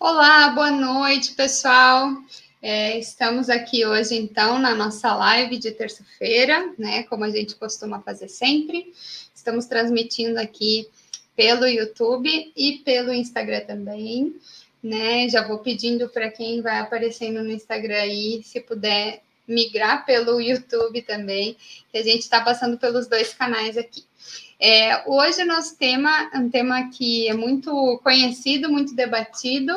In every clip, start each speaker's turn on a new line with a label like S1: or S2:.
S1: Olá, boa noite, pessoal. É, estamos aqui hoje, então, na nossa live de terça-feira, né? Como a gente costuma fazer sempre. Estamos transmitindo aqui pelo YouTube e pelo Instagram também, né? Já vou pedindo para quem vai aparecendo no Instagram aí, se puder migrar pelo YouTube também, que a gente está passando pelos dois canais aqui. É, hoje o nosso tema é um tema que é muito conhecido, muito debatido.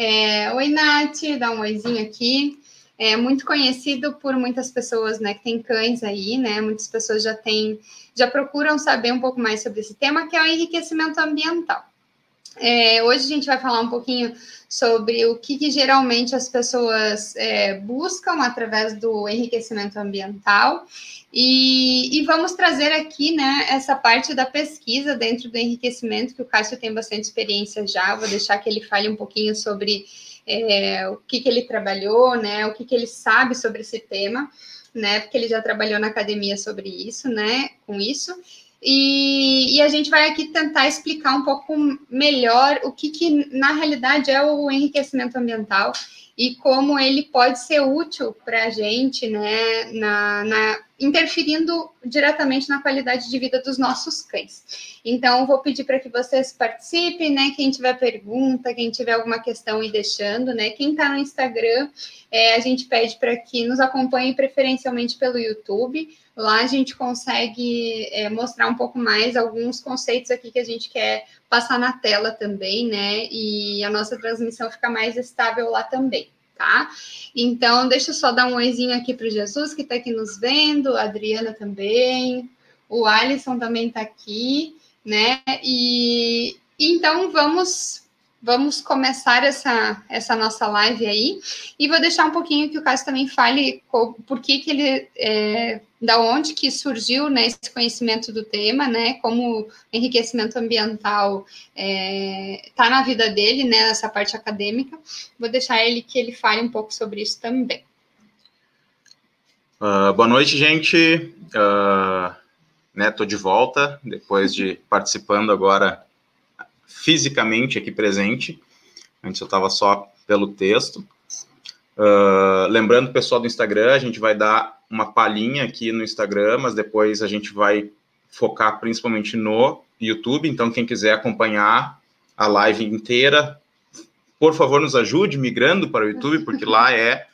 S1: É, Oi, Nath, dá um oizinho aqui. É muito conhecido por muitas pessoas, né, que tem cães aí, né? Muitas pessoas já têm, já procuram saber um pouco mais sobre esse tema, que é o enriquecimento ambiental. É, hoje a gente vai falar um pouquinho sobre o que, que geralmente as pessoas é, buscam através do enriquecimento ambiental e, e, vamos trazer aqui né, essa parte da pesquisa dentro do enriquecimento, que o Cássio tem bastante experiência já, vou deixar que ele fale um pouquinho sobre é, o que, que ele trabalhou, né, o que, que ele sabe sobre esse tema, né, porque ele já trabalhou na academia sobre isso, né, com isso. E, e, a gente vai aqui tentar explicar um pouco melhor o que, que, na realidade é o enriquecimento ambiental e como ele pode ser útil para a gente, né, na, na, interferindo diretamente na qualidade de vida dos nossos cães. Então, vou pedir para que vocês participem, né, quem tiver pergunta, quem tiver alguma questão e deixando, né, quem está no Instagram, é, a gente pede para que nos acompanhe preferencialmente pelo YouTube, Lá a gente consegue é, mostrar um pouco mais alguns conceitos aqui que a gente quer passar na tela também, né? E a nossa transmissão fica mais estável lá também, tá? Então, deixa eu só dar um oizinho aqui para o Jesus, que está aqui nos vendo, a Adriana também, o Alisson também está aqui, né? E então vamos vamos começar essa, essa nossa live aí. E vou deixar um pouquinho que o Cássio também fale por que, que ele, é, da onde que surgiu né, esse conhecimento do tema, né? Como enriquecimento ambiental está é, tá na vida dele, né? Essa parte acadêmica. Vou deixar ele que ele fale um pouco sobre isso também.
S2: Uh, boa noite, gente. Uh, né, tô de volta depois de participando agora fisicamente aqui presente. Antes eu estava só pelo texto. Uh, lembrando, pessoal do Instagram, a gente vai dar uma palhinha aqui no Instagram, mas depois a gente vai focar principalmente no YouTube. Então, quem quiser acompanhar a live inteira, por favor, nos ajude migrando para o YouTube, porque lá é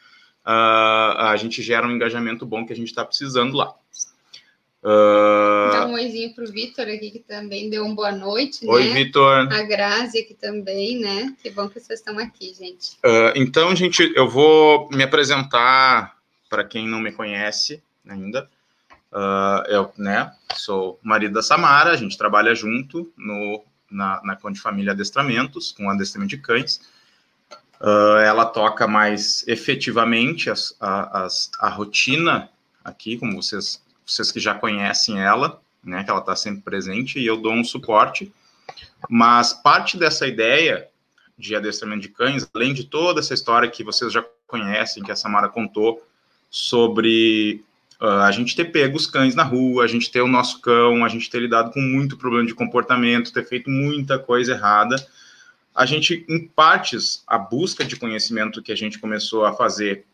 S2: uh, a gente gera um engajamento bom que a gente está precisando lá.
S1: Uh... Dá um oizinho para o Vitor aqui, que também deu uma boa noite.
S2: Oi, né? Vitor.
S1: A Grazi aqui também, né? Que bom que vocês estão aqui, gente.
S2: Uh, então, gente, eu vou me apresentar para quem não me conhece ainda. Uh, eu né, sou marido da Samara, a gente trabalha junto no, na, na Conde Família Adestramentos, com adestramento de cães. Ela toca mais efetivamente as, a, as, a rotina aqui, como vocês vocês que já conhecem ela, né, que ela está sempre presente, e eu dou um suporte. Mas parte dessa ideia de adestramento de cães, além de toda essa história que vocês já conhecem, que a Samara contou, sobre uh, a gente ter pego os cães na rua, a gente ter o nosso cão, a gente ter lidado com muito problema de comportamento, ter feito muita coisa errada. A gente, em partes, a busca de conhecimento que a gente começou a fazer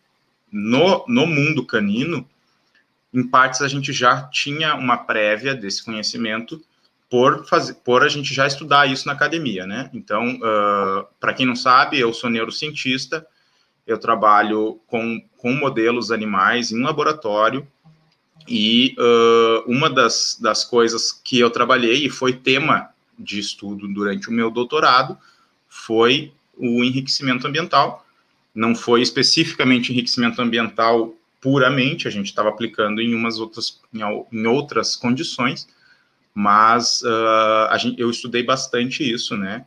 S2: no, no mundo canino, em partes a gente já tinha uma prévia desse conhecimento por fazer, por a gente já estudar isso na academia, né? Então, uh, para quem não sabe, eu sou neurocientista, eu trabalho com, com modelos animais em laboratório e uh, uma das, das coisas que eu trabalhei e foi tema de estudo durante o meu doutorado foi o enriquecimento ambiental. Não foi especificamente enriquecimento ambiental puramente, a gente estava aplicando em umas outras, em, em outras condições, mas uh, gente, eu estudei bastante isso, né,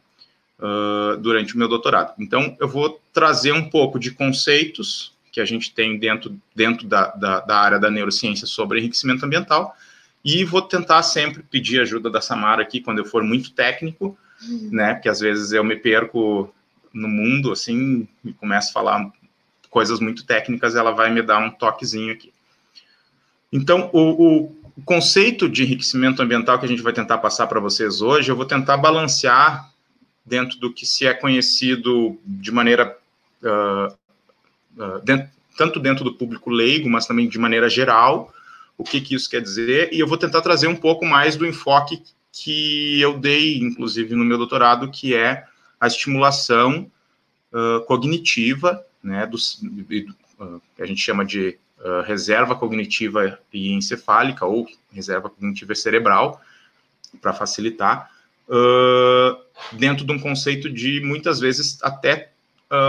S2: uh, durante o meu doutorado. Então, eu vou trazer um pouco de conceitos que a gente tem dentro, dentro da, da, da área da neurociência sobre enriquecimento ambiental, e vou tentar sempre pedir ajuda da Samara aqui quando eu for muito técnico, uhum. né, porque às vezes eu me perco no mundo, assim, e começo a falar coisas muito técnicas, ela vai me dar um toquezinho aqui. Então, o, o conceito de enriquecimento ambiental que a gente vai tentar passar para vocês hoje, eu vou tentar balancear dentro do que se é conhecido de maneira uh, uh, dentro, tanto dentro do público leigo, mas também de maneira geral, o que, que isso quer dizer, e eu vou tentar trazer um pouco mais do enfoque que eu dei, inclusive, no meu doutorado, que é a estimulação uh, cognitiva, né, do, uh, que a gente chama de uh, reserva cognitiva e encefálica, ou reserva cognitiva cerebral, para facilitar, dentro de um conceito de, muitas vezes, até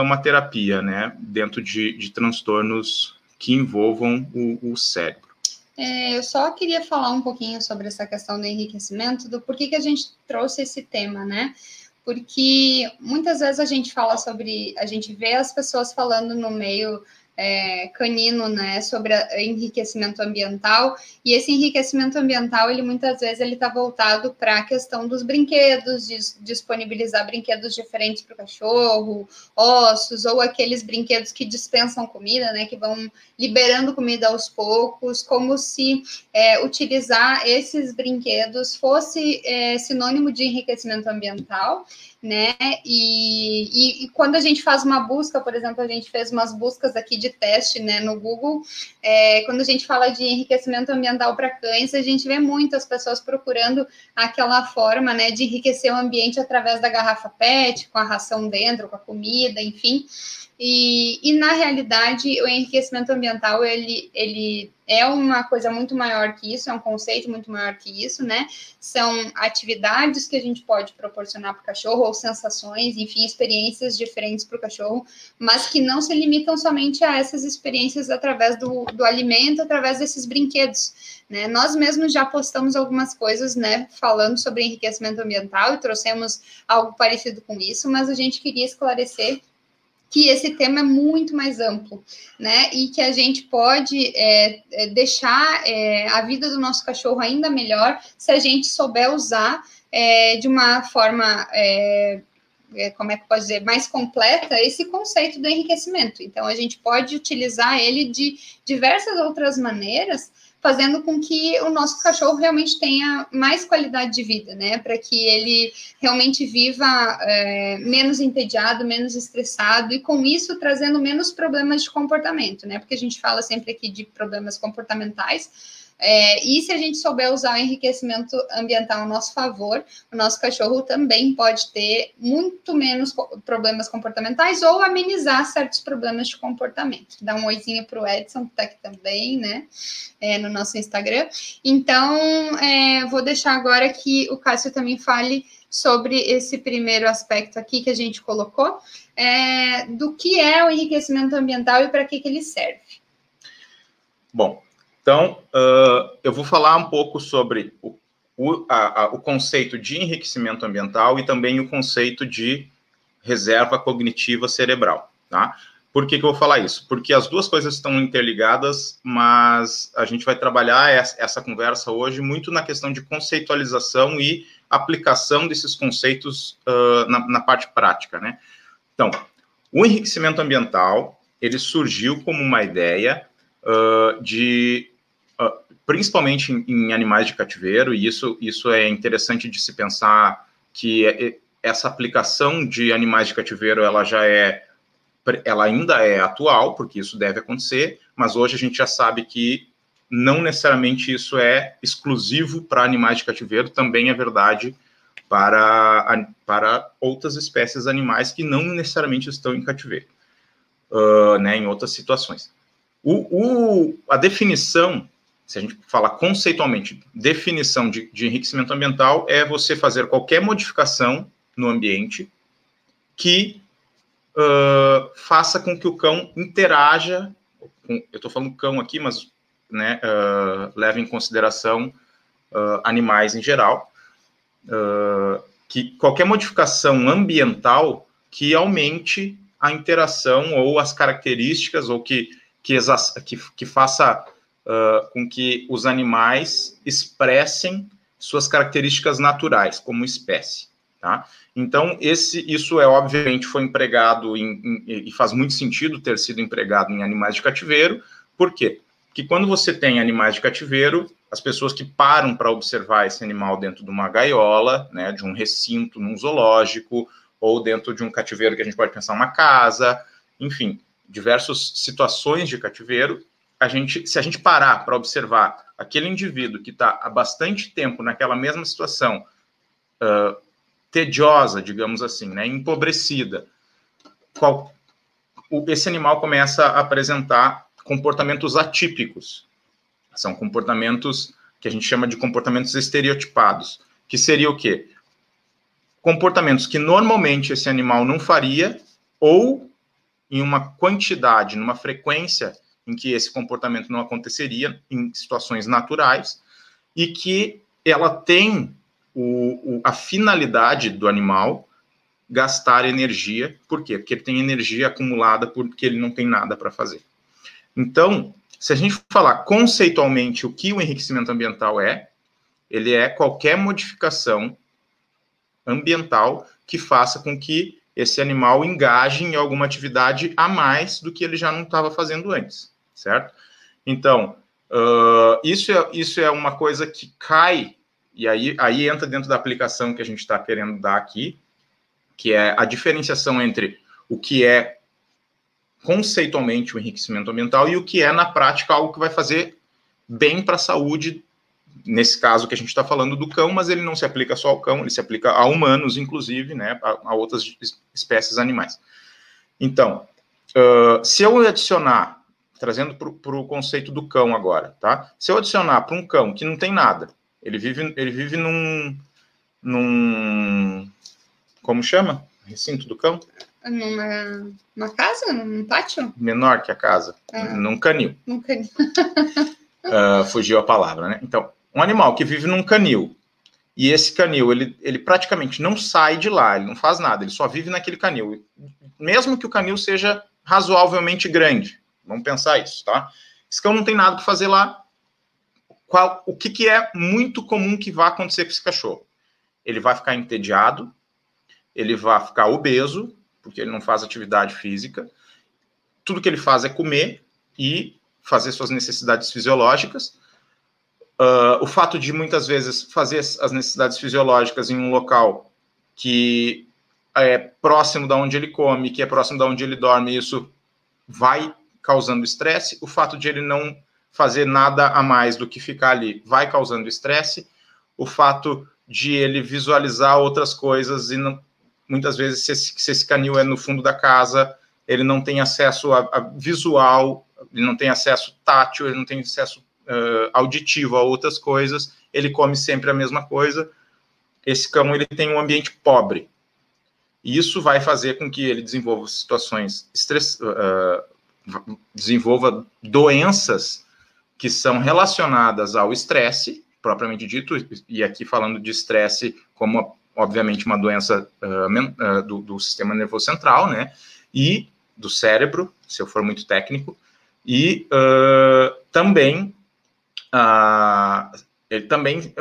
S2: uma terapia, né, dentro de, de transtornos que envolvam o, o cérebro.
S1: É, eu só queria falar um pouquinho sobre essa questão do enriquecimento, do porquê que a gente trouxe esse tema, né? Porque muitas vezes a gente fala sobre, a gente vê as pessoas falando no meio é, canino, né, sobre enriquecimento ambiental, e esse enriquecimento ambiental, ele muitas vezes ele está voltado para a questão dos brinquedos, de disponibilizar brinquedos diferentes para o cachorro, ossos, ou aqueles brinquedos que dispensam comida, né, que vão liberando comida aos poucos, como se é, utilizar esses brinquedos fosse é, sinônimo de enriquecimento ambiental, né? E, e, e, quando a gente faz uma busca, por exemplo, a gente fez umas buscas aqui de teste, né, no Google, é, quando a gente fala de enriquecimento ambiental para cães, a gente vê muitas pessoas procurando aquela forma, né, de enriquecer o ambiente através da garrafa PET, com a ração dentro, com a comida, enfim. E, e, na realidade, o enriquecimento ambiental, ele, ele é uma coisa muito maior que isso, é um conceito muito maior que isso, né? São atividades que a gente pode proporcionar para o cachorro, ou sensações, enfim, experiências diferentes para o cachorro, mas que não se limitam somente a essas experiências através do, do alimento, através desses brinquedos. Né? Nós mesmos já postamos algumas coisas, né, falando sobre enriquecimento ambiental e trouxemos algo parecido com isso, mas a gente queria esclarecer que esse tema é muito mais amplo, né? E que a gente pode é, é, deixar é, a vida do nosso cachorro ainda melhor se a gente souber usar é, de uma forma é, é, como é que pode dizer, mais completa esse conceito do enriquecimento. Então, a gente pode utilizar ele de diversas outras maneiras fazendo com que o nosso cachorro realmente tenha mais qualidade de vida, né? Para que ele realmente viva é, menos entediado, menos estressado e com isso trazendo menos problemas de comportamento, né? Porque a gente fala sempre aqui de problemas comportamentais é, e se a gente souber usar o enriquecimento ambiental a nosso favor, o nosso cachorro também pode ter muito menos problemas comportamentais ou amenizar certos problemas de comportamento. Dá um oizinho para o Edson, que está aqui também, né? É, no nosso Instagram. Então, é, vou deixar agora que o Cássio também fale sobre esse primeiro aspecto aqui que a gente colocou, é, do que é o enriquecimento ambiental e para que, que ele serve.
S2: Bom, então, uh, eu vou falar um pouco sobre o, o, a, a, o, conceito de enriquecimento ambiental e também o conceito de reserva cognitiva cerebral, tá? Por que, que eu vou falar isso? Porque as duas coisas estão interligadas, mas a gente vai trabalhar essa, essa conversa hoje muito na questão de conceitualização e aplicação desses conceitos uh, na, na parte prática, né? Então, o enriquecimento ambiental, ele surgiu como uma ideia uh, de uh, principalmente em, em, animais de cativeiro, e isso, isso é interessante de se pensar que é, é, essa aplicação de animais de cativeiro ela já é ela ainda é atual, porque isso deve acontecer, mas hoje a gente já sabe que não necessariamente isso é exclusivo para animais de cativeiro, também é verdade para, para outras espécies animais que não necessariamente estão em cativeiro, uh, né, em outras situações. O, o, a definição se a gente falar conceitualmente, definição de, de enriquecimento ambiental é você fazer qualquer modificação no ambiente que uh, faça com que o cão interaja. Com, eu estou falando cão aqui, mas né, uh, leva em consideração uh, animais em geral. que qualquer modificação ambiental que aumente a interação ou as características ou que, que, que, que faça uh, com que os animais expressem suas características naturais como espécie. Tá? Então, esse, isso é obviamente foi empregado em, em, e faz muito sentido ter sido empregado em animais de cativeiro. Por quê? Porque quando você tem animais de cativeiro, as pessoas que param para observar esse animal dentro de uma gaiola, né, de um recinto, num zoológico, ou dentro de um cativeiro que a gente pode pensar uma casa, enfim, diversas situações de cativeiro. A gente, se a gente parar para observar aquele indivíduo que está há bastante tempo naquela mesma situação, uh, tediosa, digamos assim, né, empobrecida, qual, o, esse animal começa a apresentar comportamentos atípicos. São comportamentos que a gente chama de comportamentos estereotipados, que seria o quê? Comportamentos que normalmente esse animal não faria ou em uma quantidade, numa frequência em que esse comportamento não aconteceria em situações naturais e que ela tem o, o, a finalidade do animal gastar energia. Por quê? Porque ele tem energia acumulada porque ele não tem nada para fazer. Então, se a gente falar conceitualmente o que o enriquecimento ambiental é, ele é qualquer modificação ambiental que faça com que esse animal engaje em alguma atividade a mais do que ele já não estava fazendo antes, certo? Então, uh, isso, é, isso é uma coisa que cai, e aí, aí entra dentro da aplicação que a gente está querendo dar aqui, que é a diferenciação entre o que é conceitualmente o enriquecimento ambiental e o que é, na prática, algo que vai fazer bem para a saúde, nesse caso que a gente está falando do cão, mas ele não se aplica só ao cão, ele se aplica a humanos, inclusive, né, a, a outras espécies animais. Então, uh, se eu adicionar, trazendo para o conceito do cão agora, tá? Se eu adicionar para um cão que não tem nada, ele vive, ele vive num, num como chama? Recinto do cão?
S1: Numa, numa casa? Num pátio?
S2: Menor que a casa. Ah, num canil.
S1: Num canil.
S2: uh, fugiu a palavra, né? Então, um animal que vive num canil. E esse canil, ele, ele praticamente não sai de lá, ele não faz nada, ele só vive naquele canil. Mesmo que o canil seja razoavelmente grande. Vamos pensar isso, tá? Esse cão não tem nada para fazer lá. Qual, o que, que é muito comum que vai acontecer com esse cachorro? Ele vai ficar entediado, ele vai ficar obeso, porque ele não faz atividade física. Tudo que ele faz é comer e fazer suas necessidades fisiológicas. Uh, o fato de muitas vezes fazer as necessidades fisiológicas em um local que é próximo da onde ele come, que é próximo da onde ele dorme, isso vai causando estresse. O fato de ele não fazer nada a mais do que ficar ali vai causando estresse. O fato de ele visualizar outras coisas e não, muitas vezes, se esse, se esse canil é no fundo da casa, ele não tem acesso a, a visual, ele não tem acesso tátil, ele não tem acesso uh, auditivo a outras coisas, ele come sempre a mesma coisa. Esse cão ele tem um ambiente pobre. E isso vai fazer com que ele desenvolva situações estress, uh, desenvolva doenças que são relacionadas ao estresse, propriamente dito, e aqui falando de estresse como obviamente, uma doença uh, uh, do, do, sistema nervoso central, né? E do cérebro, se eu for muito técnico, e uh, também, ele também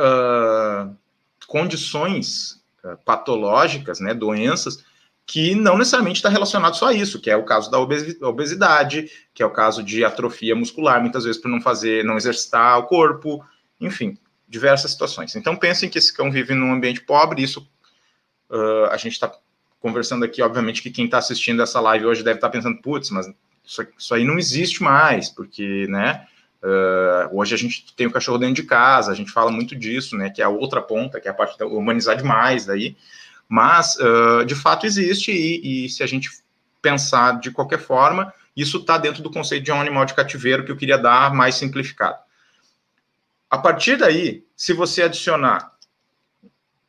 S2: condições patológicas, né? Doenças que não necessariamente está relacionado só a isso, que é o caso da obesidade, que é o caso de atrofia muscular, muitas vezes por não fazer, não exercitar o corpo, enfim, diversas situações. Então, pensem que esse cão vive num ambiente pobre, isso uh, a gente está conversando aqui, obviamente, que quem está assistindo essa live hoje deve estar tá pensando, putz, mas isso, isso, aí não existe mais, porque, né, uh, hoje a gente tem o cachorro dentro de casa, a gente fala muito disso, né, que é a outra ponta, que é a parte da humanizar demais daí, mas, uh, de fato, existe, e, e se a gente pensar de qualquer forma, isso está dentro do conceito de um animal de cativeiro que eu queria dar mais simplificado. A partir daí, se você adicionar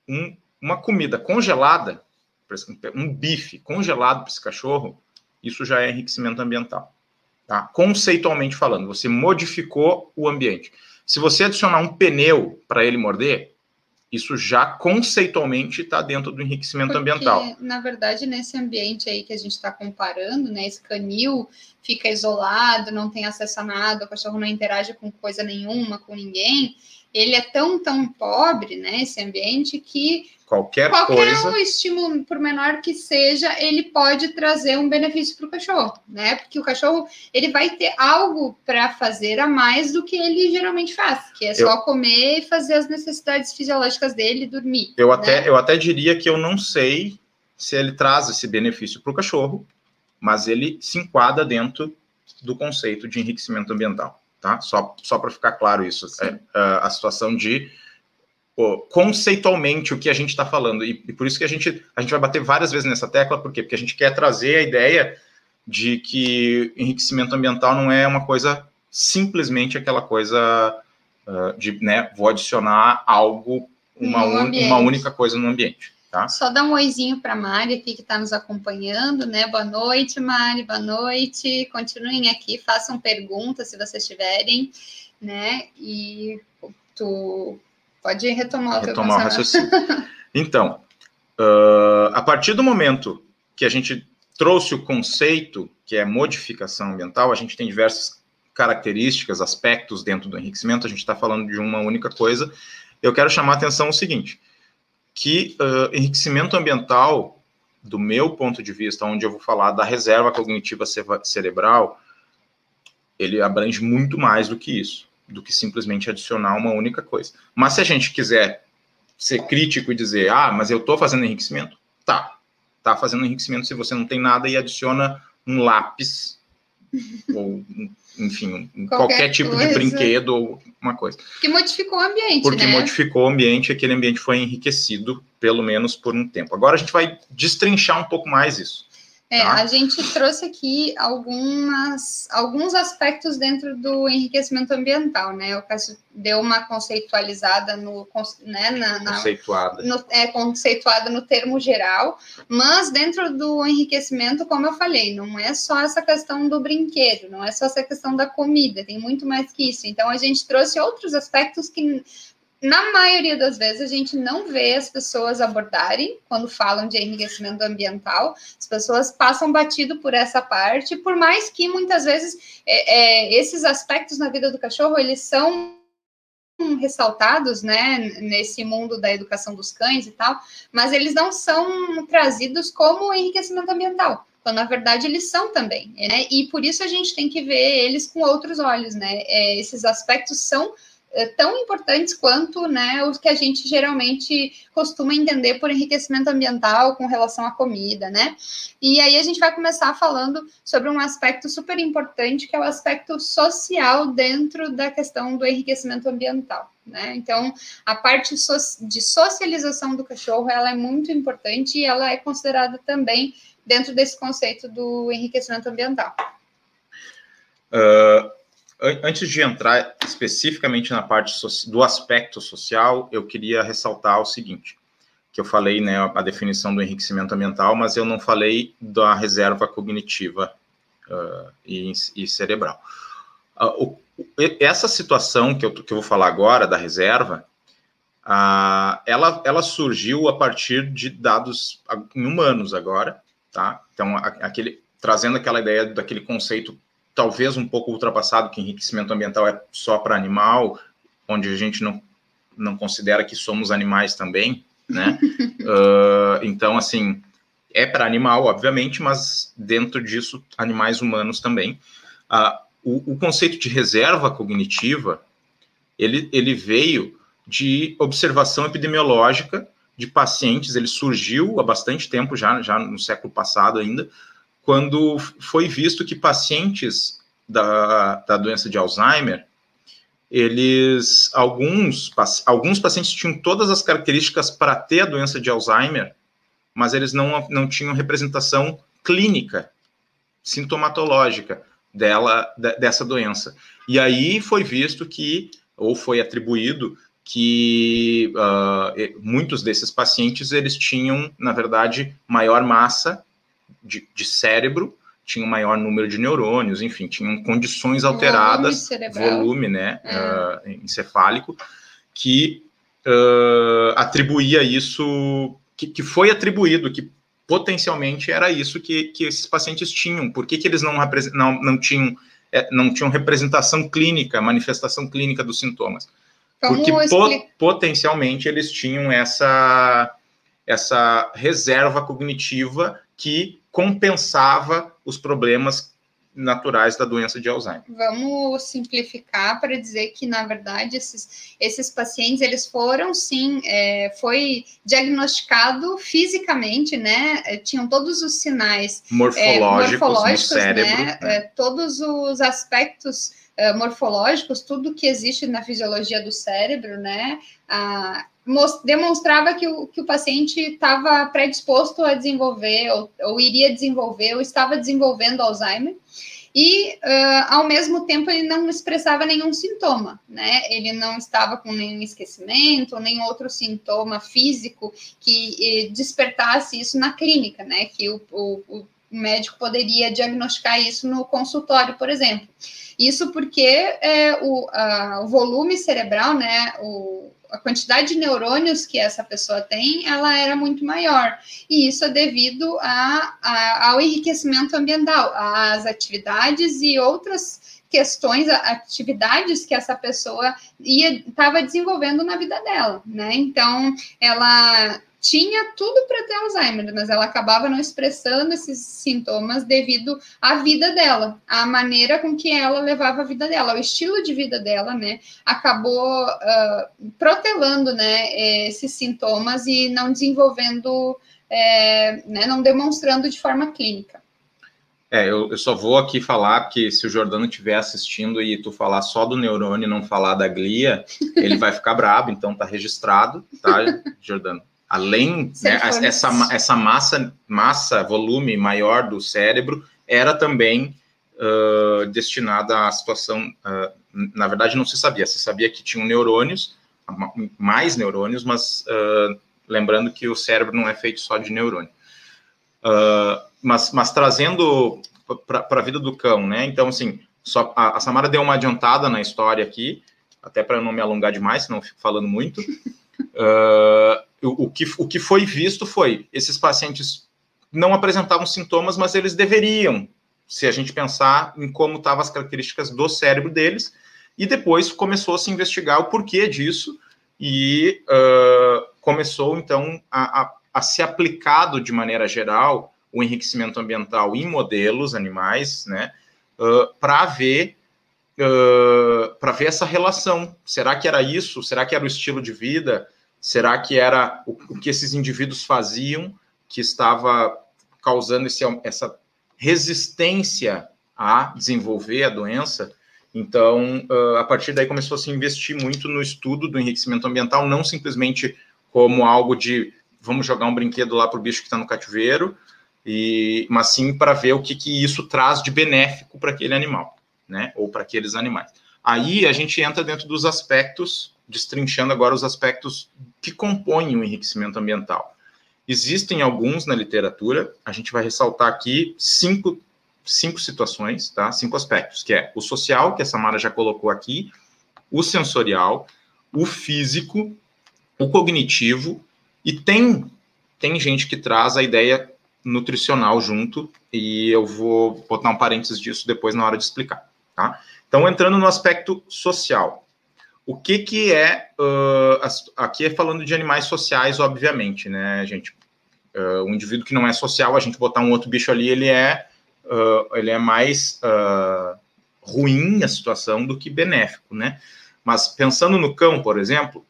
S2: um, uma comida congelada, um bife congelado para esse cachorro, isso já é enriquecimento ambiental. Tá? Conceitualmente falando, você modificou o ambiente. Se você adicionar um pneu para ele morder, isso já conceitualmente está dentro do enriquecimento
S1: Porque,
S2: ambiental.
S1: Na verdade, nesse ambiente aí que a gente está comparando, né, esse canil fica isolado, não tem acesso a nada, o cachorro não interage com coisa nenhuma, com ninguém. Ele é tão, tão pobre, né, esse ambiente, que
S2: qualquer,
S1: qualquer
S2: coisa.
S1: um estímulo, por menor que seja, ele pode trazer um benefício para o cachorro, né? Porque o cachorro ele vai ter algo para fazer a mais do que ele geralmente faz, que é eu, só comer e fazer as necessidades fisiológicas dele e dormir.
S2: Eu né? até eu até diria que eu não sei se ele traz esse benefício para o cachorro, mas ele se enquadra dentro do conceito de enriquecimento ambiental, tá? Só, só para ficar claro isso, é, é, a situação de pô, conceitualmente o que a gente está falando e, e, por isso que a gente a gente vai bater várias vezes nessa tecla, por quê? Porque a gente quer trazer a ideia de que enriquecimento ambiental não é uma coisa simplesmente aquela coisa uh, de, né, vou adicionar algo, uma, un, uma única coisa no ambiente. Tá?
S1: Só dar um oizinho para a Mari aqui que está nos acompanhando, né? Boa noite, Mari, boa noite. Continuem aqui, façam perguntas se vocês tiverem, né? E tu pode retomar o
S2: retomar o raciocínio. Então, uh, a partir do momento que a gente trouxe o conceito que é modificação ambiental, a gente tem diversas características, aspectos dentro do enriquecimento, a gente está falando de uma única coisa. Eu quero chamar a atenção o seguinte: que uh, enriquecimento ambiental, do meu ponto de vista, onde eu vou falar da reserva cognitiva cerebral, ele abrange muito mais do que isso, do que simplesmente adicionar uma única coisa. Mas se a gente quiser ser crítico e dizer, ah, mas eu estou fazendo enriquecimento, tá, tá fazendo enriquecimento se você não tem nada e adiciona um lápis ou enfim, qualquer, qualquer tipo coisa. de brinquedo ou uma coisa.
S1: Que modificou o ambiente,
S2: Porque
S1: né?
S2: modificou o ambiente, aquele ambiente foi enriquecido, pelo menos por um tempo. Agora a gente vai destrinchar um pouco mais isso.
S1: É, tá? a gente trouxe aqui algumas, alguns aspectos dentro do enriquecimento ambiental, né? O Cássio deu uma conceitualizada no, né, na,
S2: na conceituada.
S1: No, é, conceituada no termo geral, mas dentro do enriquecimento, como eu falei, não é só essa questão do brinquedo, não é só essa questão da comida, tem muito mais que isso. Então a gente trouxe outros aspectos que na maioria das vezes a gente não vê as pessoas abordarem quando falam de enriquecimento ambiental. As pessoas passam batido por essa parte, por mais que muitas vezes é, é, esses aspectos na vida do cachorro eles são ressaltados, né, nesse mundo da educação dos cães e tal, mas eles não são trazidos como enriquecimento ambiental. Quando na verdade eles são também, né? E por isso a gente tem que ver eles com outros olhos, né? É, esses aspectos são tão importantes quanto né, os que a gente geralmente costuma entender por enriquecimento ambiental com relação à comida, né? E aí a gente vai começar falando sobre um aspecto super importante, que é o aspecto social dentro da questão do enriquecimento ambiental. Né? Então, a parte de socialização do cachorro ela é muito importante e ela é considerada também dentro desse conceito do enriquecimento ambiental.
S2: Uh, antes de entrar especificamente na parte do aspecto social, eu queria ressaltar o seguinte, que eu falei, né, a definição do enriquecimento ambiental, mas eu não falei da reserva cognitiva uh, e, e, cerebral. Uh, o, essa situação que eu, que eu vou falar agora, da reserva, uh, ela, ela surgiu a partir de dados em humanos agora, tá? Então, aquele, trazendo aquela ideia daquele conceito talvez um pouco ultrapassado, que enriquecimento ambiental é só para animal, onde a gente não, não considera que somos animais também, né? uh, então, assim, é para animal, obviamente, mas dentro disso, animais humanos também. Uh, o, o, conceito de reserva cognitiva, ele, ele veio de observação epidemiológica de pacientes, ele surgiu há bastante tempo já, já no século passado ainda, quando foi visto que pacientes da, da doença de Alzheimer, eles, alguns, alguns pacientes tinham todas as características para ter a doença de Alzheimer, mas eles não, não tinham representação clínica, sintomatológica dela, dessa doença. E aí foi visto que, ou foi atribuído, que uh, muitos desses pacientes, eles tinham, na verdade, maior massa de, de cérebro, tinha um maior número de neurônios, enfim, tinham condições alteradas, volume, volume né, é. uh, encefálico, que uh, atribuía isso, que, que, foi atribuído, que potencialmente era isso que, que esses pacientes tinham. Por que, que eles não, não, não, tinham, é, não tinham representação clínica, manifestação clínica dos sintomas? Porque po, potencialmente eles tinham essa, essa reserva cognitiva que compensava os problemas naturais da doença de Alzheimer.
S1: Vamos simplificar para dizer que, na verdade, esses, esses pacientes, eles foram, sim, é, foi diagnosticado fisicamente, né, é, tinham todos os sinais
S2: morfológicos, é, morfológicos no cérebro,
S1: né, né? todos os aspectos uh, morfológicos, tudo que existe na fisiologia do cérebro, né, demonstrava que o, que o paciente estava predisposto a desenvolver, ou, ou, iria desenvolver, ou estava desenvolvendo Alzheimer, e uh, ao mesmo tempo ele não expressava nenhum sintoma, né? Ele não estava com nenhum esquecimento, nem outro sintoma físico que eh, despertasse isso na clínica, né? Que o, o, o médico poderia diagnosticar isso no consultório, por exemplo. Isso porque é, o, a, o volume cerebral, né? O, a quantidade de neurônios que essa pessoa tem, ela era muito maior. E isso é devido a, a, ao enriquecimento ambiental, às atividades e outras questões, atividades que essa pessoa ia estava desenvolvendo na vida dela, né? Então, ela tinha tudo para ter Alzheimer, mas ela acabava não expressando esses sintomas devido à vida dela, à maneira com que ela levava a vida dela, o estilo de vida dela, né, acabou uh, protelando, né, esses sintomas e não desenvolvendo, é, né, não demonstrando de forma clínica.
S2: É, eu, eu, só vou aqui falar que se o Jordano estiver assistindo e tu falar só do neurônio e não falar da glia, ele vai ficar brabo, então tá registrado, tá, Jordano? Além né, essa, essa massa, massa, volume maior do cérebro era também uh, destinada à situação. Uh, na verdade, não se sabia. Se sabia que tinham neurônios, mais neurônios, mas uh, lembrando que o cérebro não é feito só de neurônio. mas, mas trazendo para a vida do cão, né? Então, assim, só, a, a Samara deu uma adiantada na história aqui, até para não me alongar demais, senão eu fico falando muito. Uh, o, que, o que foi visto foi esses pacientes não apresentavam sintomas, mas eles deveriam, se a gente pensar em como estavam as características do cérebro deles, e depois começou a se investigar o porquê disso, e uh, começou então a, a, a ser aplicado de maneira geral o enriquecimento ambiental em modelos animais, né, uh, para ver uh, para ver essa relação. Será que era isso? Será que era o estilo de vida? Será que era o, que esses indivíduos faziam que estava causando esse, essa resistência a desenvolver a doença? Então, uh, a partir daí começou a se investir muito no estudo do enriquecimento ambiental, não simplesmente como algo de vamos jogar um brinquedo lá para o bicho que está no cativeiro, e, mas sim para ver o que, que isso traz de benéfico para aquele animal, né? Ou para aqueles animais. Aí a gente entra dentro dos aspectos destrinchando agora os aspectos que compõem o enriquecimento ambiental. Existem alguns na literatura, a gente vai ressaltar aqui cinco, cinco situações, tá? cinco aspectos, que é o social, que a Samara já colocou aqui, o sensorial, o físico, o cognitivo, e tem, tem gente que traz a ideia nutricional junto, e eu vou botar um parênteses disso depois na hora de explicar. Tá? Então, entrando no aspecto social, o que, que é. Uh, aqui é falando de animais sociais, obviamente, né, gente? Uh, um indivíduo que não é social, a gente botar um outro bicho ali, ele é, uh, ele é mais ruim a situação do que benéfico, né? Mas pensando no cão, por exemplo,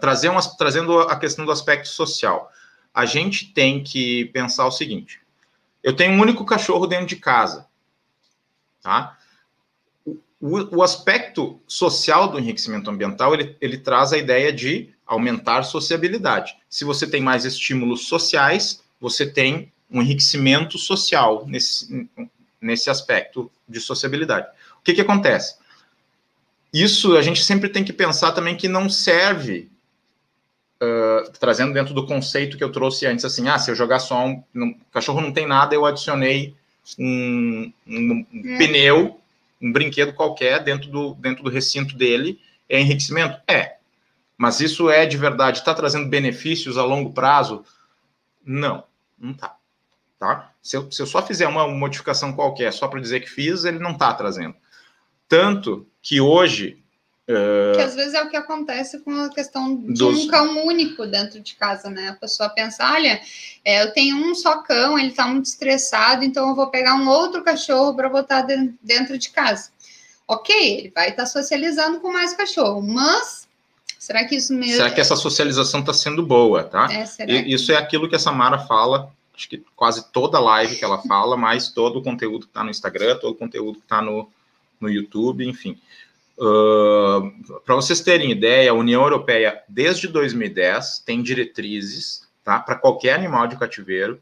S2: trazer uma, trazendo a questão do aspecto social, a gente tem que pensar o seguinte: eu tenho um único cachorro dentro de casa, tá? O, o, aspecto social do enriquecimento ambiental ele, ele traz a ideia de aumentar sociabilidade. Se você tem mais estímulos sociais, você tem um enriquecimento social nesse, nesse aspecto de sociabilidade. O que, que acontece? Isso a gente sempre tem que pensar também que não serve, uh, trazendo dentro do conceito que eu trouxe antes, assim, ah, se eu jogar só um. um cachorro não tem nada, eu adicionei um, um, um é. pneu um brinquedo qualquer dentro do, dentro do recinto dele é enriquecimento? É. Mas isso é de verdade, está trazendo benefícios a longo prazo? Não, não está. Tá? Se, eu, se eu só fizer uma modificação qualquer só para dizer que fiz, ele não está trazendo. Tanto que hoje
S1: Uh, que às vezes é o que acontece com a questão de dos... um cão único dentro de casa, né? A pessoa pensa, olha, é, eu tenho um só cão, ele tá muito estressado, então eu vou pegar um outro cachorro para botar dentro de casa. Ok, ele vai estar tá socializando com mais cachorro, mas será que isso mesmo.
S2: Será que essa socialização está sendo boa, tá? É, e, isso é aquilo que a Samara fala, acho que quase toda live que ela fala, mais todo o conteúdo que está no Instagram, todo o conteúdo que está no, no YouTube, enfim. Uh, para vocês terem ideia, a União Europeia, desde 2010, tem diretrizes tá, para qualquer animal de cativeiro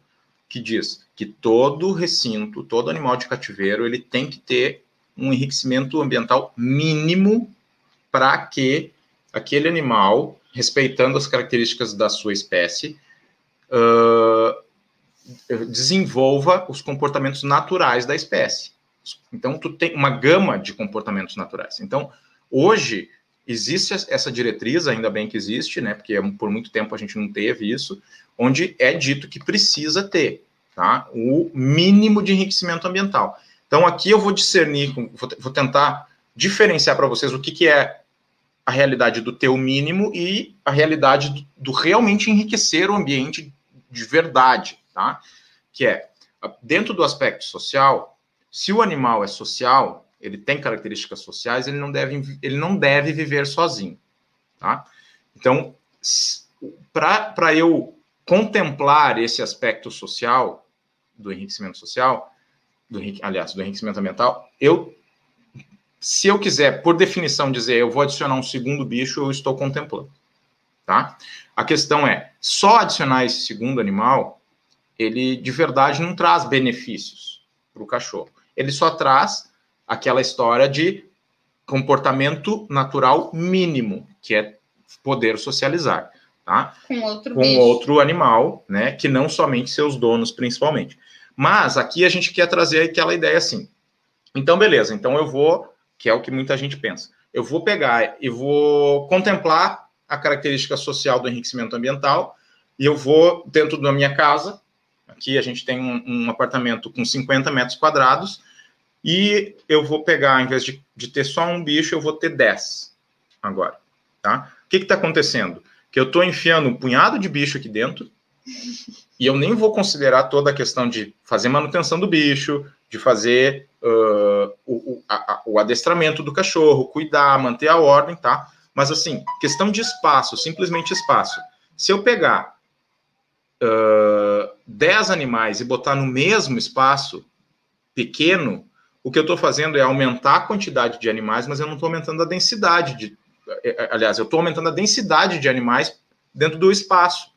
S2: que diz que todo recinto, todo animal de cativeiro, ele tem que ter um enriquecimento ambiental mínimo para que aquele animal, respeitando as características da sua espécie, uh, desenvolva os comportamentos naturais da espécie. Então, tu tem uma gama de comportamentos naturais. Então, hoje, existe essa diretriz, ainda bem que existe, né? Porque por muito tempo a gente não teve isso, onde é dito que precisa ter, tá? O mínimo de enriquecimento ambiental. Então, aqui eu vou discernir, vou tentar diferenciar para vocês o que, que é a realidade do teu mínimo e a realidade do, do realmente enriquecer o ambiente de verdade, tá? Que é, dentro do aspecto social, se o animal é social, ele tem características sociais, ele não deve, ele não deve viver sozinho, tá? Então, para eu contemplar esse aspecto social do enriquecimento social, do, aliás, do enriquecimento ambiental, eu, se eu quiser, por definição, dizer eu vou adicionar um segundo bicho, eu estou contemplando, tá? A questão é, só adicionar esse segundo animal, ele de verdade não traz benefícios para o cachorro ele só traz aquela história de comportamento natural mínimo, que é poder socializar, tá?
S1: Com outro
S2: Com bicho. outro animal, né? Que não somente seus donos, principalmente. Mas aqui a gente quer trazer aquela ideia assim. Então, beleza. Então eu vou, que é o que muita gente pensa. Eu vou pegar e vou contemplar a característica social do enriquecimento ambiental e eu vou dentro da minha casa. Aqui a gente tem um, um apartamento com 50 metros quadrados e eu vou pegar, em vez de, de ter só um bicho, eu vou ter 10 agora, tá? O que está acontecendo? Que eu estou enfiando um punhado de bicho aqui dentro e eu nem vou considerar toda a questão de fazer manutenção do bicho, de fazer uh, o, o, a, o, adestramento do cachorro, cuidar, manter a ordem, tá? Mas assim, questão de espaço, simplesmente espaço. Se eu pegar uh, 10 animais e botar no mesmo espaço pequeno, o que eu estou fazendo é aumentar a quantidade de animais, mas eu não estou aumentando a densidade de. É, é, aliás, eu estou aumentando a densidade de animais dentro do espaço,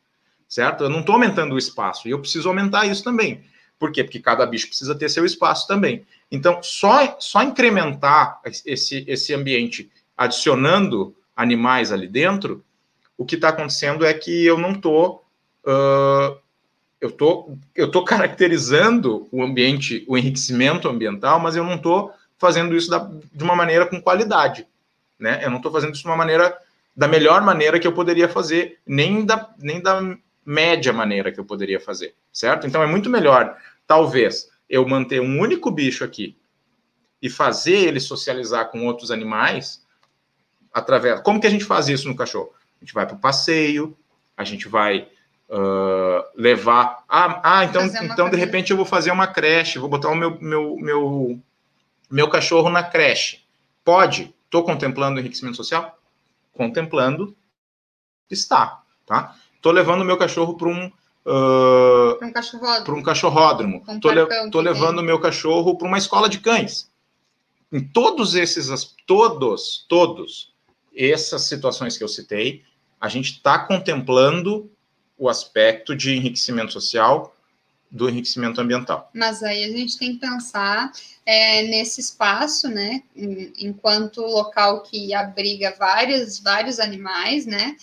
S2: certo? Eu não estou aumentando o espaço e eu preciso aumentar isso também. Por quê? Porque cada bicho precisa ter seu espaço também. Então, só, só incrementar esse, esse ambiente adicionando animais ali dentro, o que está acontecendo é que eu não estou uh, eu tô, eu tô caracterizando o ambiente, o enriquecimento ambiental, mas eu não estou fazendo isso da, de uma maneira com qualidade, né? Eu não estou fazendo isso de uma maneira da melhor maneira que eu poderia fazer, nem da, nem da média maneira que eu poderia fazer, certo? Então é muito melhor, talvez, eu manter um único bicho aqui e fazer ele socializar com outros animais através. Como que a gente faz isso no cachorro? A gente vai para o passeio, a gente vai uh, levar. Ah, ah então, então de repente eu vou fazer uma creche, vou botar o meu, meu, meu, meu cachorro na creche. Pode? Estou contemplando o enriquecimento social? Contemplando, está, tá? Estou levando o meu cachorro para um Uh,
S1: para um cachorródromo.
S2: Para um cachorródromo. Um tô, le tô levando o meu cachorro para uma escola de cães. Em todos esses, todos, todos essas situações que eu citei, a gente está contemplando o aspecto de enriquecimento social do enriquecimento ambiental.
S1: Mas aí a gente tem que pensar é, nesse espaço, né, enquanto local que abriga vários, vários animais, né,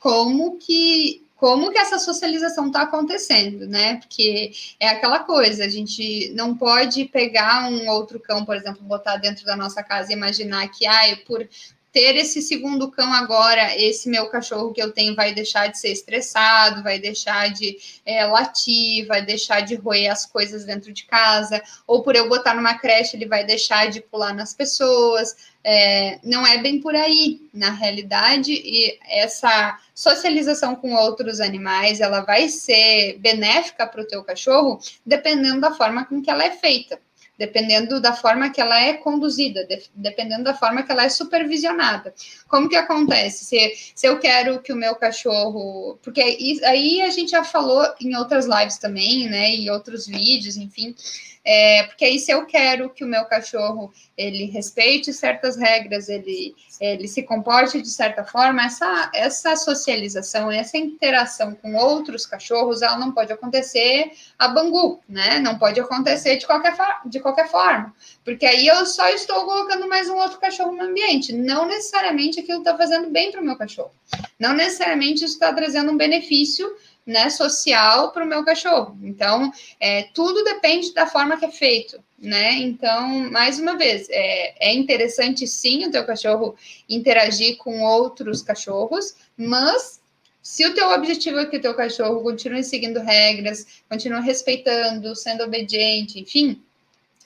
S1: como que como que essa socialização está acontecendo, né? Porque é aquela coisa, a gente não pode pegar um outro cão, por exemplo, botar dentro da nossa casa e imaginar que, ah, por ter esse segundo cão agora, esse meu cachorro que eu tenho vai deixar de ser estressado, vai deixar de é, latir, vai deixar de roer as coisas dentro de casa, ou por eu botar numa creche, ele vai deixar de pular nas pessoas. É, não é bem por aí, na realidade, e essa socialização com outros animais, ela vai ser benéfica para o teu cachorro, dependendo da forma com que ela é feita dependendo da forma que ela é conduzida, de, dependendo da forma que ela é supervisionada. Como que acontece? Se, se eu quero que o meu cachorro. Porque aí a gente já falou em outras lives também, né? E outros vídeos, enfim. É, porque aí, se eu quero que o meu cachorro ele respeite certas regras, ele, ele se comporte de certa forma, essa, essa socialização, essa interação com outros cachorros, ela não pode acontecer a bangu, né? Não pode acontecer de qualquer, de qualquer forma, porque aí eu só estou colocando mais um outro cachorro no ambiente. Não necessariamente aquilo está fazendo bem para o meu cachorro, não necessariamente isso está trazendo um benefício né, social para o meu cachorro. Então, é, tudo depende da forma que é feito, né? Então, mais uma vez, é, é interessante sim o teu cachorro interagir com outros cachorros, mas se o teu objetivo é que o teu cachorro continue seguindo regras, continue respeitando, sendo obediente, enfim,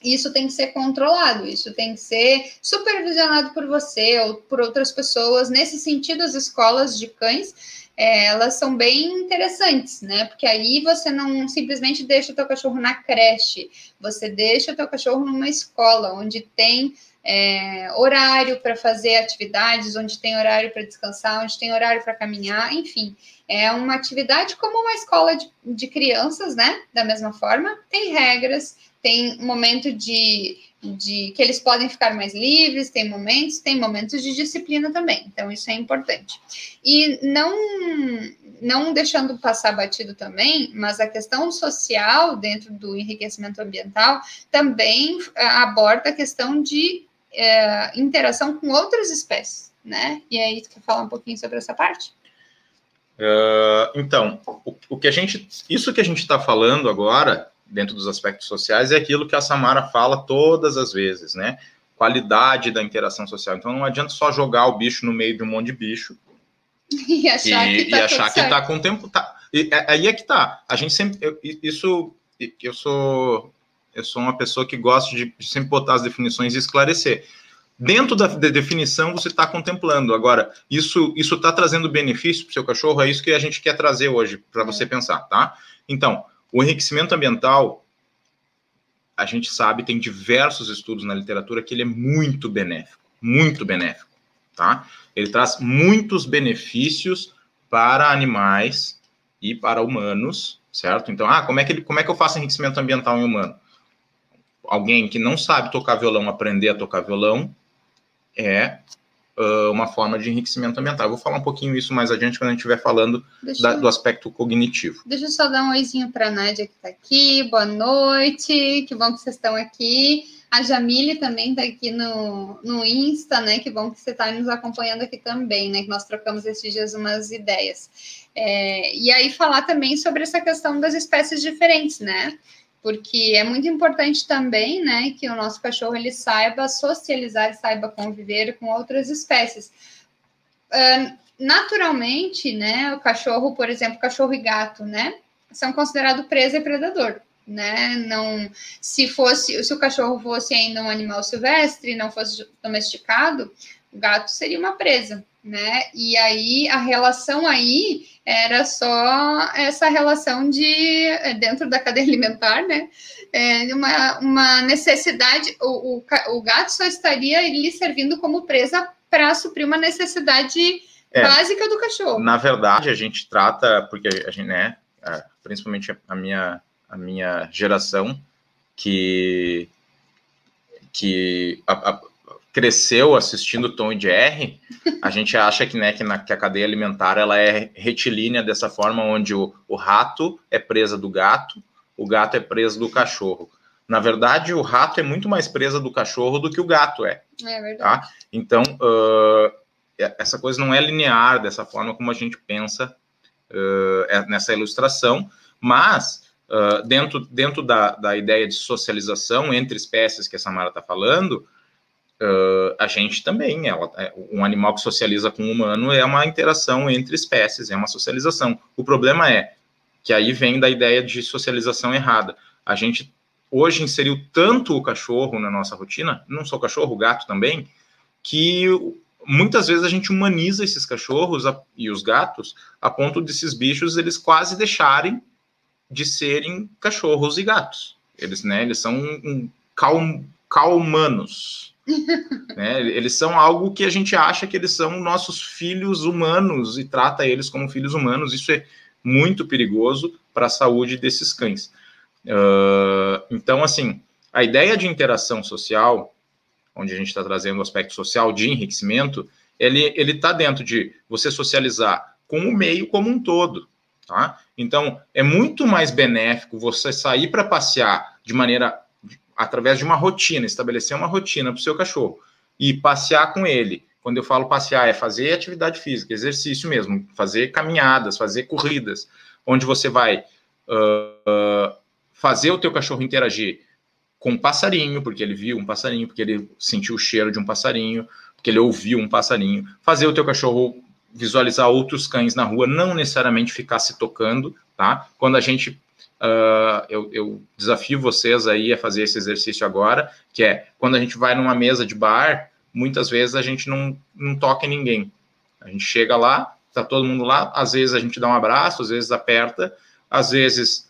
S1: isso tem que ser controlado, isso tem que ser supervisionado por você ou por outras pessoas. Nesse sentido, as escolas de cães é, elas são bem interessantes, né? Porque aí você não simplesmente deixa o teu cachorro na creche, você deixa o teu cachorro numa escola onde tem é, horário para fazer atividades, onde tem horário para descansar, onde tem horário para caminhar, enfim. É uma atividade como uma escola de, de crianças, né? Da mesma forma, tem regras, tem momento de de que eles podem ficar mais livres, tem momentos, tem momentos de disciplina também. Então isso é importante. E não não deixando passar batido também, mas a questão social dentro do enriquecimento ambiental também eh, aborda a questão de é, interação com outras espécies, né? E aí tu quer falar um pouquinho sobre essa parte?
S2: Uh, então, o, o que a gente, isso que a gente está falando agora dentro dos aspectos sociais, é aquilo que a Samara fala todas as vezes, né? Qualidade da interação social. Então não adianta só jogar o bicho no meio de um monte de bicho
S1: e achar e, que tá,
S2: e achar que tá com tempo. Tá. E, é, aí é que tá. A gente sempre. Eu, isso. Eu sou. Eu sou uma pessoa que gosta de sempre botar as definições e esclarecer. Dentro da, da definição, você está contemplando. Agora, isso isso está trazendo benefício para o seu cachorro? É isso que a gente quer trazer hoje para é. você pensar, tá? Então, o enriquecimento ambiental, a gente sabe, tem diversos estudos na literatura que ele é muito benéfico, muito benéfico, tá? Ele traz muitos benefícios para animais e para humanos, certo? Então, ah, como é que, ele, como é que eu faço enriquecimento ambiental em humano? Alguém que não sabe tocar violão aprender a tocar violão é uh, uma forma de enriquecimento ambiental. Eu vou falar um pouquinho isso mais adiante quando a gente estiver falando da, do aspecto cognitivo.
S1: Deixa eu só dar um oizinho para a Nádia que está aqui. Boa noite, que bom que vocês estão aqui. A Jamile também está aqui no, no Insta, né? Que bom que você está nos acompanhando aqui também, né? Que nós trocamos esses dias umas ideias. É, e aí falar também sobre essa questão das espécies diferentes, né? Porque é muito importante também, né, que o nosso cachorro ele saiba socializar, saiba conviver com outras espécies. Uh, naturalmente, né, o cachorro, por exemplo, cachorro e gato, né, são considerados presa e predador, né? Não, se fosse, se o cachorro fosse ainda um animal silvestre, não fosse domesticado, o gato seria uma presa, né? E aí a relação aí era só essa relação de eh, dentro da cadeia alimentar, né? É uma, uma necessidade, o, o, o gato só estaria lhe servindo como presa para suprir uma necessidade é, básica do cachorro.
S2: Na verdade, a gente trata, porque a gente, né, é, principalmente a minha, a minha geração, que, que a, a, cresceu assistindo Tom e Jerry, a gente acha que, né, que, na, que a cadeia alimentar ela é retilínea dessa forma, onde o, o rato é presa do gato, o gato é presa do cachorro. Na verdade, o rato é muito mais presa do cachorro do que o gato é.
S1: É verdade.
S2: Tá? Então, uh, essa coisa não é linear dessa forma como a gente pensa uh, nessa ilustração, mas uh, dentro, dentro da, da ideia de socialização entre espécies que a Samara está falando, uh, a gente também, ela, é, um animal que socializa com um humano é uma interação entre espécies, é uma socialização. O problema é que aí vem da ideia de socialização errada. A gente hoje inseriu tanto o cachorro na nossa rotina, não só o cachorro, o gato também, que muitas vezes a gente humaniza esses cachorros e os gatos a ponto desses bichos eles quase deixarem de serem cachorros e gatos. Eles, né, eles são um calm, calmanos. né? Eles são algo que a gente acha que eles são nossos filhos humanos e trata eles como filhos humanos. Isso é muito perigoso para a saúde desses cães. Uh, então, assim, a ideia de interação social, onde a gente está trazendo o aspecto social de enriquecimento, ele está dentro de você socializar com o meio como um todo. Tá? Então, é muito mais benéfico você sair para passear de maneira através de uma rotina, estabelecer uma rotina para o seu cachorro e passear com ele. Quando eu falo passear, é fazer atividade física, exercício mesmo, fazer caminhadas, fazer corridas, onde você vai uh, fazer o teu cachorro interagir com um passarinho, porque ele viu um passarinho, porque ele sentiu o cheiro de um passarinho, porque ele ouviu um passarinho, fazer o teu cachorro visualizar outros cães na rua, não necessariamente ficar se tocando, tá? Quando a gente uh, eu, eu, desafio vocês aí a fazer esse exercício agora, que é quando a gente vai numa mesa de bar, muitas vezes a gente não, não toca em ninguém. A gente chega lá, tá todo mundo lá, às vezes a gente dá um abraço, às vezes aperta, às vezes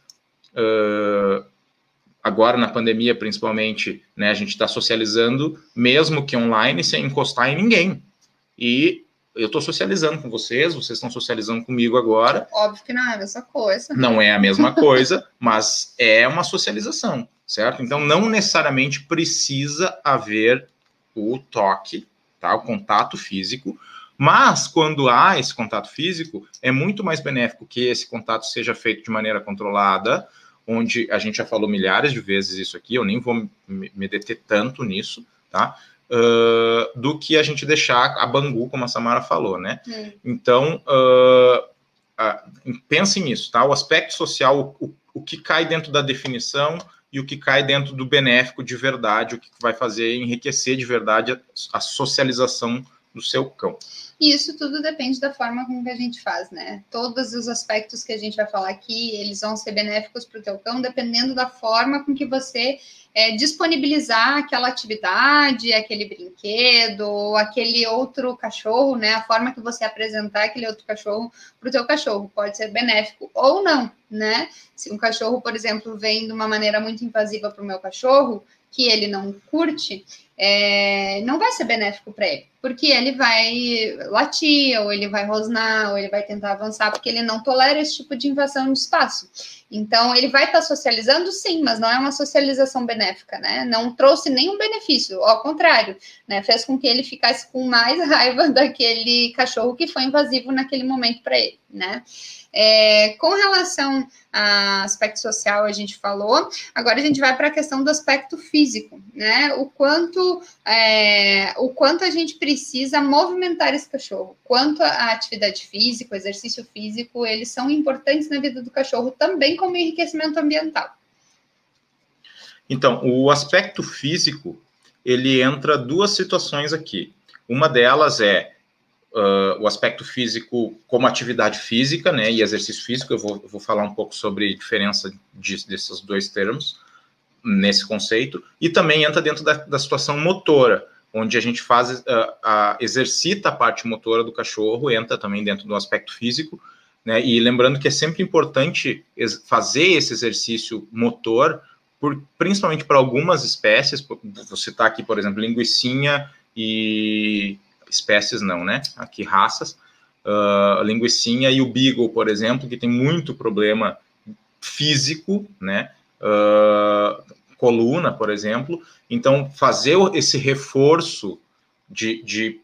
S2: uh, agora na pandemia principalmente, né, a gente está socializando, mesmo que online, sem encostar em ninguém. E eu estou socializando com vocês, vocês estão socializando comigo agora.
S1: Óbvio que não é a mesma coisa.
S2: Não é a mesma coisa, mas é uma socialização, certo? Então não necessariamente precisa haver o toque, tá? O contato físico. Mas quando há esse contato físico, é muito mais benéfico que esse contato seja feito de maneira controlada, onde a gente já falou milhares de vezes isso aqui, eu nem vou me deter tanto nisso, tá? Uh, do que a gente deixar a Bangu, como a Samara falou, né? É. Então, uh, uh, pense nisso, tá? O aspecto social, o, o que cai dentro da definição e o que cai dentro do benéfico de verdade, o que vai fazer enriquecer de verdade a, a socialização do seu cão.
S1: E isso tudo depende da forma como que a gente faz, né? Todos os aspectos que a gente vai falar aqui, eles vão ser benéficos para o teu cão, dependendo da forma com que você é, disponibilizar aquela atividade, aquele brinquedo, aquele outro cachorro, né? A forma que você apresentar aquele outro cachorro para o teu cachorro pode ser benéfico ou não, né? Se um cachorro, por exemplo, vem de uma maneira muito invasiva para o meu cachorro, que ele não curte, é, não vai ser benéfico para ele, porque ele vai latir, ou ele vai rosnar, ou ele vai tentar avançar, porque ele não tolera esse tipo de invasão de espaço. Então, ele vai estar tá socializando, sim, mas não é uma socialização benéfica, né? Não trouxe nenhum benefício, ao contrário, né? Fez com que ele ficasse com mais raiva daquele cachorro que foi invasivo naquele momento para ele, né? É, com relação a aspecto social, a gente falou, agora a gente vai para a questão do aspecto físico, né? O quanto, é, o quanto a gente precisa movimentar esse cachorro, quanto a atividade física, exercício físico, eles são importantes na vida do cachorro também como enriquecimento ambiental.
S2: Então, o aspecto físico, ele entra duas situações aqui. Uma delas é uh, o aspecto físico como atividade física, né, e exercício físico, eu vou, vou falar um pouco sobre a diferença de, desses dois termos nesse conceito, e também entra dentro da, da situação motora, onde a gente faz, uh, a, exercita a parte motora do cachorro, entra também dentro do aspecto físico, né, e lembrando que é sempre importante fazer esse exercício motor, por, principalmente para algumas espécies, vou citar aqui, por exemplo, linguiçinha e espécies não, né? Aqui raças, uh, linguiçinha e o beagle, por exemplo, que tem muito problema físico, né? Uh, coluna, por exemplo. Então, fazer esse reforço de, de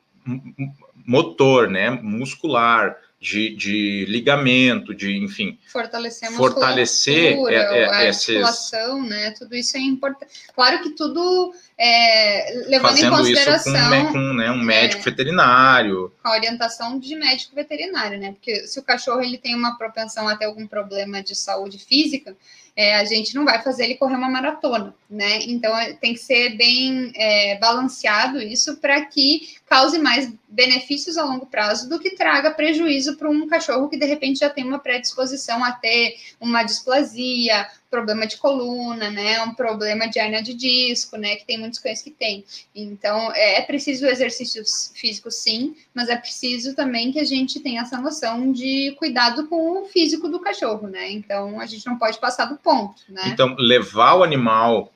S2: motor, né? Muscular, de, de ligamento, de, enfim,
S1: fortalecer a
S2: fortalecer
S1: é, é, a articulação, esses... né? Tudo isso é importante. Claro que tudo é, levando
S2: Fazendo
S1: em consideração
S2: isso com, com né, um médico é, veterinário,
S1: com a orientação de médico veterinário, né? Porque se o cachorro ele tem uma propensão a ter algum problema de saúde física, é, a gente não vai fazer ele correr uma maratona, né? Então é, tem que ser bem é, balanceado isso para que cause mais benefícios a longo prazo do que traga prejuízo para um cachorro que de repente já tem uma predisposição a ter uma displasia, problema de coluna, né? Um problema de hernia de disco, né? Que tem muitos cães que têm. Então é, é preciso exercício físico, sim, mas é preciso também que a gente tenha essa noção de cuidado com o físico do cachorro, né? Então a gente não pode passar do ponto, né?
S2: Então levar o animal,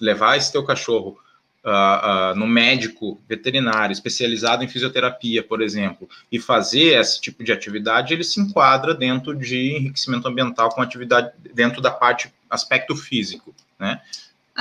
S2: levar esse teu cachorro uh, no médico veterinário especializado em fisioterapia, por exemplo, e fazer esse tipo de atividade, ele se enquadra dentro de enriquecimento ambiental com atividade dentro da parte aspecto físico, né?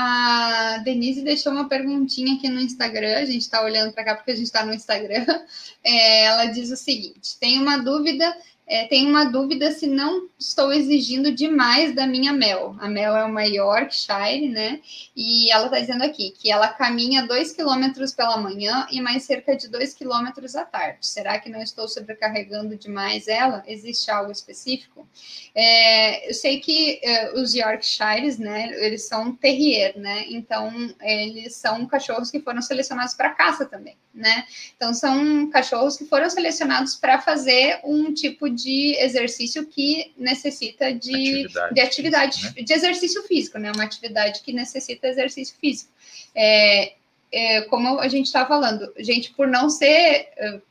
S1: A Denise deixou uma perguntinha aqui no Instagram, a gente está olhando para cá porque a gente está no Instagram. É, ela diz o seguinte: tem uma dúvida é, tem uma dúvida se não estou exigindo demais da minha Mel. A Mel é uma Yorkshire, né? E ela está dizendo aqui que ela caminha 2 quilômetros pela manhã e mais cerca de 2 quilômetros à tarde. Será que não estou sobrecarregando demais ela? Existe algo específico? É, eu sei que é, os Yorkshires, né? Eles são terrier, né? Então, eles são cachorros que foram selecionados para caça também, né? Então, são cachorros que foram selecionados para fazer um tipo de de exercício que necessita de atividade, de, atividade né? de exercício físico, né? Uma atividade que necessita exercício físico. É, é, como a gente está falando, gente, por não ser uh,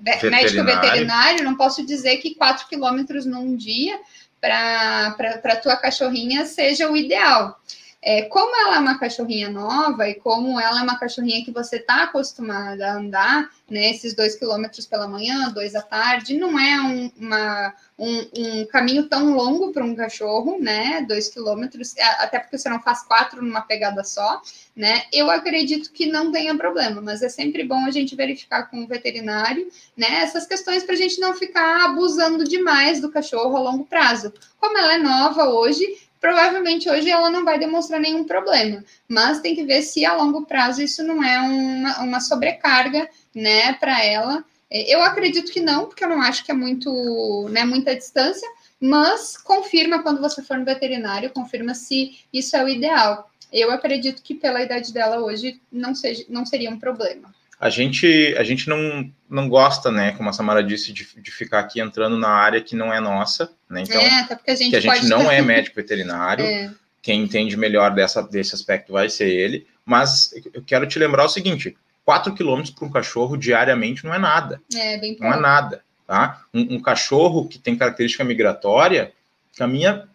S1: veterinário. médico veterinário, não posso dizer que 4 quilômetros num dia para a tua cachorrinha seja o ideal. É, como ela é uma cachorrinha nova e como ela é uma cachorrinha que você está acostumada a andar, né, esses dois quilômetros pela manhã, dois à tarde, não é um, uma, um, um caminho tão longo para um cachorro, né, dois quilômetros, até porque você não faz quatro numa pegada só, né, eu acredito que não tenha problema, mas é sempre bom a gente verificar com o veterinário, né, essas questões para a gente não ficar abusando demais do cachorro a longo prazo. Como ela é nova hoje, provavelmente hoje ela não vai demonstrar nenhum problema, mas tem que ver se a longo prazo isso não é uma, uma sobrecarga, né, para ela. É, eu acredito que não, porque eu não acho que é muito, né, muita distância, mas confirma quando você for no veterinário, confirma se isso é o ideal. Eu acredito que pela idade dela hoje não, seja, não seria um problema
S2: a gente, a gente não, não gosta, né, como a Samara disse, de, de ficar aqui entrando na área que não é nossa, né? Então,
S1: é, até porque a gente,
S2: que a gente não é médico veterinário. é. Quem entende melhor dessa, desse aspecto vai ser ele. Mas eu quero te lembrar o seguinte: 4 quilômetros para um cachorro diariamente não é nada.
S1: É, bem
S2: Não é nada, tá? Um, um cachorro que tem característica migratória caminha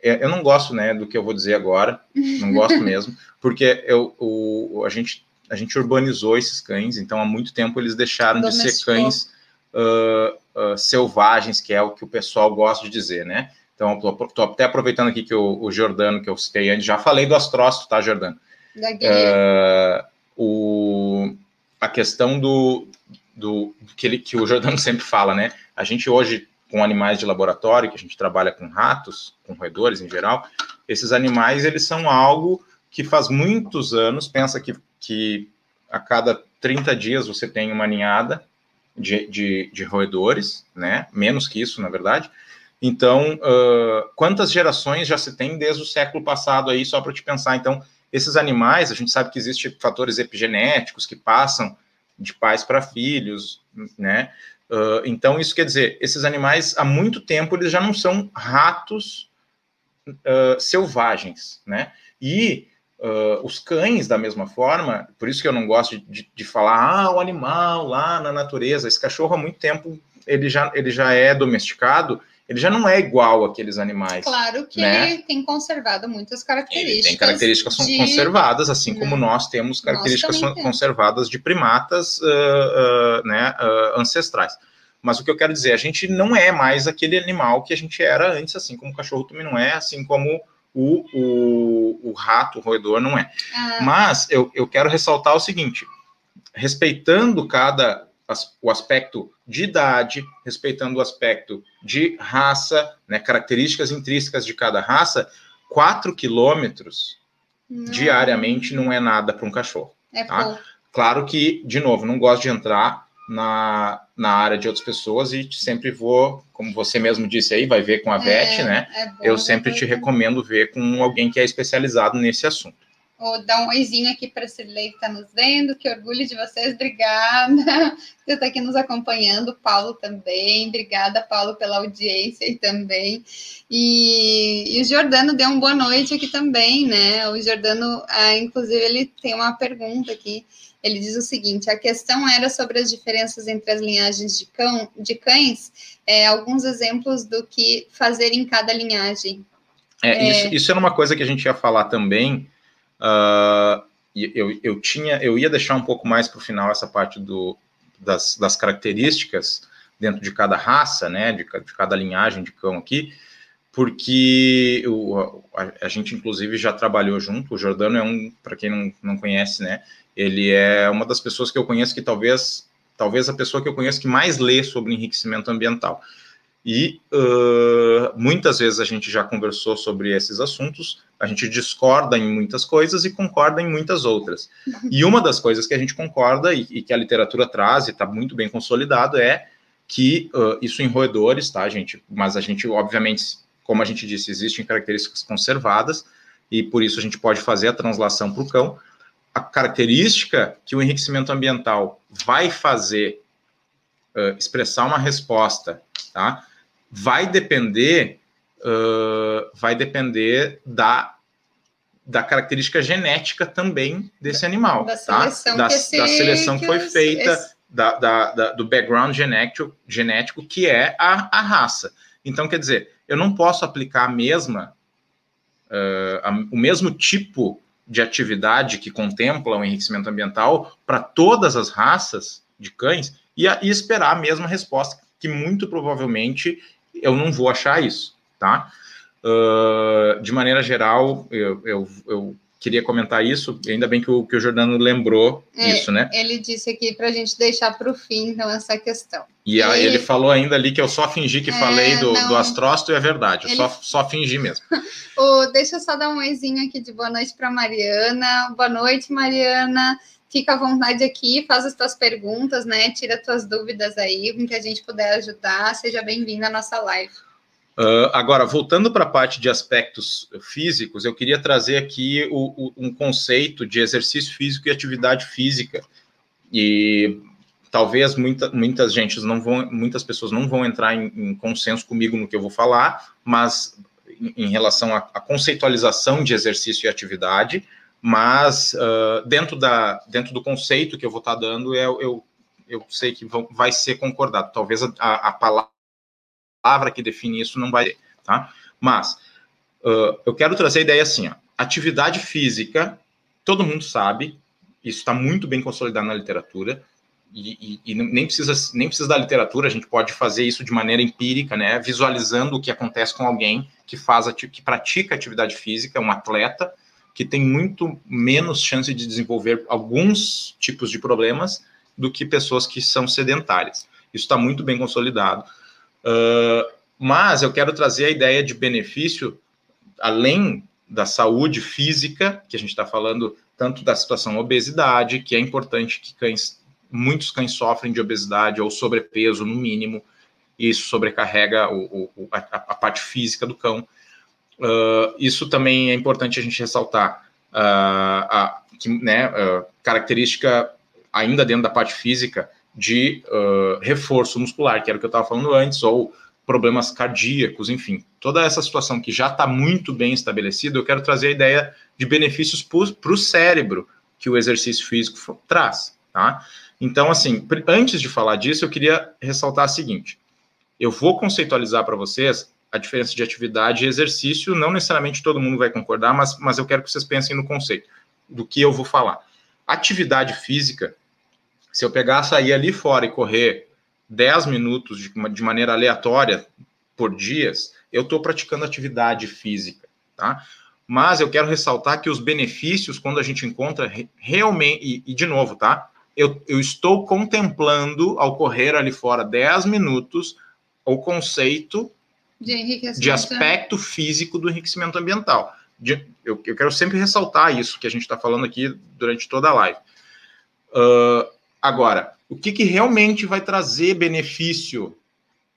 S2: é, eu não gosto né, do que eu vou dizer agora, não gosto mesmo, porque eu, o, a gente a gente urbanizou esses cães, então há muito tempo eles deixaram de ser cães uh, uh, selvagens, que é o que o pessoal gosta de dizer, né? Então, estou até aproveitando aqui que o, o, Jordano, que eu citei antes, já falei do astrócito, tá, Jordano? Uh, o, a questão do, do que, ele, que o Jordano sempre fala, né? A gente hoje, com animais de laboratório, que a gente trabalha com ratos, com roedores em geral, esses animais, eles são algo que faz muitos anos, pensa que que a cada 30 dias você tem uma ninhada de, de, de roedores, né? Menos que isso, na verdade. Então, uh, quantas gerações já se tem desde o século passado aí, só para te pensar? Então, esses animais, a gente sabe que existem fatores epigenéticos que passam de pais para filhos, né? Uh, então, isso quer dizer, esses animais, há muito tempo, eles já não são ratos uh, selvagens, né? E Uh, os cães, da mesma forma, por isso que eu não gosto de, de, falar, ah, o animal lá na natureza, esse cachorro há muito tempo ele já, ele já é domesticado, ele já não é igual àqueles animais.
S1: Claro que né? ele tem conservado muitas características. Ele
S2: tem características de... conservadas, assim como né? nós temos características nós conservadas de primatas uh, uh, né, ancestrais. Mas o que eu quero dizer, a gente não é mais aquele animal que a gente era antes, assim como o cachorro também não é, assim como o, o, o rato, o roedor, não é. Ah. Mas eu, eu quero ressaltar o seguinte: respeitando cada, o aspecto de idade, respeitando o aspecto de raça, né, características intrínsecas de cada raça, 4 quilômetros diariamente não é nada para um cachorro. É tá? Claro que, de novo, não gosto de entrar na, na área de outras pessoas e sempre vou, como você mesmo disse aí, vai ver com a é, Beth, né? É eu sempre te recomendo ver com alguém que é especializado nesse assunto.
S1: Vou dar um oizinho aqui para a Cirlei que está nos vendo, que orgulho de vocês, obrigada. Você está aqui nos acompanhando, Paulo também, obrigada, Paulo, pela audiência e também. E, e, o Jordano deu uma boa noite aqui também, né? O Jordano, ah, inclusive, ele tem uma pergunta aqui. Ele diz o seguinte: a questão era sobre as diferenças entre as linhagens de, cão, de cães, é, alguns exemplos do que fazer em cada linhagem.
S2: É, é... Isso, isso era uma coisa que a gente ia falar também Uh, eu, eu tinha, eu ia deixar um pouco mais para o final essa parte do, das, das, características dentro de cada raça, né, de, de cada linhagem de cão aqui, porque o, a, a, gente inclusive já trabalhou junto. O Jordano é um, para quem não, não conhece, né, ele é uma das pessoas que eu conheço que talvez, talvez a pessoa que eu conheço que mais lê sobre enriquecimento ambiental. E uh, muitas vezes a gente já conversou sobre esses assuntos, a gente discorda em muitas coisas e concorda em muitas outras. Uhum. E uma das coisas que a gente concorda e, e que a literatura traz e está muito bem consolidado é que uh, isso em roedores, tá, gente? Mas a gente, obviamente, como a gente disse, existem características conservadas e por isso a gente pode fazer a translação para o cão. A característica que o enriquecimento ambiental vai fazer uh, expressar uma resposta, tá? Vai depender uh, vai depender da da característica genética também desse animal, da tá? Seleção da, esse, da seleção que foi feita, esse... da, da, da, do background genético, genético que é a, a raça. Então, quer dizer, eu não posso aplicar a mesma, uh, a, o mesmo tipo de atividade que contempla o enriquecimento ambiental para todas as raças de cães e, a, e esperar a mesma resposta, que muito provavelmente eu não vou achar isso, tá? Uh, de maneira geral, eu, eu, eu, queria comentar isso, ainda bem que o, que o Jordano lembrou é, isso, né?
S1: Ele disse aqui para a gente deixar para o fim, então, essa questão.
S2: E aí, ele falou ainda ali que eu só fingi que é, falei do, do astrócito, e é verdade, eu ele... só, só fingi mesmo.
S1: deixa eu só dar um oizinho aqui de boa noite para Mariana. Boa noite, Mariana fica à vontade aqui, faz as tuas perguntas, né? Tira as tuas dúvidas aí, com que a gente puder ajudar. Seja bem-vindo à nossa live.
S2: Uh, agora, voltando para a parte de aspectos físicos, eu queria trazer aqui o, o, um conceito de exercício físico e atividade física. E talvez muita, muitas gente não vão, muitas pessoas não vão entrar em, em consenso comigo no que eu vou falar, mas em, em relação à conceitualização de exercício e atividade, mas uh, dentro, da, dentro do conceito que eu vou estar tá dando, eu, eu, eu sei que vão, vai ser concordado. Talvez a, a, palavra que define isso não vai, tá? Mas uh, eu quero trazer a ideia assim, ó, atividade física, todo mundo sabe, isso está muito bem consolidado na literatura, e, e, e, nem, precisa, nem precisa da literatura, a gente pode fazer isso de maneira empírica, né? Visualizando o que acontece com alguém que faz que pratica atividade física, um atleta, que tem muito menos chance de desenvolver alguns tipos de problemas do que pessoas que são sedentárias. Isso está muito bem consolidado. Uh, mas eu quero trazer a ideia de benefício, além da saúde física, que a gente está falando tanto da situação obesidade, que é importante que cães, muitos cães sofrem de obesidade ou sobrepeso, no mínimo, e isso sobrecarrega o, o, a, a parte física do cão. Uh, isso também é importante a gente ressaltar. Uh, a, que, né, uh, característica ainda dentro da parte física de reforço muscular, que era o que eu estava falando antes, ou problemas cardíacos, enfim, toda essa situação que já está muito bem estabelecida, eu quero trazer a ideia de benefícios para o cérebro que o exercício físico traz, tá? Então, assim, antes de falar disso, eu queria ressaltar o seguinte: eu vou conceitualizar para vocês a diferença de atividade e exercício. Não necessariamente todo mundo vai concordar, mas, mas eu quero que vocês pensem no conceito do que eu vou falar. Atividade física, se eu pegar, sair ali fora e correr 10 minutos de, de maneira aleatória por dias, eu estou praticando atividade física, tá? Mas eu quero ressaltar que os benefícios, quando a gente encontra realmente, e, e de novo, tá? eu, eu estou contemplando, ao correr ali fora 10 minutos, o conceito
S1: de,
S2: de aspecto físico do enriquecimento ambiental. De, eu, eu, quero sempre ressaltar isso que a gente está falando aqui durante toda a live. Uh, agora, o que, que realmente vai trazer benefício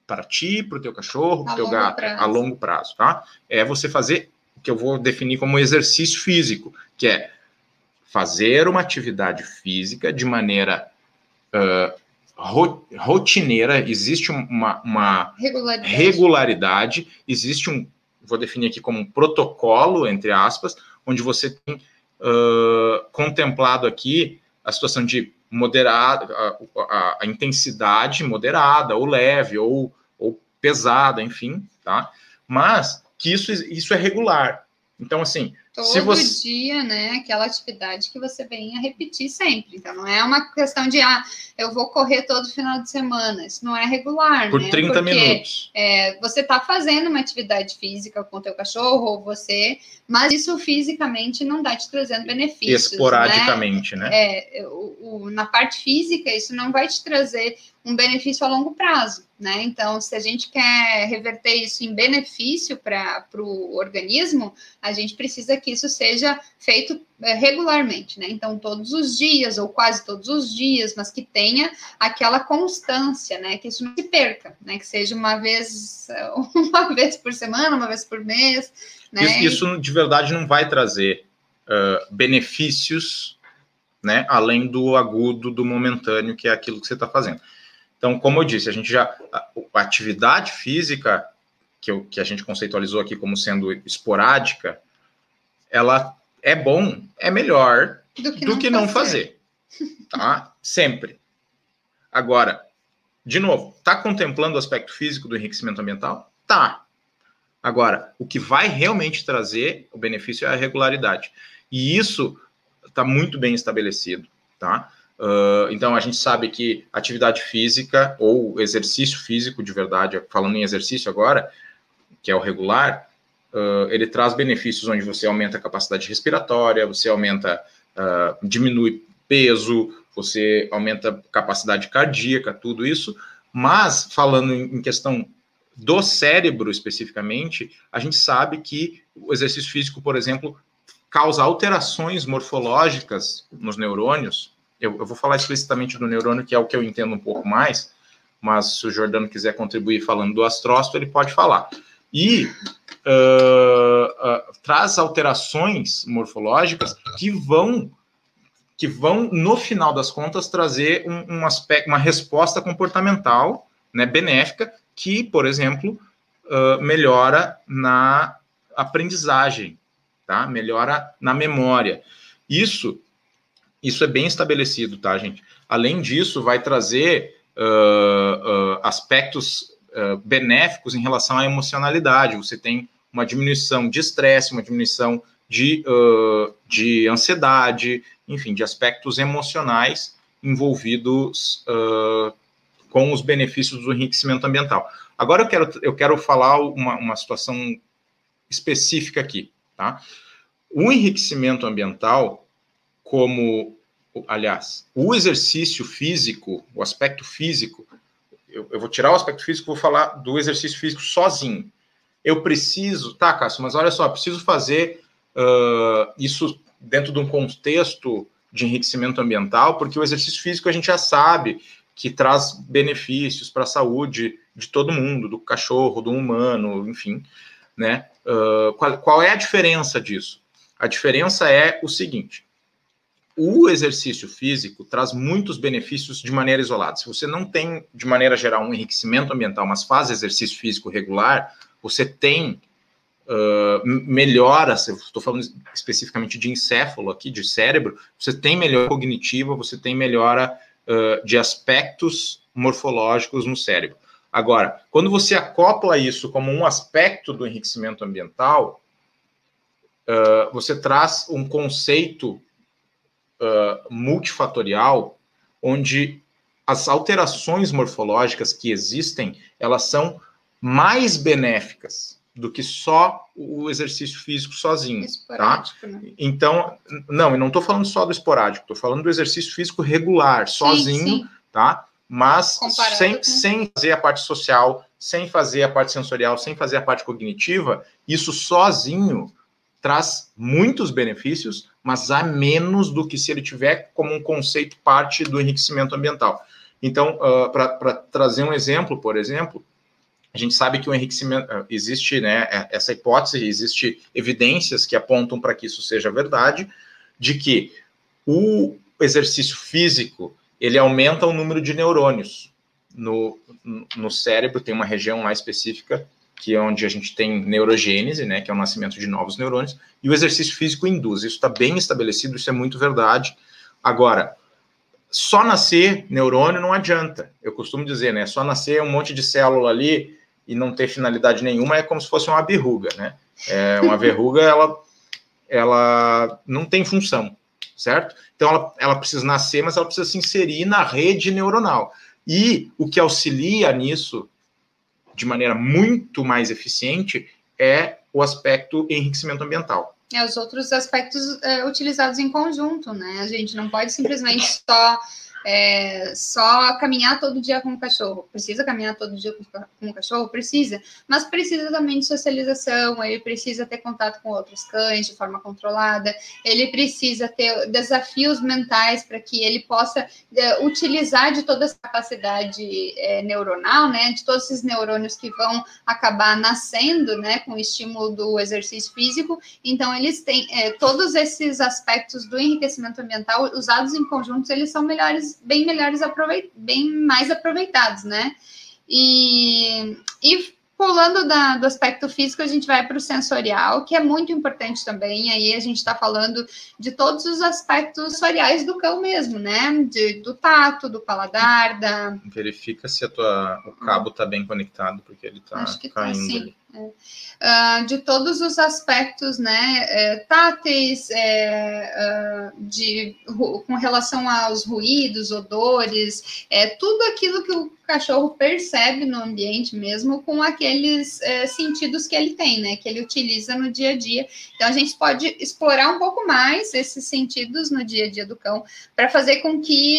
S2: para ti, para o teu cachorro, para o teu gato, prazo. a longo prazo, tá? É você fazer o que eu vou definir como exercício físico, que é fazer uma atividade física de maneira uh, rotineira, existe uma, uma regularidade. regularidade. existe um, vou definir aqui como um protocolo, entre aspas, onde você tem uh, contemplado aqui a situação de moderada, a, a, a, intensidade moderada, ou leve, ou, ou pesada, enfim, tá? Mas que isso, isso é regular. Então, assim,
S1: todo se você... dia, né? Aquela atividade que você vem a repetir sempre. Então, não é uma questão de, ah, eu vou correr todo final de semana. Isso não é regular,
S2: Por
S1: né?
S2: 30 Porque, minutos.
S1: É, você está fazendo uma atividade física com o teu cachorro ou você, mas isso fisicamente não está te trazendo benefícios.
S2: Né? Esporadicamente, né?
S1: né? É, o, o, na parte física, isso não vai te trazer um benefício a longo prazo, né? Então, se a gente quer reverter isso em benefício para o organismo, a gente precisa que isso seja feito é, regularmente, né? Então, todos os dias, ou quase todos os dias, mas que tenha aquela constância, né? Que isso não se perca, né? Que seja uma vez, uma vez por semana, uma vez por mês, né?
S2: Isso, isso de verdade não vai trazer uh, benefícios, né? Além do agudo, do momentâneo, que é aquilo que você está fazendo. Então, como eu disse, a gente já. A, a atividade física, que, eu, que a gente conceitualizou aqui como sendo esporádica, ela é bom, é melhor do que, do não, que não fazer. Tá? Sempre. Agora, de novo, tá contemplando o aspecto físico do enriquecimento ambiental? Tá. Agora, o que vai realmente trazer o benefício é a regularidade. E isso está muito bem estabelecido, tá? Uh, então, a gente sabe que atividade física ou exercício físico de verdade, falando em exercício agora, que é o regular, uh, ele traz benefícios onde você aumenta a capacidade respiratória, você aumenta, uh, diminui peso, você aumenta capacidade cardíaca, tudo isso. Mas, falando em questão do cérebro especificamente, a gente sabe que o exercício físico, por exemplo, causa alterações morfológicas nos neurônios, eu, eu, vou falar explicitamente do neurônio, que é o que eu entendo um pouco mais, mas se o Jordano quiser contribuir falando do astrócito, ele pode falar. E uh, uh, traz alterações morfológicas que vão que vão, no final das contas, trazer um, um aspecto, uma resposta comportamental né, benéfica, que, por exemplo, uh, melhora na aprendizagem, tá? melhora na memória. Isso isso é bem estabelecido, tá, gente? Além disso, vai trazer uh, uh, aspectos uh, benéficos em relação à emocionalidade. Você tem uma diminuição de estresse, uma diminuição de, de ansiedade, enfim, de aspectos emocionais envolvidos com os benefícios do enriquecimento ambiental. Agora eu quero, eu quero falar uma, uma situação específica aqui, tá? O enriquecimento ambiental, como, aliás, o exercício físico, o aspecto físico, eu, eu vou tirar o aspecto físico, vou falar do exercício físico sozinho. Eu preciso, tá, Cássio, mas olha só, preciso fazer uh, isso dentro de um contexto de enriquecimento ambiental, porque o exercício físico a gente já sabe que traz benefícios para a saúde de todo mundo, do cachorro, do humano, enfim, né? Uh, qual, qual é a diferença disso? A diferença é o seguinte: o exercício físico traz muitos benefícios de maneira isolada. Se você não tem, de maneira geral, um enriquecimento ambiental, mas faz exercício físico regular, você tem uh, melhora, estou falando especificamente de encéfalo aqui, de cérebro, você tem melhora cognitiva, você tem melhora uh, de aspectos morfológicos no cérebro. Agora, quando você acopla isso como um aspecto do enriquecimento ambiental, uh, você traz um conceito uh, multifatorial, onde as alterações morfológicas que existem, elas são mais benéficas do que só o exercício físico sozinho, tá? Né? Então, não, eu não estou falando só do esporádico, estou falando do exercício físico regular, sozinho, sim, sim. tá? Mas sem, com... sem fazer a parte social, sem fazer a parte sensorial, sem fazer a parte cognitiva, isso sozinho traz muitos benefícios, mas há menos do que se ele tiver como um conceito parte do enriquecimento ambiental. Então, uh, para trazer um exemplo, por exemplo, a gente sabe que o enriquecimento uh, existe, né, é, essa hipótese, existe evidências que apontam para que isso seja verdade, de que o exercício físico ele aumenta o número de neurônios no, no cérebro, tem uma região lá específica que é onde a gente tem neurogênese, né, que é o nascimento de novos neurônios, e o exercício físico induz. Isso está bem estabelecido, isso é muito verdade. Agora, só nascer neurônio não adianta. Eu costumo dizer, né, só nascer um monte de célula ali e não ter finalidade nenhuma é como se fosse uma verruga, né? É, uma verruga, ela, ela não tem função, certo? Então, ela, ela precisa nascer, mas ela precisa se inserir na rede neuronal. E o que auxilia nisso de maneira muito mais eficiente é o aspecto enriquecimento ambiental.
S1: É, os outros aspectos é, utilizados em conjunto, né? A gente não pode simplesmente só é, só caminhar todo dia com o cachorro. Precisa caminhar todo dia com, o cachorro? Precisa. Mas precisa também de socialização, ele precisa ter contato com outros cães de forma controlada, ele precisa ter desafios mentais para que ele possa é, utilizar de toda essa capacidade é, neuronal, né? De todos esses neurônios que vão acabar nascendo, né? Com o estímulo do exercício físico. Então, eles têm é, todos esses aspectos do enriquecimento ambiental usados em conjuntos, eles são melhores bem melhores, bem mais aproveitados, né? E, e pulando da, do aspecto físico, a gente vai para o sensorial, que é muito importante também. Aí a gente está falando de todos os aspectos sensoriais do cão mesmo, né? De, do tato, do paladar, da.
S2: Verifica se tua, o cabo está bem conectado, porque ele está tá, caindo. Tá, sim.
S1: Uh, de todos os aspectos, né, é, táteis, é, uh, de, com relação aos ruídos, odores, é, tudo aquilo que o cachorro percebe no ambiente mesmo com aqueles é, sentidos que ele tem, né, que ele utiliza no dia a dia. Então, a gente pode explorar um pouco mais esses sentidos no dia a dia do cão para fazer com que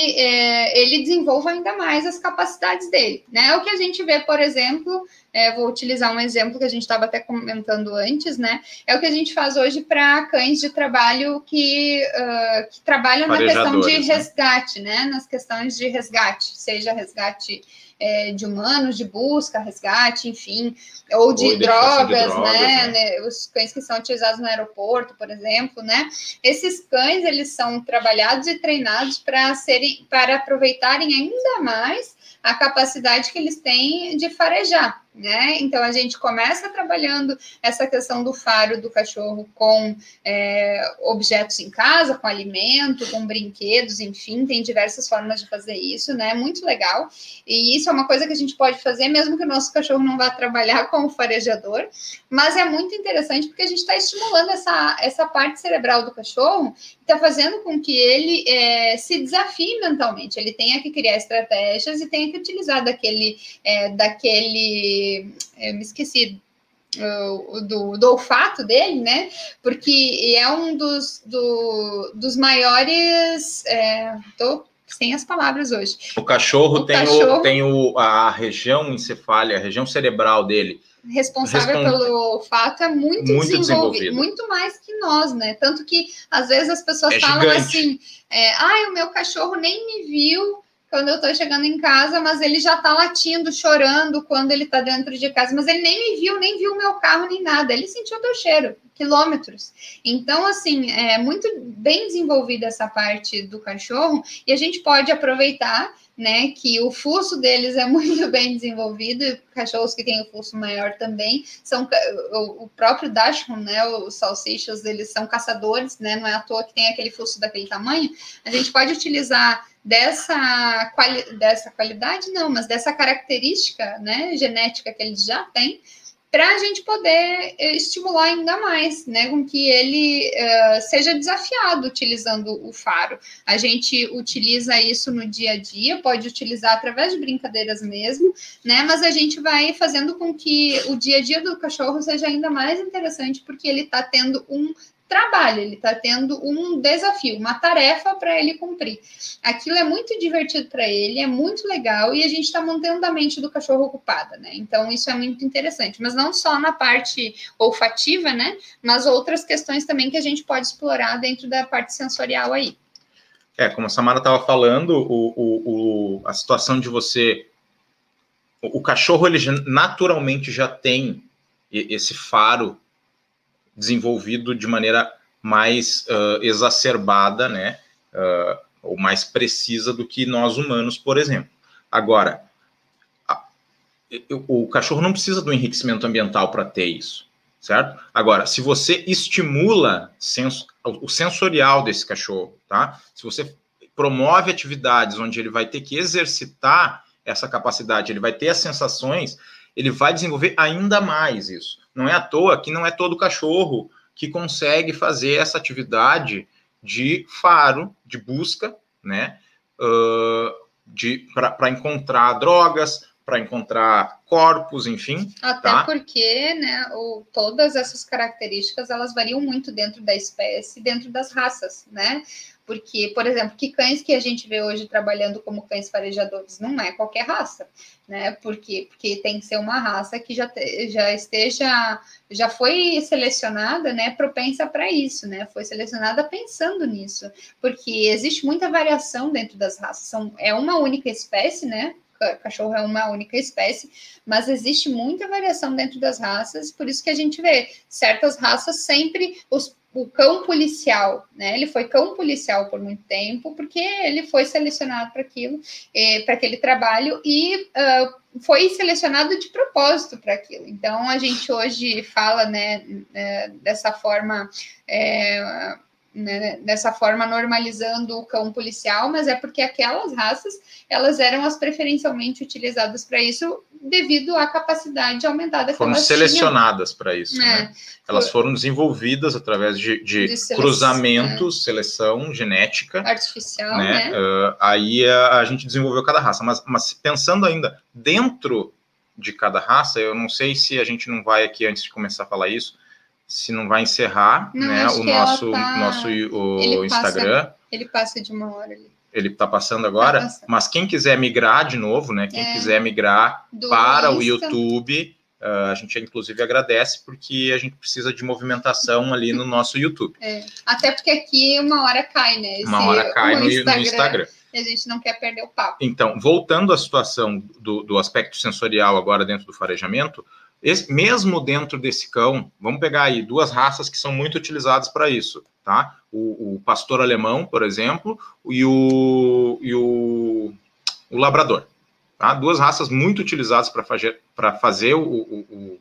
S1: ele desenvolva ainda mais as capacidades dele, né, o que a gente vê, por exemplo, é, vou utilizar um exemplo que a gente estava até comentando antes, né? É o que a gente faz hoje para cães de trabalho que, uh, que trabalham na questão de né? resgate, né? né? Nas questões de resgate, seja resgate é, de humanos, de busca, resgate, enfim, ou de, ou drogas, de drogas né? né? né? Os cães que são utilizados no aeroporto, por exemplo, né? Esses cães eles são trabalhados e treinados para serem, para aproveitarem ainda mais a capacidade que eles têm de farejar né? Então a gente começa trabalhando essa questão do faro do cachorro com é, objetos em casa, com alimento, com brinquedos, enfim, tem diversas formas de fazer isso, né? Muito legal. E isso é uma coisa que a gente pode fazer, mesmo que o nosso cachorro não vá trabalhar como farejador, mas é muito interessante porque a gente está estimulando essa, essa parte cerebral do cachorro, está fazendo com que ele é, se desafie mentalmente, ele tenha que criar estratégias e tenha que utilizar daquele, é, daquele eu me esqueci do, do, olfato dele, né? Porque é um dos, do, dos maiores. É, tô sem as palavras hoje.
S2: O cachorro, o tem, cachorro o, tem o, a região encefálica, a região cerebral dele.
S1: Responsável Respon... pelo olfato é muito, muito desenvolvido, muito mais que nós, né? Tanto que às vezes as pessoas é falam gigante. assim: é, ai, o meu cachorro nem me viu quando eu tô chegando em casa, mas ele já tá latindo, chorando quando ele tá dentro de casa, mas ele nem me viu, nem viu o meu carro, nem nada. Ele sentiu o teu cheiro, quilômetros. Então, assim, é muito bem desenvolvida essa parte do cachorro e a gente pode aproveitar né, que o fluxo deles é muito bem desenvolvido, cachorros que têm o fluxo maior também, são o, próprio Dachshund, né, os salsichas, eles são caçadores, né, não é à toa que tem aquele fluxo daquele tamanho, a gente pode utilizar dessa, quali dessa qualidade, não, mas dessa característica, né, genética que eles já têm, para a gente poder eh, estimular ainda mais, né, com que ele uh, seja desafiado utilizando o faro. A gente utiliza isso no dia a dia, pode utilizar através de brincadeiras mesmo, né, mas a gente vai fazendo com que o dia a dia do cachorro seja ainda mais interessante, porque ele está tendo um trabalho, ele está tendo um desafio, uma tarefa para ele cumprir. Aquilo é muito divertido para ele, é muito legal e a gente está mantendo a mente do cachorro ocupada, né? Então isso é muito interessante, mas não só na parte olfativa, né? Mas outras questões também que a gente pode explorar dentro da parte sensorial aí.
S2: É, como a Samara estava falando, o, o, o, a situação de você. O, o cachorro, ele naturalmente já tem esse faro desenvolvido de maneira mais uh, exacerbada, né, uh, ou mais precisa do que nós humanos, por exemplo. Agora, a, o cachorro não precisa do enriquecimento ambiental para ter isso, certo? Agora, se você estimula sens o sensorial desse cachorro, tá? Se você promove atividades onde ele vai ter que exercitar essa capacidade, ele vai ter as sensações, ele vai desenvolver ainda mais isso. Não é à toa que não é todo cachorro que consegue fazer essa atividade de faro, de busca, né? Uh, para encontrar drogas, para encontrar corpos, enfim.
S1: Até tá? porque, né, o, todas essas características elas variam muito dentro da espécie, dentro das raças, né? Porque, por exemplo, que cães que a gente vê hoje trabalhando como cães farejadores não é qualquer raça, né? Porque, porque tem que ser uma raça que já, te, já esteja, já foi selecionada, né? Propensa para isso, né? Foi selecionada pensando nisso, porque existe muita variação dentro das raças. São, é uma única espécie, né? cachorro é uma única espécie, mas existe muita variação dentro das raças, por isso que a gente vê certas raças sempre os o cão policial, né? Ele foi cão policial por muito tempo, porque ele foi selecionado para aquilo, eh, para aquele trabalho e uh, foi selecionado de propósito para aquilo. Então a gente hoje fala, né, né dessa forma. É, né, dessa forma normalizando o cão policial, mas é porque aquelas raças elas eram as preferencialmente utilizadas para isso devido à capacidade aumentada que
S2: foram selecionadas para isso, é, né? Elas foram desenvolvidas através de, de, de cruzamentos, é. seleção genética
S1: artificial, né? né?
S2: Uh, aí a, a, gente desenvolveu cada raça, mas, mas pensando ainda dentro de cada raça, eu não sei se a gente não vai aqui antes de começar a falar isso se não vai encerrar não, né, o nosso, tá... nosso o ele Instagram.
S1: Passa, ele passa de uma hora ali.
S2: Ele está passando agora, tá passando. mas quem quiser migrar de novo, né? Quem é, quiser migrar para Insta. o YouTube, uh, a gente inclusive agradece porque a gente precisa de movimentação ali no nosso YouTube.
S1: É. Até porque aqui uma hora cai, né?
S2: Esse, uma hora cai no Instagram. No Instagram.
S1: E a gente não quer perder o papo.
S2: Então, voltando à situação do, do aspecto sensorial agora dentro do farejamento, esse, mesmo dentro desse cão, vamos pegar aí duas raças que são muito utilizadas para isso, tá? O, o, pastor alemão, por exemplo, e o, e o, o labrador. Tá? Duas raças muito utilizadas para fazer, fazer o, o,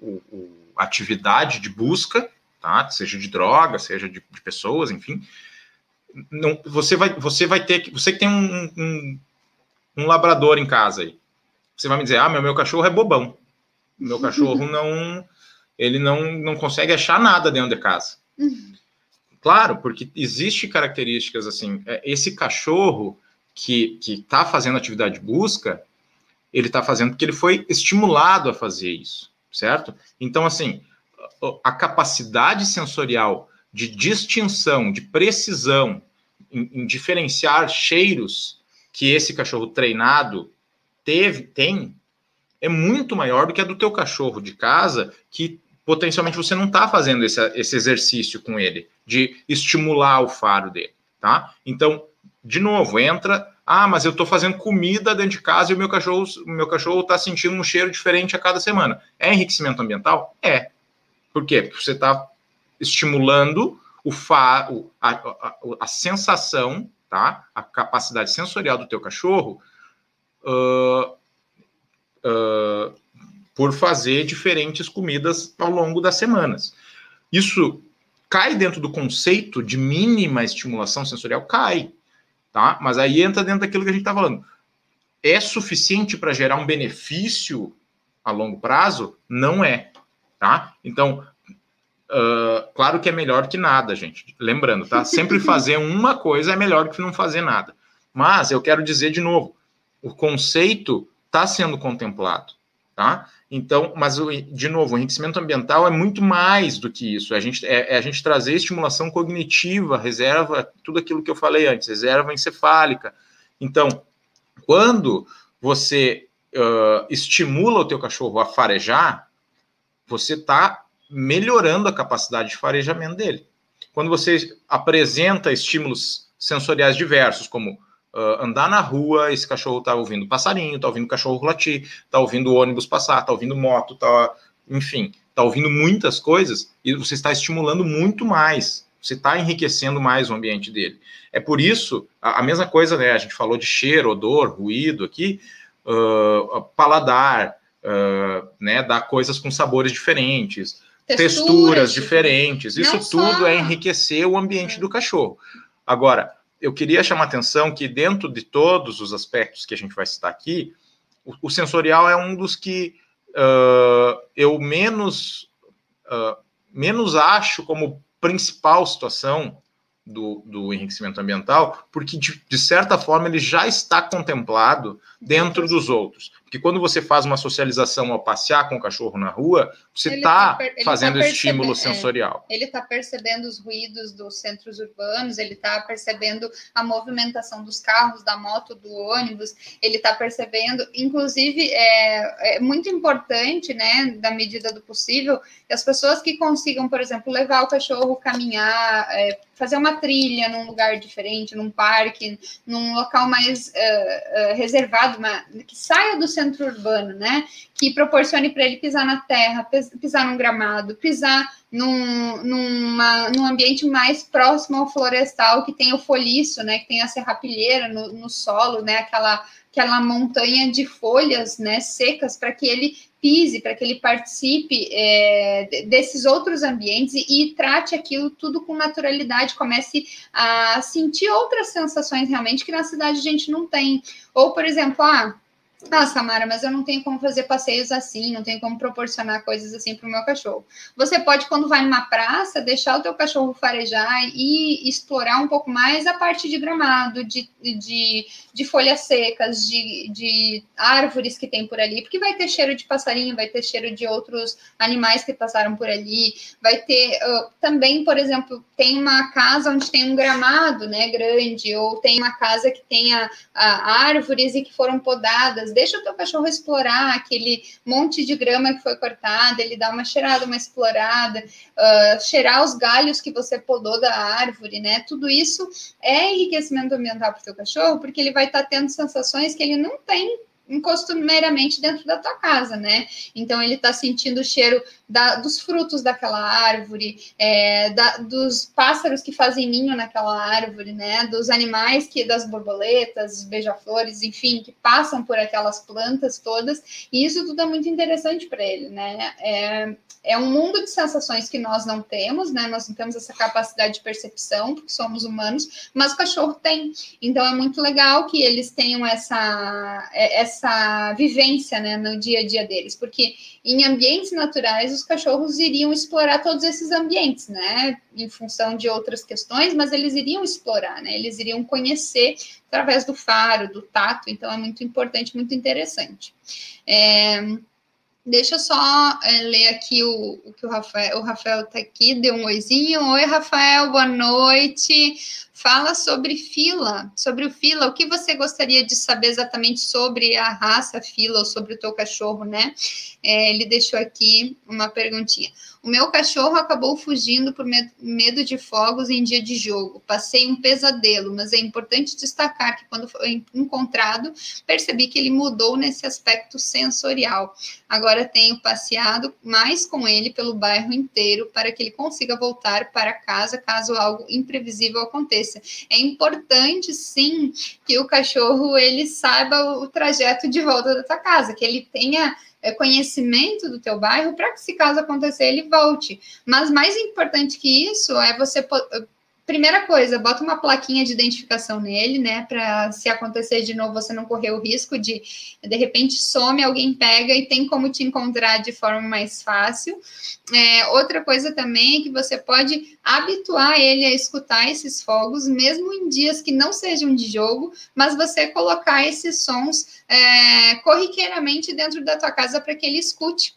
S2: o, o, atividade de busca, tá? seja de droga, seja de, de pessoas, enfim. Não, você, vai, você vai ter que. Você que tem um, um, um labrador em casa aí. Você vai me dizer, ah, meu, meu cachorro é bobão meu cachorro não ele não, não consegue achar nada dentro de casa. Claro, porque existe características assim. É, esse cachorro que que está fazendo atividade de busca, ele está fazendo porque ele foi estimulado a fazer isso, certo? Então, assim, a capacidade sensorial de distinção, de precisão em, em diferenciar cheiros que esse cachorro treinado teve, tem, é muito maior do que a do teu cachorro de casa, que potencialmente você não está fazendo esse, esse exercício com ele, de estimular o faro dele, tá? Então, de novo, entra, ah, mas eu estou fazendo comida dentro de casa e o meu cachorro meu cachorro está sentindo um cheiro diferente a cada semana. É enriquecimento ambiental? É. Por quê? Porque você está estimulando o fa, a, a, a, sensação, tá? A capacidade sensorial do teu cachorro uh, por fazer diferentes comidas ao longo das semanas. Isso cai dentro do conceito de mínima estimulação sensorial? Cai, tá? Mas aí entra dentro daquilo que a gente está falando. É suficiente para gerar um benefício a longo prazo, não é, tá? Então, uh, claro que é melhor que nada, gente. Lembrando, tá? Sempre fazer uma coisa é melhor que não fazer nada. Mas eu quero dizer de novo, o conceito está sendo contemplado, tá? Então, mas de novo, o enriquecimento ambiental é muito mais do que isso. A gente, é, é a gente trazer estimulação cognitiva, reserva, tudo aquilo que eu falei antes, reserva encefálica. Então, quando você uh, estimula o teu cachorro a farejar, você está melhorando a capacidade de farejamento dele. Quando você apresenta estímulos sensoriais diversos, como uh, andar na rua, esse cachorro está ouvindo passarinho, está ouvindo cachorro latir, está ouvindo ônibus passar, está ouvindo moto, tá, enfim, está ouvindo muitas coisas e você está estimulando muito mais. Você está enriquecendo mais o ambiente dele. É por isso, a, a, mesma coisa, né? A gente falou de cheiro, odor, ruído aqui uh, paladar, uh, né, dar coisas com sabores diferentes, texturas, texturas diferentes. Isso tudo é enriquecer o ambiente é. do cachorro. Agora, eu queria chamar atenção que dentro de todos os aspectos que a gente vai citar aqui, o, o sensorial é um dos que uh, eu menos menos acho como principal situação do, do enriquecimento ambiental, porque de, de, certa forma ele já está contemplado dentro dos outros. Porque quando você faz uma socialização ao passear com o cachorro na rua, você está tá, tá fazendo tá estímulo sensorial.
S1: É, ele está percebendo os ruídos dos centros urbanos, ele está percebendo a movimentação dos carros, da moto, do ônibus, ele está percebendo, inclusive, é, é, muito importante, né, da medida do possível, que as pessoas que consigam, por exemplo, levar o cachorro caminhar, é, fazer uma trilha num lugar diferente, num parque, num local mais uh, uh, reservado, uma, que saia do centro urbano, né? Que proporcione para ele pisar na terra, pisar num gramado, pisar num, numa, num ambiente mais próximo ao florestal, que tem o foliço, né? Que tem a serrapilheira no, no solo, né? Aquela aquela montanha de folhas né, secas para que ele pise, para que ele participe é, desses outros ambientes e, e, trate aquilo tudo com naturalidade, comece a sentir outras sensações realmente que na cidade a gente não tem. Ou, por exemplo, ah, ah, Samara, mas eu não tenho como fazer passeios assim, não tenho como proporcionar coisas assim para o meu cachorro. Você pode, quando vai numa praça, deixar o teu cachorro farejar e explorar um pouco mais a parte de gramado, de, de, de folhas secas, de, de árvores que tem por ali, porque vai ter cheiro de passarinho, vai ter cheiro de outros animais que passaram por ali, vai ter uh, também, por exemplo, tem uma casa onde tem um gramado, né, grande, ou tem uma casa que tenha árvores e que foram podadas deixa o teu cachorro explorar aquele monte de grama que foi cortada, ele dá uma cheirada, uma explorada, uh, cheirar os galhos que você podou da árvore, né? Tudo isso é enriquecimento ambiental para o teu cachorro, porque ele vai estar tá tendo sensações que ele não tem costumeiramente dentro da tua casa, né? Então ele está sentindo o cheiro da, dos frutos daquela árvore, é, da, dos pássaros que fazem ninho naquela árvore, né? Dos animais que, das borboletas, beija-flores, enfim, que passam por aquelas plantas todas. E isso tudo é muito interessante para ele, né? É, é um mundo de sensações que nós não temos, né? Nós não temos essa capacidade de percepção, porque somos humanos, mas o cachorro tem. Então é muito legal que eles tenham essa, é, essa vivência né, no dia a dia deles, porque em ambientes naturais os cachorros iriam explorar todos esses ambientes, né? Em função de outras questões, mas eles iriam explorar, né? Eles iriam conhecer através do faro, do tato, então é muito importante, muito interessante. É, Deixa eu só é, ler aqui o, o, que o Rafael, o Rafael tá aqui, deu um oizinho. Oi, Rafael, boa noite. Fala sobre fila, sobre o fila. O que você gostaria de saber exatamente sobre a raça fila ou sobre o teu cachorro, né? É, ele deixou aqui uma perguntinha. O meu cachorro acabou fugindo por medo de fogos em dia de jogo. Passei um pesadelo, mas é importante destacar que quando foi encontrado, percebi que ele mudou nesse aspecto sensorial. Agora tenho passeado mais com ele pelo bairro inteiro para que ele consiga voltar para casa caso algo imprevisível aconteça. É importante, sim, que o cachorro ele saiba o trajeto de volta da tua casa, que ele tenha é, conhecimento do teu bairro para que, se caso acontecer, ele volte. Mas mais importante que isso é você primeira coisa, bota uma plaquinha de identificação nele, né? Para se acontecer de novo, você não correr o risco de de repente some, alguém pega e tem como te encontrar de forma mais fácil. É, outra coisa também é que você pode habituar ele a escutar esses fogos, mesmo em dias que não sejam de jogo, mas você colocar esses sons é, corriqueiramente dentro da tua casa para que ele escute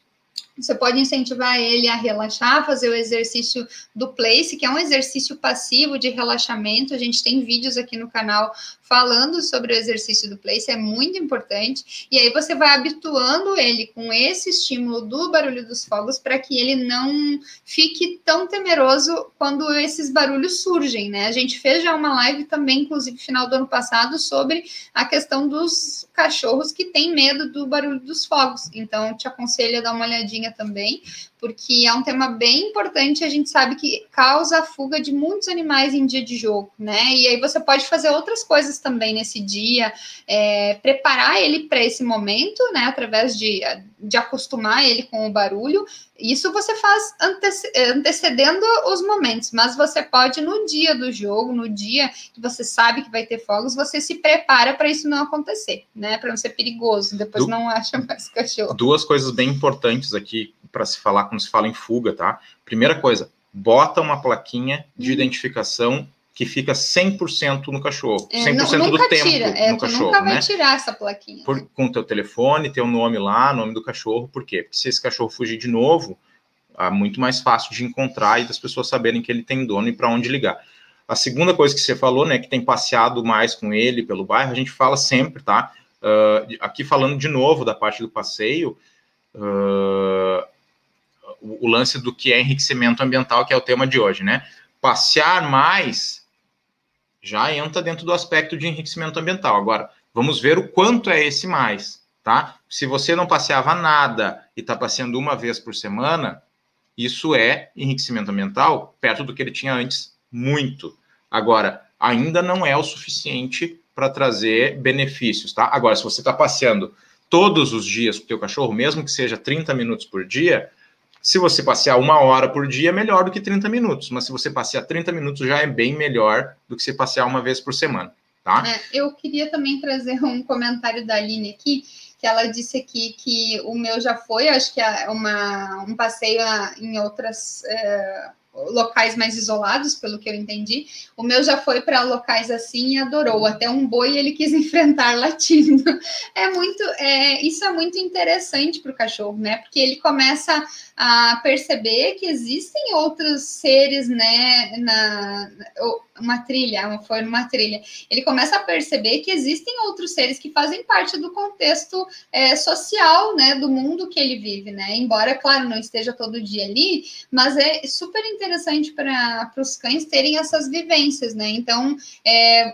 S1: você pode incentivar ele a relaxar, fazer o exercício do place, que é um exercício passivo de relaxamento. A gente tem vídeos aqui no canal falando sobre o exercício do place, é muito importante. E aí você vai habituando ele com esse estímulo do barulho dos fogos para que ele não fique tão temeroso quando esses barulhos surgem, né? A gente fez já uma live também, inclusive final do ano passado, sobre a questão dos cachorros que têm medo do barulho dos fogos. Então, te aconselho a dar uma olhadinha também, porque é um tema bem importante. A gente sabe que causa a fuga de muitos animais em dia de jogo, né? E aí você pode fazer outras coisas também nesse dia, é, preparar ele para esse momento, né? Através de, de acostumar ele com o barulho. Isso você faz antecedendo os momentos, mas você pode, no dia do jogo, no dia que você sabe que vai ter fogos, você se prepara para isso não acontecer, né? Para não ser perigoso, depois du não acha mais cachorro.
S2: Duas coisas bem importantes aqui para se falar quando se fala em fuga, tá? Primeira coisa, bota uma plaquinha de hum. identificação que fica 100% no cachorro, é, 100% do tempo
S1: tira.
S2: É,
S1: no cachorro, nunca vai né? tirar essa plaquinha.
S2: Por, com teu telefone, teu nome lá, nome do cachorro, por quê? Porque se esse cachorro fugir de novo, é muito mais fácil de encontrar e das pessoas saberem que ele tem dono e para onde ligar. A segunda coisa que você falou, né, que tem passeado mais com ele pelo bairro, a gente fala sempre, tá? Uh, aqui falando de novo da parte do passeio, uh, o, lance do que é enriquecimento ambiental, que é o tema de hoje, né? Passear mais já entra dentro do aspecto de enriquecimento ambiental. Agora, vamos ver o quanto é esse mais, tá? Se você não passeava nada e está passeando uma vez por semana, isso é enriquecimento ambiental perto do que ele tinha antes, muito. Agora, ainda não é o suficiente para trazer benefícios, tá? Agora, se você está passeando todos os dias com o teu cachorro, mesmo que seja 30 minutos por dia, se você passear uma hora por dia, é melhor do que 30 minutos. Mas se você passear 30 minutos, já é bem melhor do que você passear uma vez por semana, tá?
S1: É, eu queria também trazer um comentário da Aline aqui, que ela disse aqui que o meu já foi, acho que é uma, um passeio em outras... É locais mais isolados, pelo que eu entendi. O meu já foi para locais assim e adorou. Até um boi ele quis enfrentar latindo. É muito, é, isso é muito interessante para o cachorro, né? Porque ele começa a perceber que existem outros seres, né, na uma trilha, foi numa trilha. Ele começa a perceber que existem outros seres que fazem parte do contexto é, social, né, do mundo que ele vive, né? Embora, claro, não esteja todo dia ali, mas é super interessante para os cães terem essas vivências, né? Então, é,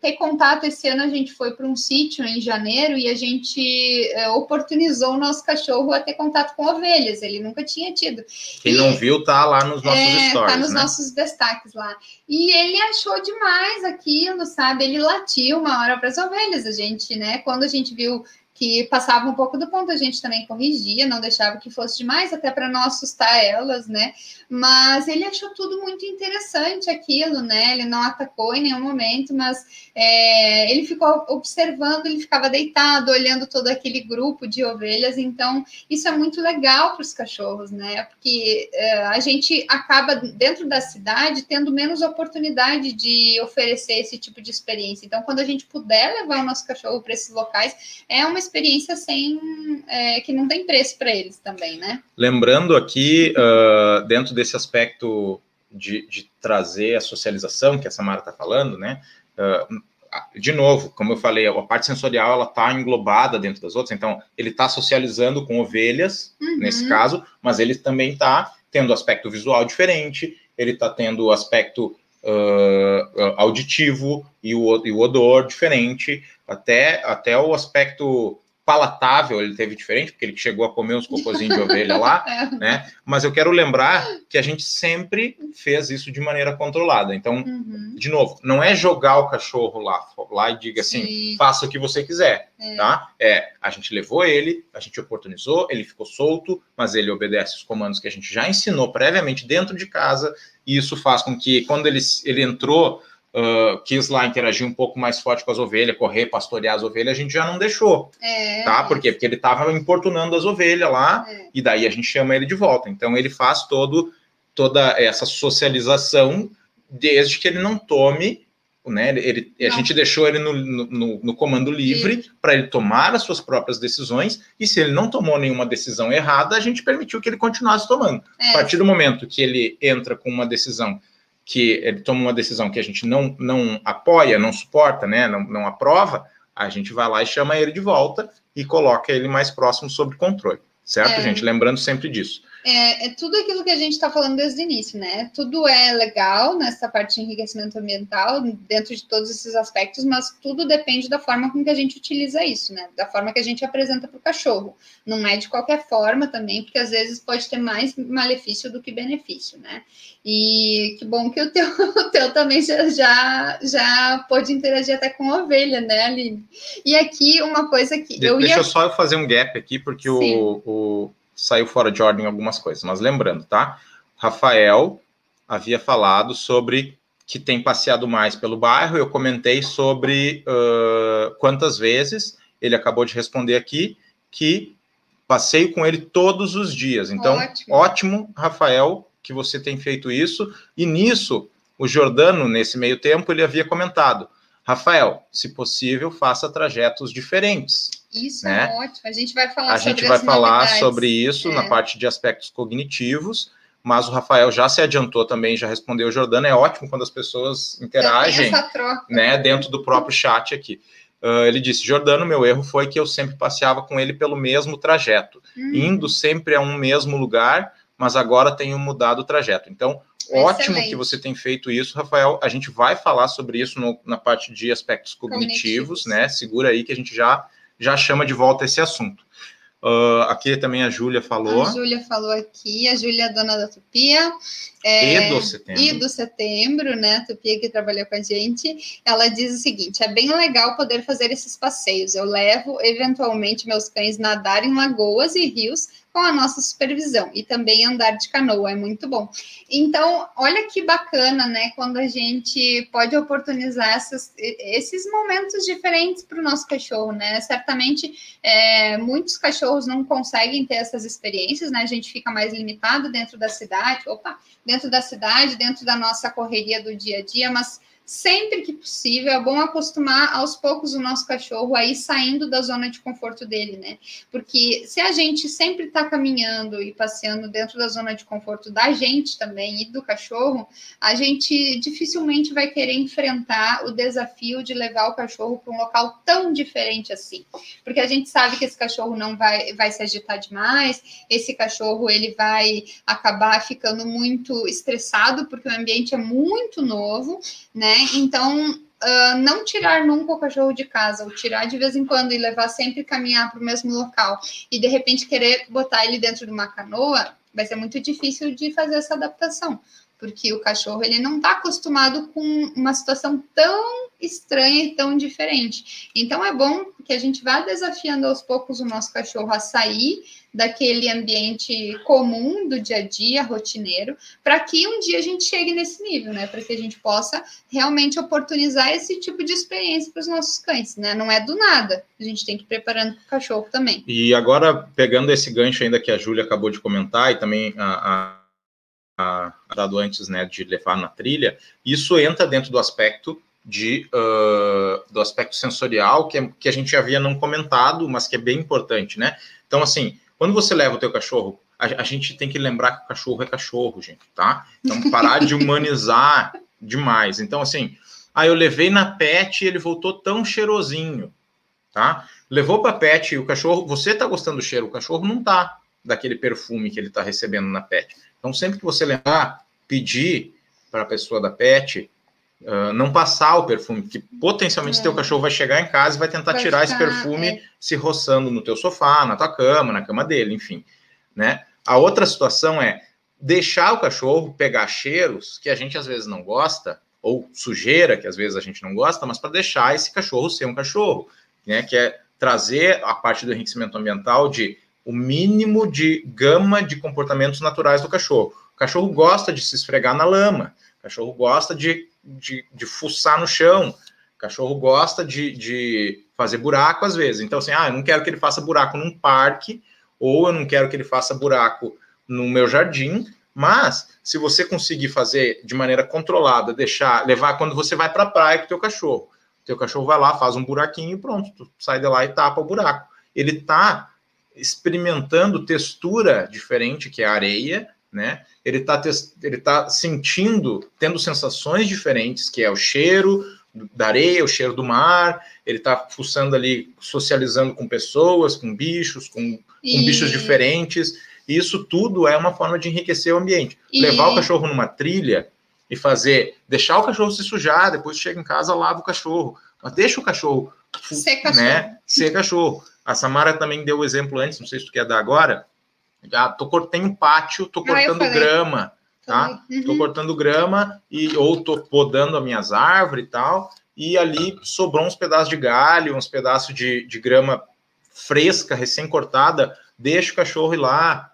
S1: ter contato esse ano a gente foi para um sítio em janeiro e a gente é, oportunizou o nosso cachorro a ter contato com ovelhas. Ele nunca tinha tido.
S2: Quem e, não viu, tá lá nos nossos
S1: é,
S2: stories.
S1: Tá nos
S2: né?
S1: nossos destaques lá. E ele achou demais aquilo, sabe? Ele latiu uma hora para as ovelhas. A gente, né? Quando a gente viu que passava um pouco do ponto, a gente também corrigia, não deixava que fosse demais, até para não assustar elas, né? Mas ele achou tudo muito interessante aquilo, né? Ele não atacou em nenhum momento, mas é, ele ficou observando, ele ficava deitado, olhando todo aquele grupo de ovelhas. Então, isso é muito legal para os cachorros, né? Porque é, a gente acaba dentro da cidade tendo menos oportunidade de oferecer esse tipo de experiência. Então, quando a gente puder levar o nosso cachorro para esses locais, é uma experiência sem é, que não tem preço para eles também, né?
S2: Lembrando aqui, uh, dentro desse aspecto de, de, trazer a socialização que a Samara está falando, né? Uh, de novo, como eu falei, a parte sensorial ela está englobada dentro das outras, então ele está socializando com ovelhas, uhum. nesse caso, mas ele também está tendo aspecto visual diferente, ele está tendo aspecto uh, auditivo e o, e o odor diferente, até, até o aspecto palatável ele teve diferente, porque ele chegou a comer uns cocôzinhos de ovelha lá, é. né? Mas eu quero lembrar que a gente sempre fez isso de maneira controlada. Então, uhum. de novo, não é jogar o cachorro lá, lá e diga assim, Sim. faça o que você quiser, é. tá? É, a gente levou ele, a gente oportunizou, ele ficou solto, mas ele obedece os comandos que a gente já ensinou previamente dentro de casa, e isso faz com que quando ele, ele entrou uh, quis lá interagir um pouco mais forte com as ovelhas, correr, pastorear as ovelhas, a gente já não deixou. É, tá? Por quê? Porque ele estava importunando as ovelhas lá, é. e daí a gente chama ele de volta. Então ele faz todo, toda essa socialização desde que ele não tome. Né, ele, a gente deixou ele no, no, no comando livre para ele tomar as suas próprias decisões, e se ele não tomou nenhuma decisão errada, a gente permitiu que ele continuasse tomando. É. A partir do momento que ele entra com uma decisão que ele toma uma decisão que a gente não, não apoia, não suporta, né, não, não aprova, a gente vai lá e chama ele de volta e coloca ele mais próximo sob controle, certo, é. gente? Lembrando sempre disso
S1: é, é, tudo aquilo que a gente está falando desde o início, né? Tudo é legal nessa parte de enriquecimento ambiental, dentro de todos esses aspectos, mas tudo depende da forma com que a gente utiliza isso, né? Da forma que a gente apresenta para o cachorro. Não é de qualquer forma também, porque às vezes pode ter mais malefício do que benefício, né? E que bom que o teu, o teu também já, já, já pôde interagir até com a ovelha, né, Aline? E aqui uma coisa que.
S2: De, eu deixa ia... eu só fazer um gap aqui, porque o, o saiu fora de ordem algumas coisas, mas lembrando, tá? Rafael havia falado sobre que tem passeado mais pelo bairro, eu comentei sobre uh, quantas vezes, ele acabou de responder aqui, que passeio com ele todos os dias. Então, ótimo. ótimo, Rafael, que você tem feito isso. E nisso, o Jordano, nesse meio tempo, ele havia comentado: Rafael, se possível, faça trajetos diferentes.
S1: Isso né? é ótimo. A gente vai falar
S2: a sobre gente vai falar novidades. sobre isso é. na parte de aspectos cognitivos, mas o Rafael já se adiantou também, já respondeu o Jordano. É ótimo quando as pessoas interagem né, dentro do próprio chat aqui. Uh, ele disse: Jordano, meu erro foi que eu sempre passeava com ele pelo mesmo trajeto, hum. indo sempre a um mesmo lugar, mas agora tenho mudado o trajeto. Então, Ótimo que você tem feito isso, Rafael. A gente vai falar sobre isso no, na parte de aspectos cognitivos, cognitivos, né? Segura aí que a gente já, já chama de volta esse assunto. Uh, aqui também a Júlia falou.
S1: A Júlia falou aqui, a Júlia é dona da Tupia. É,
S2: e do setembro.
S1: E do setembro, né? A Tupia que trabalhou com a gente. Ela diz o seguinte: é bem legal poder fazer esses passeios. Eu levo, eventualmente, meus cães nadar em lagoas e rios com a nossa supervisão e também andar de canoa, é muito bom. Então, olha que bacana, né? Quando a gente pode oportunizar essas, esses momentos diferentes para o nosso cachorro, né? Certamente, é, muitos cachorros não conseguem ter essas experiências, né? A gente fica mais limitado dentro da cidade, opa, dentro da cidade, dentro da nossa correria do dia a dia, mas sempre que possível, é bom acostumar aos poucos o nosso cachorro a ir saindo da zona de conforto dele, né? Porque se a gente sempre está caminhando e passeando dentro da zona de conforto da gente também e do cachorro, a gente dificilmente vai querer enfrentar o desafio de levar o cachorro para um local tão diferente assim. Porque a gente sabe que esse cachorro não vai, vai se agitar demais, esse cachorro ele vai acabar ficando muito estressado porque o ambiente é muito novo, né? Né? Então, uh, não tirar nunca o cachorro de casa, ou tirar de vez em quando e levar sempre caminhar para o mesmo local, e de repente querer botar ele dentro de uma canoa, vai ser muito difícil de fazer essa adaptação, porque o cachorro ele não está acostumado com uma situação tão estranha e tão diferente. Então é bom que a gente vá desafiando aos poucos o nosso cachorro a sair daquele ambiente comum do dia a dia, rotineiro, para que um dia a gente chegue nesse nível, né? Para que a gente possa realmente oportunizar esse tipo de experiência para os nossos cães, né? Não é do nada, a gente tem que ir preparando para o cachorro também.
S2: E agora, pegando esse gancho ainda que a Júlia acabou de comentar, e também a, a, a dado antes né, de levar na trilha, isso entra dentro do aspecto de, uh, do aspecto sensorial, que, é, que a gente havia não comentado, mas que é bem importante, né? Então, assim, quando você leva o teu cachorro, a, a, gente tem que lembrar que o cachorro é cachorro, gente, tá? Então, parar de humanizar demais. Então, assim, aí eu levei na pet e ele voltou tão cheirosinho, tá? Levou para pet e o cachorro, você tá gostando do cheiro, o cachorro não tá daquele perfume que ele tá recebendo na pet. Então, sempre que você lembrar, pedir para a pessoa da pet Uh, não passar o perfume, porque potencialmente é. teu cachorro vai chegar em casa e vai tentar vai tirar ficar, esse perfume é. se roçando no teu sofá, na tua cama, na cama dele, enfim, né? A outra situação é deixar o cachorro pegar cheiros que a gente às vezes não gosta, ou sujeira que às vezes a gente não gosta, mas para deixar esse cachorro ser um cachorro, né? Que é trazer a parte do enriquecimento ambiental de o mínimo de gama de comportamentos naturais do cachorro. O cachorro gosta de se esfregar na lama, cachorro gosta de de, de fuçar no chão. O cachorro gosta de, de fazer buraco às vezes. Então, assim, ah, eu não quero que ele faça buraco num parque, ou eu não quero que ele faça buraco no meu jardim, mas se você conseguir fazer de maneira controlada, deixar, levar quando você vai para a praia com o teu cachorro, teu cachorro vai lá, faz um buraquinho e pronto, tu sai de lá e tapa o buraco. Ele está experimentando textura diferente, que é a areia, né? Ele está ele tá sentindo, tendo sensações diferentes, que é o cheiro da areia, o cheiro do mar, ele está fuçando ali, socializando com pessoas, com bichos, com, e... com bichos diferentes. E isso tudo é uma forma de enriquecer o ambiente. E... Levar o cachorro numa trilha e fazer, deixar o cachorro se sujar, depois chega em casa, lava o cachorro. Mas deixa o cachorro ser cachorro. Né, ser cachorro. A Samara também deu o exemplo antes, não sei se tu quer dar agora, ah, tô, tem um pátio, tô ah, cortando ah, grama, tá? Uhum. Tô cortando grama e ou tô podando as minhas árvores e tal, e ali sobrou uns pedaços de galho, uns pedaços de, de grama fresca, recém-cortada, deixa o cachorro ir lá,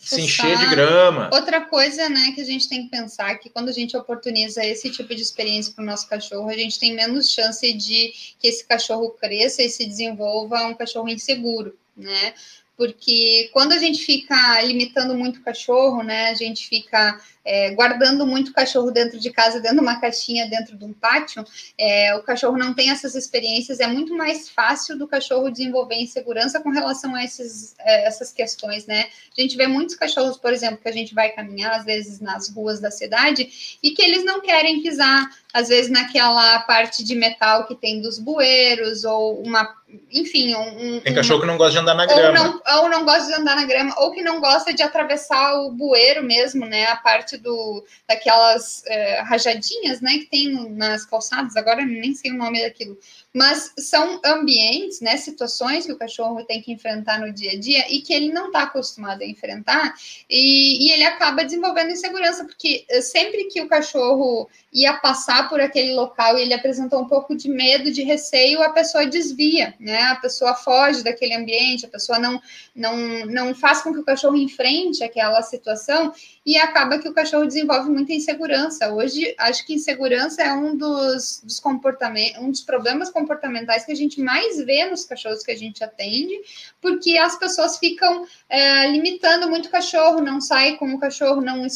S2: se encher de grama.
S1: Outra coisa, né, que a gente tem que pensar que quando a gente oportuniza esse tipo de experiência para o nosso cachorro, a gente tem menos chance de que esse cachorro cresça e se desenvolva um cachorro inseguro, né? Porque quando a gente fica limitando muito o cachorro, né, a gente fica é, guardando muito cachorro dentro de casa, dentro de uma caixinha, dentro de um pátio, é, o cachorro não tem essas experiências, é muito mais fácil do cachorro desenvolver insegurança com relação a esses, é, essas questões, né? A gente vê muitos cachorros, por exemplo, que a gente vai caminhar, às vezes, nas ruas da cidade, e que eles não querem pisar, às vezes, naquela parte de metal que tem dos bueiros, ou uma enfim, um,
S2: tem cachorro que não gosta de andar na grama.
S1: Ou não, ou não gosta de andar na grama, ou que não gosta de atravessar o bueiro mesmo, né? A parte do, daquelas é, rajadinhas, né, que tem nas calçadas, agora nem sei o nome daquilo, mas são ambientes, né, situações que o cachorro tem que enfrentar no dia a dia e que ele não está acostumado a enfrentar, e, e ele acaba desenvolvendo insegurança, porque sempre que o cachorro ia passar por aquele local e ele apresentou um pouco de medo, de receio, a pessoa desvia, né? A pessoa foge daquele ambiente, a pessoa não, não, não faz com que o cachorro enfrente aquela situação e acaba que o cachorro desenvolve muita insegurança. Hoje, acho que insegurança é um dos, dos comportamentos, um dos problemas comportamentais que a gente mais vê nos cachorros que a gente atende, porque as pessoas ficam é, limitando muito o cachorro, não sai com o cachorro, não,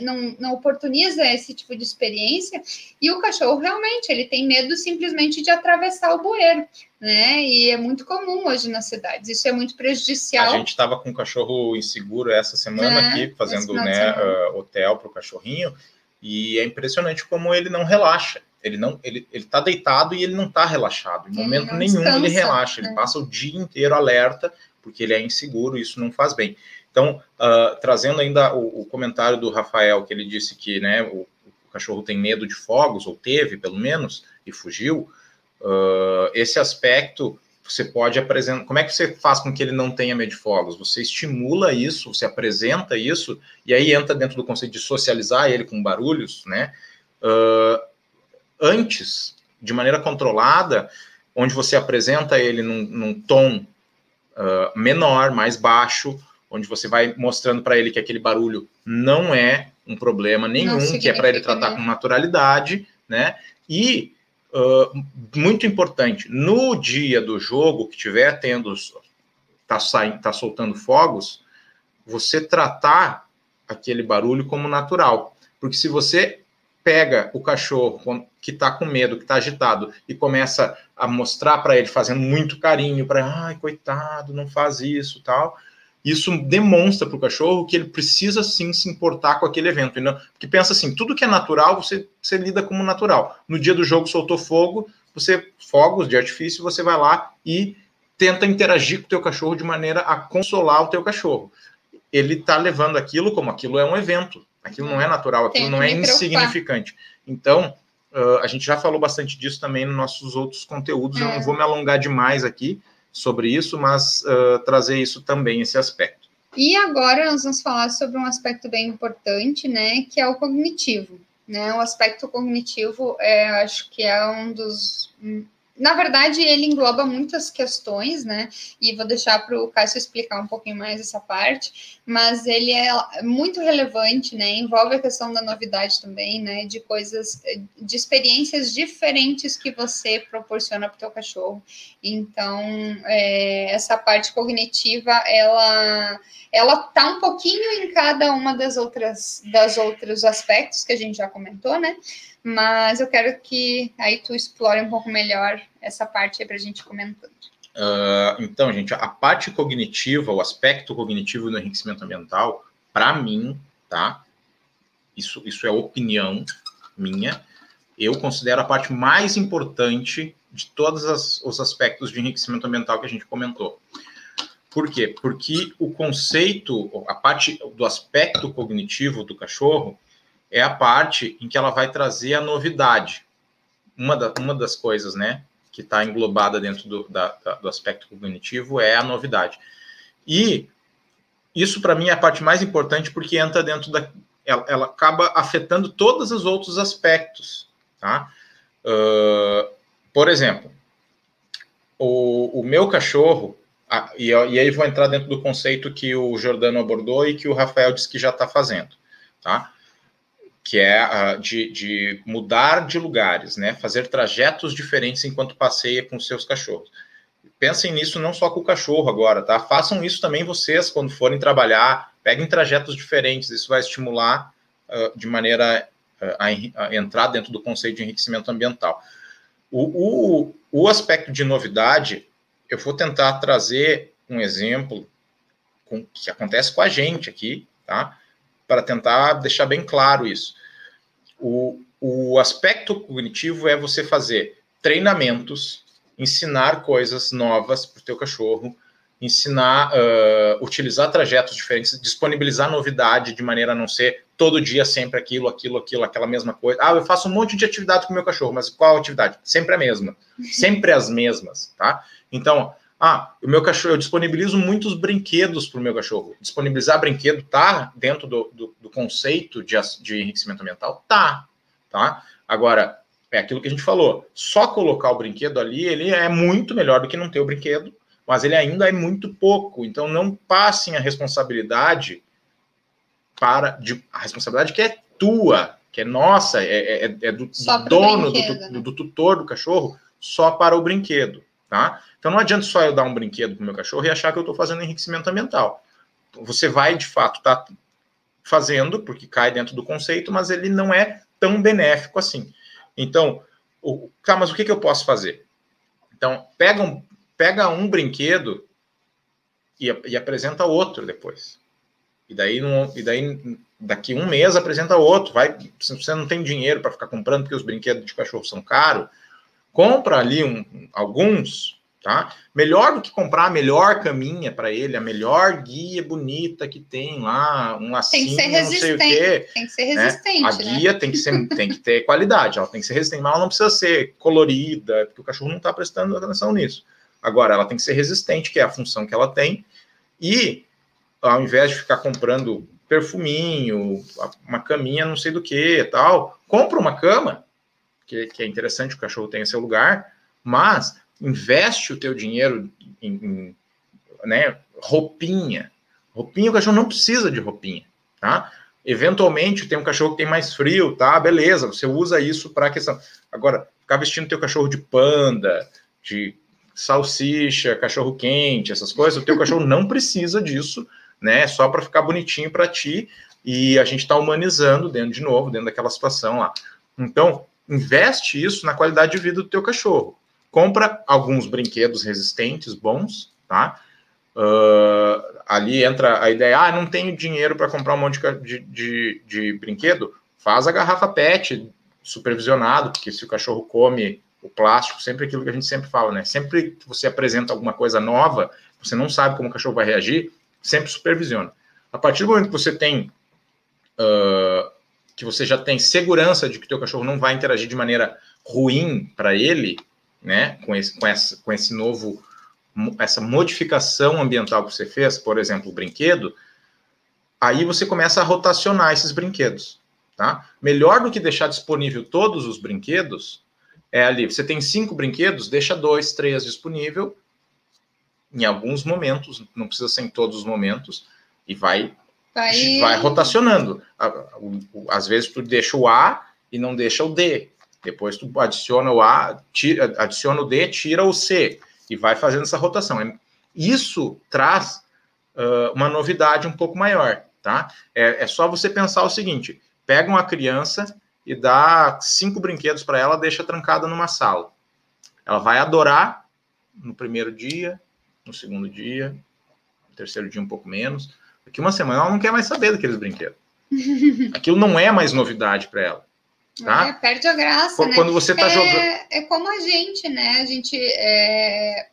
S1: não, não oportuniza esse tipo de experiência, e o cachorro realmente ele tem medo simplesmente de atravessar o bueiro né? E é muito comum hoje nas cidades. Isso é muito prejudicial.
S2: A gente estava com um cachorro inseguro essa semana é, aqui, fazendo né, uh, hotel para o cachorrinho, e é impressionante como ele não relaxa. Ele não, ele, ele tá deitado e ele não está relaxado. Em ele momento nenhum descansa, ele relaxa. Ele né? passa o dia inteiro alerta porque ele é inseguro. Isso não faz bem. Então, uh, trazendo ainda o, o, comentário do Rafael que ele disse que, né, o, o cachorro tem medo de fogos ou teve, pelo menos, e fugiu. Uh, esse aspecto você pode apresentar. Como é que você faz com que ele não tenha medo de fogos? Você estimula isso, você apresenta isso, e aí entra dentro do conceito de socializar ele com barulhos, né? Uh, antes, de maneira controlada, onde você apresenta ele num, num tom uh, menor, mais baixo, onde você vai mostrando para ele que aquele barulho não é um problema nenhum, que é para ele tratar com naturalidade, né? E Uh, muito importante, no dia do jogo que tiver tendo, tá, saindo, tá soltando fogos, você tratar aquele barulho como natural. Porque se você pega o cachorro que está com medo, que está agitado, e começa a mostrar para ele, fazendo muito carinho, para, ai, coitado, não faz isso, tal, isso demonstra para o cachorro que ele precisa sim se importar com aquele evento. Não, porque pensa assim, tudo que é natural, você, você lida como natural. No dia do jogo soltou fogo, você, fogos de artifício, você vai lá e tenta interagir com o teu cachorro de maneira a consolar o teu cachorro. Ele está levando aquilo como aquilo é um evento. Aquilo não é natural, aquilo não é insignificante. Então, uh, a gente já falou bastante disso também nos nossos outros conteúdos. É. Eu não é. vou me alongar demais aqui sobre isso, mas uh, trazer isso também, esse aspecto.
S1: E agora nós vamos falar sobre um aspecto bem importante, né, que é o cognitivo. Né? O aspecto cognitivo, é, acho que é um dos na verdade, ele engloba muitas questões, né? E vou deixar para o Cássio explicar um pouquinho mais essa parte, mas ele é muito relevante, né? Envolve a questão da novidade também, né? De coisas, de experiências diferentes que você proporciona para o teu cachorro. Então, é, essa parte cognitiva, ela ela tá um pouquinho em cada uma das outras das outros aspectos que a gente já comentou, né? mas eu quero que aí tu explore um pouco melhor essa parte para a gente comentando.
S2: Uh, então, gente, a parte cognitiva, o aspecto cognitivo do enriquecimento ambiental, para mim, tá? Isso, isso é opinião minha. Eu considero a parte mais importante de todos as, os aspectos de enriquecimento ambiental que a gente comentou. Por quê? Porque o conceito, a parte do aspecto cognitivo do cachorro, é a parte em que ela vai trazer a novidade. Uma, da, uma das coisas, né, que está englobada dentro do, da, da, do aspecto cognitivo é a novidade. E isso, para mim, é a parte mais importante porque entra dentro da. Ela, ela acaba afetando todos os outros aspectos. Tá? Uh, por exemplo, o, o meu cachorro, ah, e, e aí vou entrar dentro do conceito que o Jordano abordou e que o Rafael disse que já está fazendo. Tá? Que é uh, de, de, mudar de lugares, né? Fazer trajetos diferentes enquanto passeia com seus cachorros. Pensem nisso não só com o cachorro agora, tá? Façam isso também vocês quando forem trabalhar. Peguem trajetos diferentes. Isso vai estimular uh, de maneira uh, a, a, entrar dentro do conceito de enriquecimento ambiental. O, o, o aspecto de novidade, eu vou tentar trazer um exemplo com, que acontece com a gente aqui, tá? Para tentar deixar bem claro isso. O, o aspecto cognitivo é você fazer treinamentos, ensinar coisas novas para o teu cachorro, ensinar, uh, utilizar trajetos diferentes, disponibilizar novidade de maneira a não ser todo dia sempre aquilo, aquilo, aquilo, aquela mesma coisa. Ah, eu faço um monte de atividade com o meu cachorro, mas qual atividade? Sempre a mesma, sempre as mesmas, tá? Então, ah, o meu cachorro, eu disponibilizo muitos brinquedos para o meu cachorro. Disponibilizar brinquedo tá dentro do, do, do conceito de, de, enriquecimento ambiental? Tá, tá? Agora, é aquilo que a gente falou. Só colocar o brinquedo ali, ele é muito melhor do que não ter o brinquedo, mas ele ainda é muito pouco. Então, não passem a responsabilidade para de, a responsabilidade que é tua, que é nossa, é, é, é do, do dono, do, né? do tutor do cachorro, só para o brinquedo, tá? Então não adianta só eu dar um brinquedo para o meu cachorro e achar que eu estou fazendo enriquecimento ambiental. Você vai, de fato, estar tá fazendo, porque cai dentro do conceito, mas ele não é tão benéfico assim. Então, o, tá, mas o que, que eu posso fazer? Então, pega um, pega um brinquedo e, e apresenta outro depois. E daí, e daí, daqui um mês, apresenta outro. Vai, você não tem dinheiro para ficar comprando, porque os brinquedos de cachorro são caros, compra ali um, alguns tá? Melhor do que comprar a melhor caminha para ele, a melhor guia bonita que tem lá, um lacinho, não sei o quê.
S1: Tem que ser resistente,
S2: né? A guia tem que ser, tem que ter qualidade, ela tem que ser resistente, mas ela não precisa ser colorida, porque o cachorro não está prestando atenção nisso. Agora, ela tem que ser resistente, que é a função que ela tem, e ao invés de ficar comprando perfuminho, uma caminha não sei do que tal, compra uma cama, que, que é interessante, o cachorro tem seu lugar, mas investe o teu dinheiro em, em né, roupinha. Roupinha, o cachorro não precisa de roupinha, tá? Eventualmente, tem um cachorro que tem mais frio, tá? Beleza, você usa isso para questão. Agora, ficar vestindo teu cachorro de panda, de salsicha, cachorro quente, essas coisas, o teu cachorro não precisa disso, né? Só para ficar bonitinho para ti. E a gente está humanizando dentro de novo, dentro daquela situação lá. Então, investe isso na qualidade de vida do teu cachorro compra alguns brinquedos resistentes bons, tá? Uh, ali entra a ideia, ah, não tenho dinheiro para comprar um monte de, de, de, brinquedo, faz a garrafa PET supervisionado, porque se o cachorro come o plástico, sempre aquilo que a gente sempre fala, né? Sempre que você apresenta alguma coisa nova, você não sabe como o cachorro vai reagir, sempre supervisiona. A partir do momento que você tem uh, que você já tem segurança de que o teu cachorro não vai interagir de maneira ruim para ele, né, com esse, com, essa, com esse novo, essa modificação ambiental que você fez, por exemplo, o brinquedo, aí você começa a rotacionar esses brinquedos, tá? Melhor do que deixar disponível todos os brinquedos, é ali, você tem cinco brinquedos, deixa dois, três disponível, em alguns momentos, não precisa ser em todos os momentos, e vai vai, vai rotacionando. Às vezes tu deixa o A e não deixa o D. Depois tu adiciona o A, tira, adiciona o D, tira o C e vai fazendo essa rotação. Isso traz uh, uma novidade um pouco maior, tá? É, é só você pensar o seguinte: pega uma criança e dá cinco brinquedos para ela, deixa trancada numa sala. Ela vai adorar no primeiro dia, no segundo dia, no terceiro dia um pouco menos. Daqui uma semana ela não quer mais saber daqueles brinquedos. Aquilo não é mais novidade para ela. Tá?
S1: É, perde a graça,
S2: quando,
S1: né?
S2: Quando você está
S1: é,
S2: jogando.
S1: É como a gente, né? A gente. É...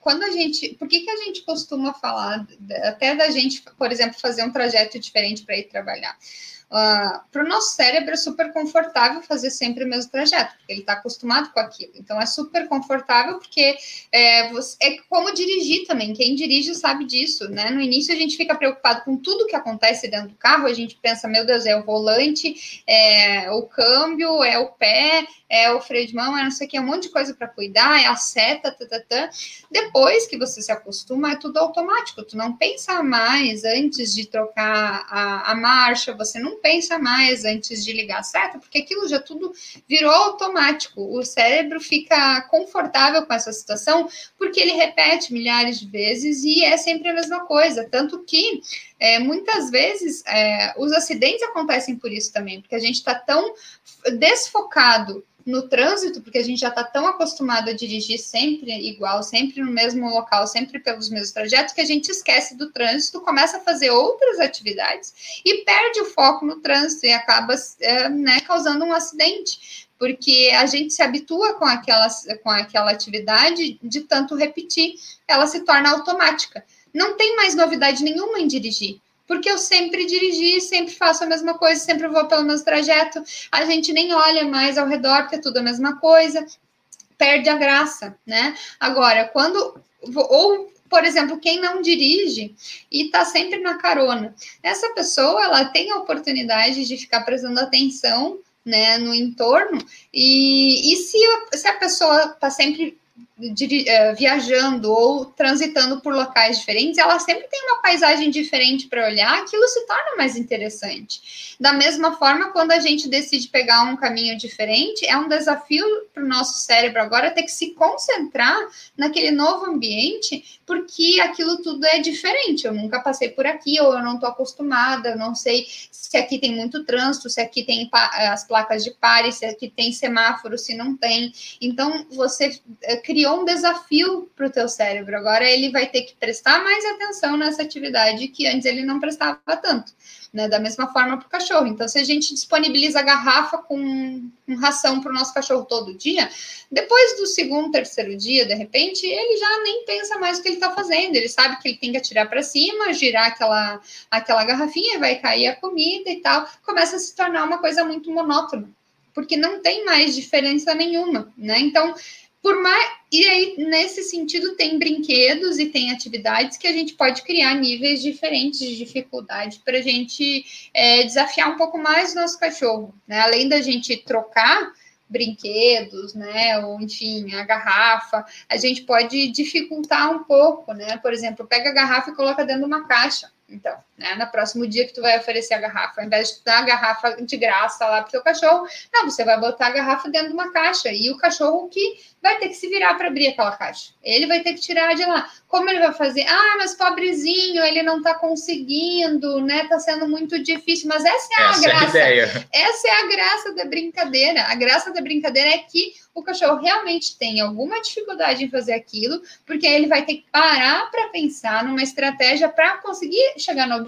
S1: Quando a gente. Por que, que a gente costuma falar, até da gente, por exemplo, fazer um trajeto diferente para ir trabalhar? Uh, ah, para o nosso cérebro é super confortável fazer sempre o mesmo trajeto, porque ele está acostumado com aquilo. Então é super confortável, porque é, você, é, como dirigir também. Quem dirige sabe disso, né? No início a gente fica preocupado com tudo que acontece dentro do carro, a gente pensa, meu Deus, é o volante, é o câmbio, é o pé, é o freio de mão, é não sei o que, é um monte de coisa para cuidar, é a seta, tá, tá, tá. Depois que você se acostuma, é tudo automático. Tu não pensa mais antes de trocar a, a marcha, você não pensa mais antes de ligar seta, porque aquilo já tudo virou automático. O cérebro fica confortável com essa situação, porque ele repete milhares de vezes e é sempre a mesma coisa. Tanto que é, muitas vezes é, os acidentes acontecem por isso também, porque a gente está tão desfocado no trânsito, porque a gente já está tão acostumado a dirigir sempre igual, sempre no mesmo local, sempre pelos mesmos trajetos, que a gente esquece do trânsito, começa a fazer outras atividades e perde o foco no trânsito e acaba é, né, causando um acidente porque a gente se habitua com aquela, com aquela atividade de tanto repetir, ela se torna automática. Não tem mais novidade nenhuma em dirigir porque eu sempre dirigi, sempre faço a mesma coisa, sempre vou pelo mesmo trajeto, a gente nem olha mais ao redor, porque é tudo a mesma coisa, perde a graça, né? Agora, quando. Ou por exemplo, quem não dirige e está sempre na carona. Essa pessoa, ela tem a oportunidade de ficar prestando atenção né, no entorno, e, e se, se a pessoa está sempre viajando ou transitando por locais diferentes, ela sempre tem uma paisagem diferente para olhar, aquilo se torna mais interessante. Da mesma forma, quando a gente decide pegar um caminho diferente, é um desafio para o nosso cérebro agora ter que se concentrar naquele novo ambiente, porque aquilo tudo é diferente. Eu nunca passei por aqui, ou eu não estou acostumada, eu não sei se aqui tem muito trânsito, se aqui tem as placas de pare, se aqui tem semáforo, se não tem. Então, você eh, criou um desafio para o teu cérebro. Agora ele vai ter que prestar mais atenção nessa atividade que antes ele não prestava tanto. Né, da mesma forma para o cachorro. Então, se a gente disponibiliza a garrafa com, com ração para o nosso cachorro todo dia, depois do segundo, terceiro dia, de repente, ele já nem pensa mais o que ele está fazendo. Ele sabe que ele tem que atirar para cima, girar aquela, aquela garrafinha, vai cair a comida e tal. Começa a se tornar uma coisa muito monótona, porque não tem mais diferença nenhuma, né? Então, por mais e aí nesse sentido tem brinquedos e tem atividades que a gente pode criar níveis diferentes de dificuldade para a gente é, desafiar um pouco mais o nosso cachorro, né? Além da gente trocar brinquedos, né, ou enfim, a garrafa, a gente pode dificultar um pouco, né? Por exemplo, pega a garrafa e coloca dentro de uma caixa. Então, né, no próximo dia que tu vai oferecer a garrafa, ao invés de dar a garrafa de graça lá pro teu cachorro, não, você vai botar a garrafa dentro de uma caixa e o cachorro que vai ter que se virar para abrir aquela caixa. Ele vai ter que tirar de lá. Como ele vai fazer? Ah, mas pobrezinho, ele não está conseguindo, né? Tá sendo muito difícil. Mas essa é essa a graça. É a essa é a graça da brincadeira. A graça da brincadeira é que o cachorro realmente tem alguma dificuldade em fazer aquilo, porque ele vai ter que parar para pensar numa estratégia para conseguir chegar no objetivo.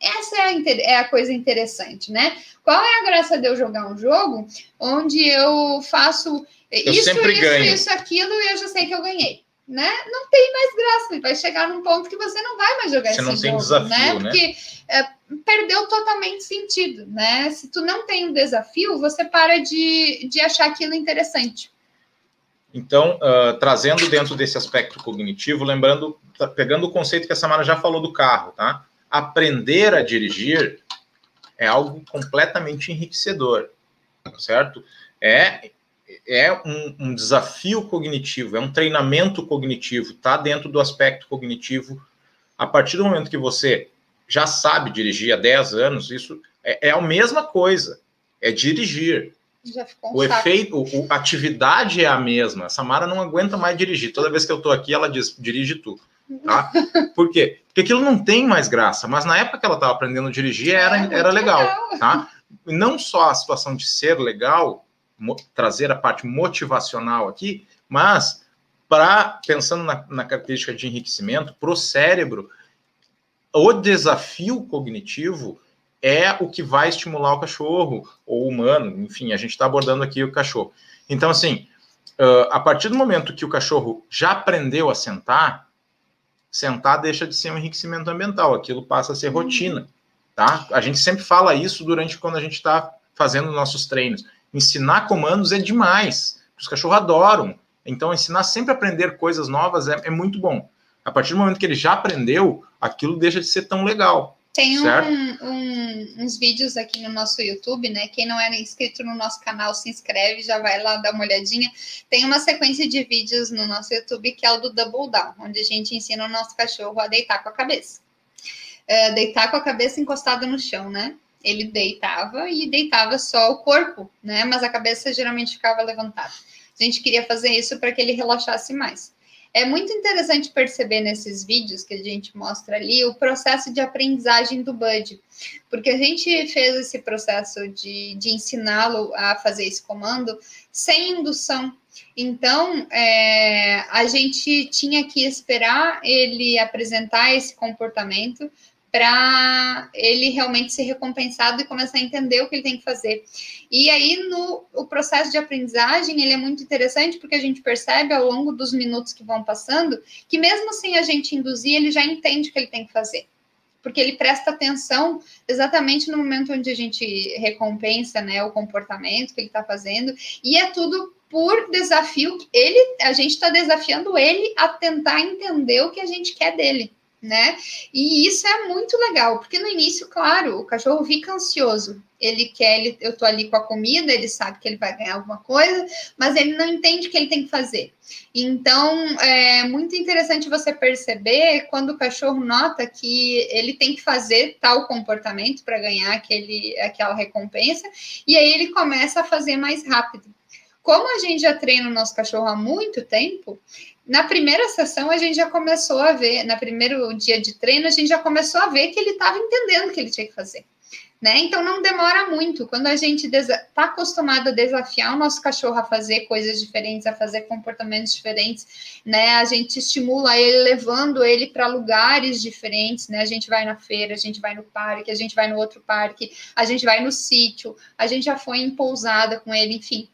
S1: Essa é a, é a, coisa interessante, né? Qual é a graça de eu jogar um jogo onde eu faço eu isso, isso, ganho. isso, aquilo e eu já sei que eu ganhei? Né? Não tem mais graça, vai chegar num ponto que você não vai mais jogar você esse
S2: não
S1: jogo,
S2: tem desafio,
S1: né?
S2: né?
S1: Porque é, perdeu totalmente sentido, né? Se tu não tem um desafio, você para de, de achar aquilo interessante.
S2: Então, uh, trazendo dentro desse aspecto cognitivo, lembrando, tá, pegando o conceito que a Samara já falou do carro, tá? Aprender a dirigir é algo completamente enriquecedor, certo? É, é um, um desafio cognitivo, é um treinamento cognitivo, tá dentro do aspecto cognitivo. A partir do momento que você já sabe dirigir há 10 anos, isso é, é a mesma coisa, é dirigir. Um o saco. efeito, a atividade é a mesma. A Samara não aguenta mais dirigir. Toda vez que eu tô aqui, ela diz: dirige tu. Tá? Por quê? Porque aquilo não tem mais graça, mas na época que ela estava aprendendo a dirigir era, era legal, legal, tá? Não só a situação de ser legal, trazer a parte motivacional aqui, mas para pensando na, na característica de enriquecimento, para o cérebro, o desafio cognitivo é o que vai estimular o cachorro ou o humano, enfim, a gente está abordando aqui o cachorro. Então, assim, uh, a partir do momento que o cachorro já aprendeu a sentar, sentar deixa de ser um enriquecimento ambiental, aquilo passa a ser rotina, tá? A gente sempre fala isso durante quando a gente está fazendo nossos treinos. Ensinar comandos é demais, os cachorros adoram. Então, ensinar sempre a aprender coisas novas é, é muito bom. A partir do momento que ele já aprendeu, aquilo deixa de ser tão legal.
S1: Tem um, um, uns vídeos aqui no nosso YouTube, né? Quem não era inscrito no nosso canal, se inscreve, já vai lá dar uma olhadinha. Tem uma sequência de vídeos no nosso YouTube que é o do Double Down, onde a gente ensina o nosso cachorro a deitar com a cabeça. É, deitar com a cabeça encostada no chão, né? Ele deitava e deitava só o corpo, né? Mas a cabeça geralmente ficava levantada. A gente queria fazer isso para que ele relaxasse mais. É muito interessante perceber nesses vídeos que a gente mostra ali o processo de aprendizagem do Bud, porque a gente fez esse processo de, de ensiná-lo a fazer esse comando sem indução. Então, é, a gente tinha que esperar ele apresentar esse comportamento para ele realmente ser recompensado e começar a entender o que ele tem que fazer. E aí, no o processo de aprendizagem, ele é muito interessante porque a gente percebe ao longo dos minutos que vão passando que mesmo sem a gente induzir, ele já entende o que ele tem que fazer. Porque ele presta atenção exatamente no momento onde a gente recompensa né, o comportamento que ele está fazendo, e é tudo por desafio. Ele, a gente está desafiando ele a tentar entender o que a gente quer dele né? E isso é muito legal, porque no início, claro, o cachorro fica ansioso. Ele quer, ele, eu tô ali com a comida, ele sabe que ele vai ganhar alguma coisa, mas ele não entende o que ele tem que fazer. Então, é muito interessante você perceber quando o cachorro nota que ele tem que fazer tal comportamento para ganhar aquele, aquela recompensa, e aí ele começa a fazer mais rápido. Como a gente já treina o nosso cachorro há muito tempo, na primeira sessão a gente já começou a ver, na primeiro dia de treino, a gente já começou a ver que ele estava entendendo o que ele tinha que fazer. Né? Então não demora muito. Quando a gente está acostumado a desafiar o nosso cachorro a fazer coisas diferentes, a fazer comportamentos diferentes, né? A gente estimula ele levando ele para lugares diferentes, né? A gente vai na feira, a gente vai no parque, a gente vai no outro parque, a gente vai no sítio, a gente já foi em pousada com ele, enfim.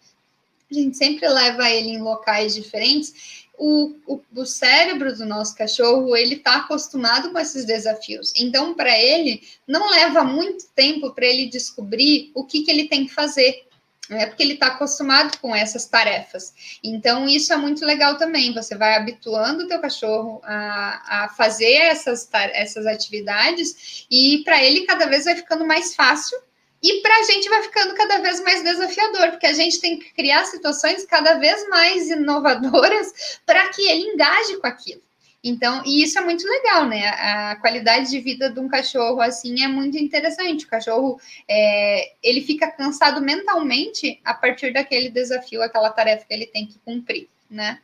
S1: A gente sempre leva ele em locais diferentes o, o, o, cérebro do nosso cachorro ele está acostumado com esses desafios. Então, para ele, não leva muito tempo para ele descobrir o que, que ele tem que fazer. É porque ele está acostumado com essas tarefas. Então, isso é muito legal também. Você vai habituando o teu cachorro a, a fazer essas, essas atividades, e para ele cada vez vai ficando mais fácil e para a gente vai ficando cada vez mais desafiador, porque a gente tem que criar situações cada vez mais inovadoras para que ele engaje com aquilo. Então, e isso é muito legal, né? A qualidade de vida de um cachorro assim é muito interessante. O cachorro é, ele fica cansado mentalmente a partir daquele desafio, aquela tarefa que ele tem que cumprir, né?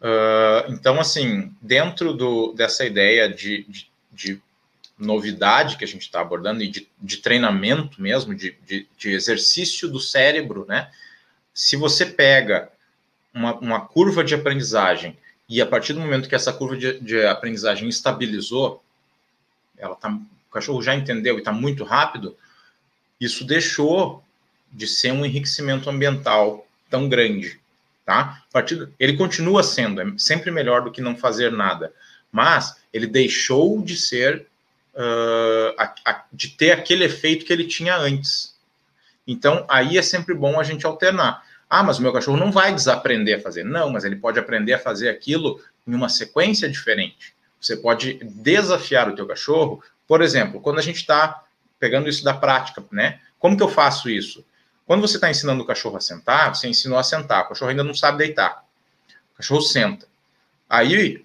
S2: Uh, então, assim, dentro do, dessa ideia de, de, de novidade que a gente está abordando e de, de treinamento mesmo, de, de, de, exercício do cérebro, né? Se você pega uma, uma, curva de aprendizagem e a partir do momento que essa curva de, de aprendizagem estabilizou, ela tá, o cachorro já entendeu e está muito rápido, isso deixou de ser um enriquecimento ambiental tão grande, tá? A partir, ele continua sendo, é sempre melhor do que não fazer nada, mas ele deixou de ser uh, a, a, de ter aquele efeito que ele tinha antes. Então, aí é sempre bom a gente alternar. Ah, mas o meu cachorro não vai desaprender a fazer. Não, mas ele pode aprender a fazer aquilo em uma sequência diferente. Você pode desafiar o teu cachorro. Por exemplo, quando a gente está pegando isso da prática, né? Como que eu faço isso? Quando você está ensinando o cachorro a sentar, você ensinou a sentar. O cachorro ainda não sabe deitar. O cachorro senta. Aí,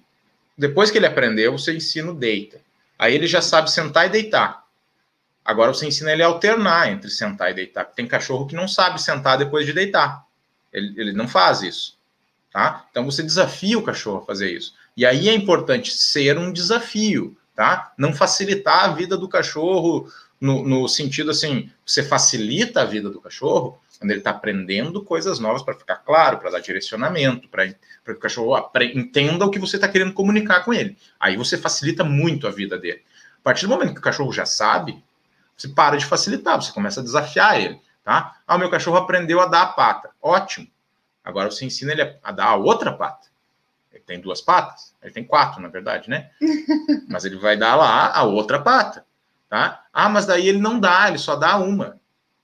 S2: depois que ele aprendeu, você ensina o deita. Aí ele já sabe sentar e deitar. Agora você ensina ele a alternar entre sentar e deitar. Tem cachorro que não sabe sentar depois de deitar. Ele, ele não faz isso. Tá? Então você desafia o cachorro a fazer isso. E aí é importante ser um desafio, tá? Não facilitar a vida do cachorro no, no sentido assim, você facilita a vida do cachorro quando ele está aprendendo coisas novas para ficar claro, para dar direcionamento, para que o cachorro entenda o que você está querendo comunicar com ele. Aí você facilita muito a vida dele. A partir do momento que o cachorro já sabe, você para de facilitar, você começa a desafiar ele, tá? Ah, o meu cachorro aprendeu a dar a pata. Ótimo. Agora você ensina ele a dar a outra pata. Ele tem duas patas, ele tem quatro, na verdade, né? Mas ele vai dar lá a outra pata, tá? Ah, mas daí ele não dá, ele só dá uma.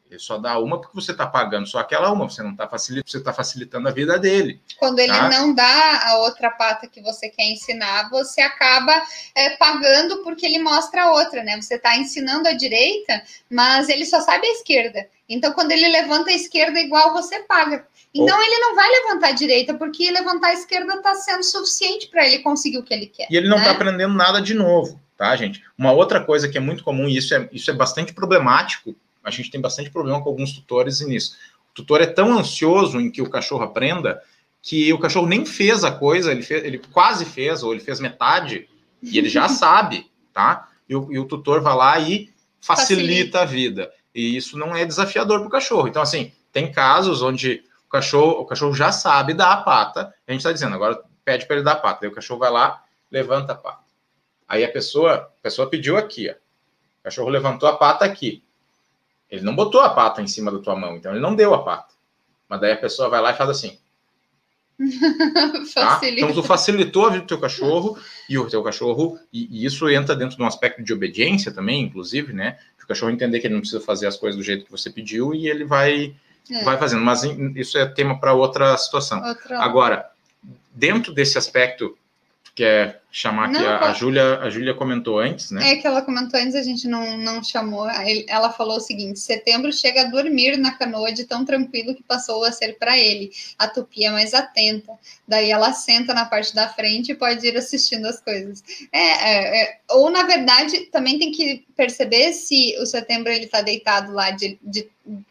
S2: Ele só dá uma porque você está pagando só aquela uma, você não está facilitando, você está facilitando a vida dele.
S1: Quando ele tá? não dá a outra pata que você quer ensinar, você acaba é, pagando porque ele mostra a outra, né? Você está ensinando a direita, mas ele só sabe a esquerda. Então, quando ele levanta a esquerda igual, você paga. Então, Ou... ele não vai levantar a direita, porque levantar a esquerda está sendo suficiente para ele conseguir o que ele quer.
S2: E ele não está né? aprendendo nada de novo, tá, gente? Uma outra coisa que é muito comum, e isso é, isso é bastante problemático a gente tem bastante problema com alguns tutores nisso. O tutor é tão ansioso em que o cachorro aprenda que o cachorro nem fez a coisa, ele, fez, ele quase fez, ou ele fez metade, e ele já sabe, tá? E o, e o, tutor vai lá e facilita, facilita, a vida. E isso não é desafiador para o cachorro. Então, assim, tem casos onde o cachorro, o cachorro já sabe dar a pata, a gente está dizendo, agora pede para ele dar a pata. Aí o cachorro vai lá, levanta a pata. Aí a pessoa, a pessoa pediu aqui, ó. O cachorro levantou a pata aqui. Ele não botou a pata em cima da tua mão, então ele não deu a pata. Mas daí a pessoa vai lá e faz assim. tá? Então tu facilitou a vida do teu cachorro e o teu cachorro, e, e, isso entra dentro de um aspecto de obediência também, inclusive, né? O cachorro entender que ele não precisa fazer as coisas do jeito que você pediu e ele vai, é. vai fazendo. Mas isso é tema para outra situação. Outra... Agora, dentro desse aspecto quer chamar aqui, não, a, a Júlia, a Júlia comentou antes, né?
S1: É que ela comentou antes, a gente não, não chamou. Ela falou o seguinte: setembro chega a dormir na canoa de tão tranquilo que passou a ser para ele. A tupi é mais atenta. Daí ela senta na parte da frente e pode ir assistindo as coisas. É, é, é ou na verdade também tem que perceber se o setembro ele está deitado lá de, de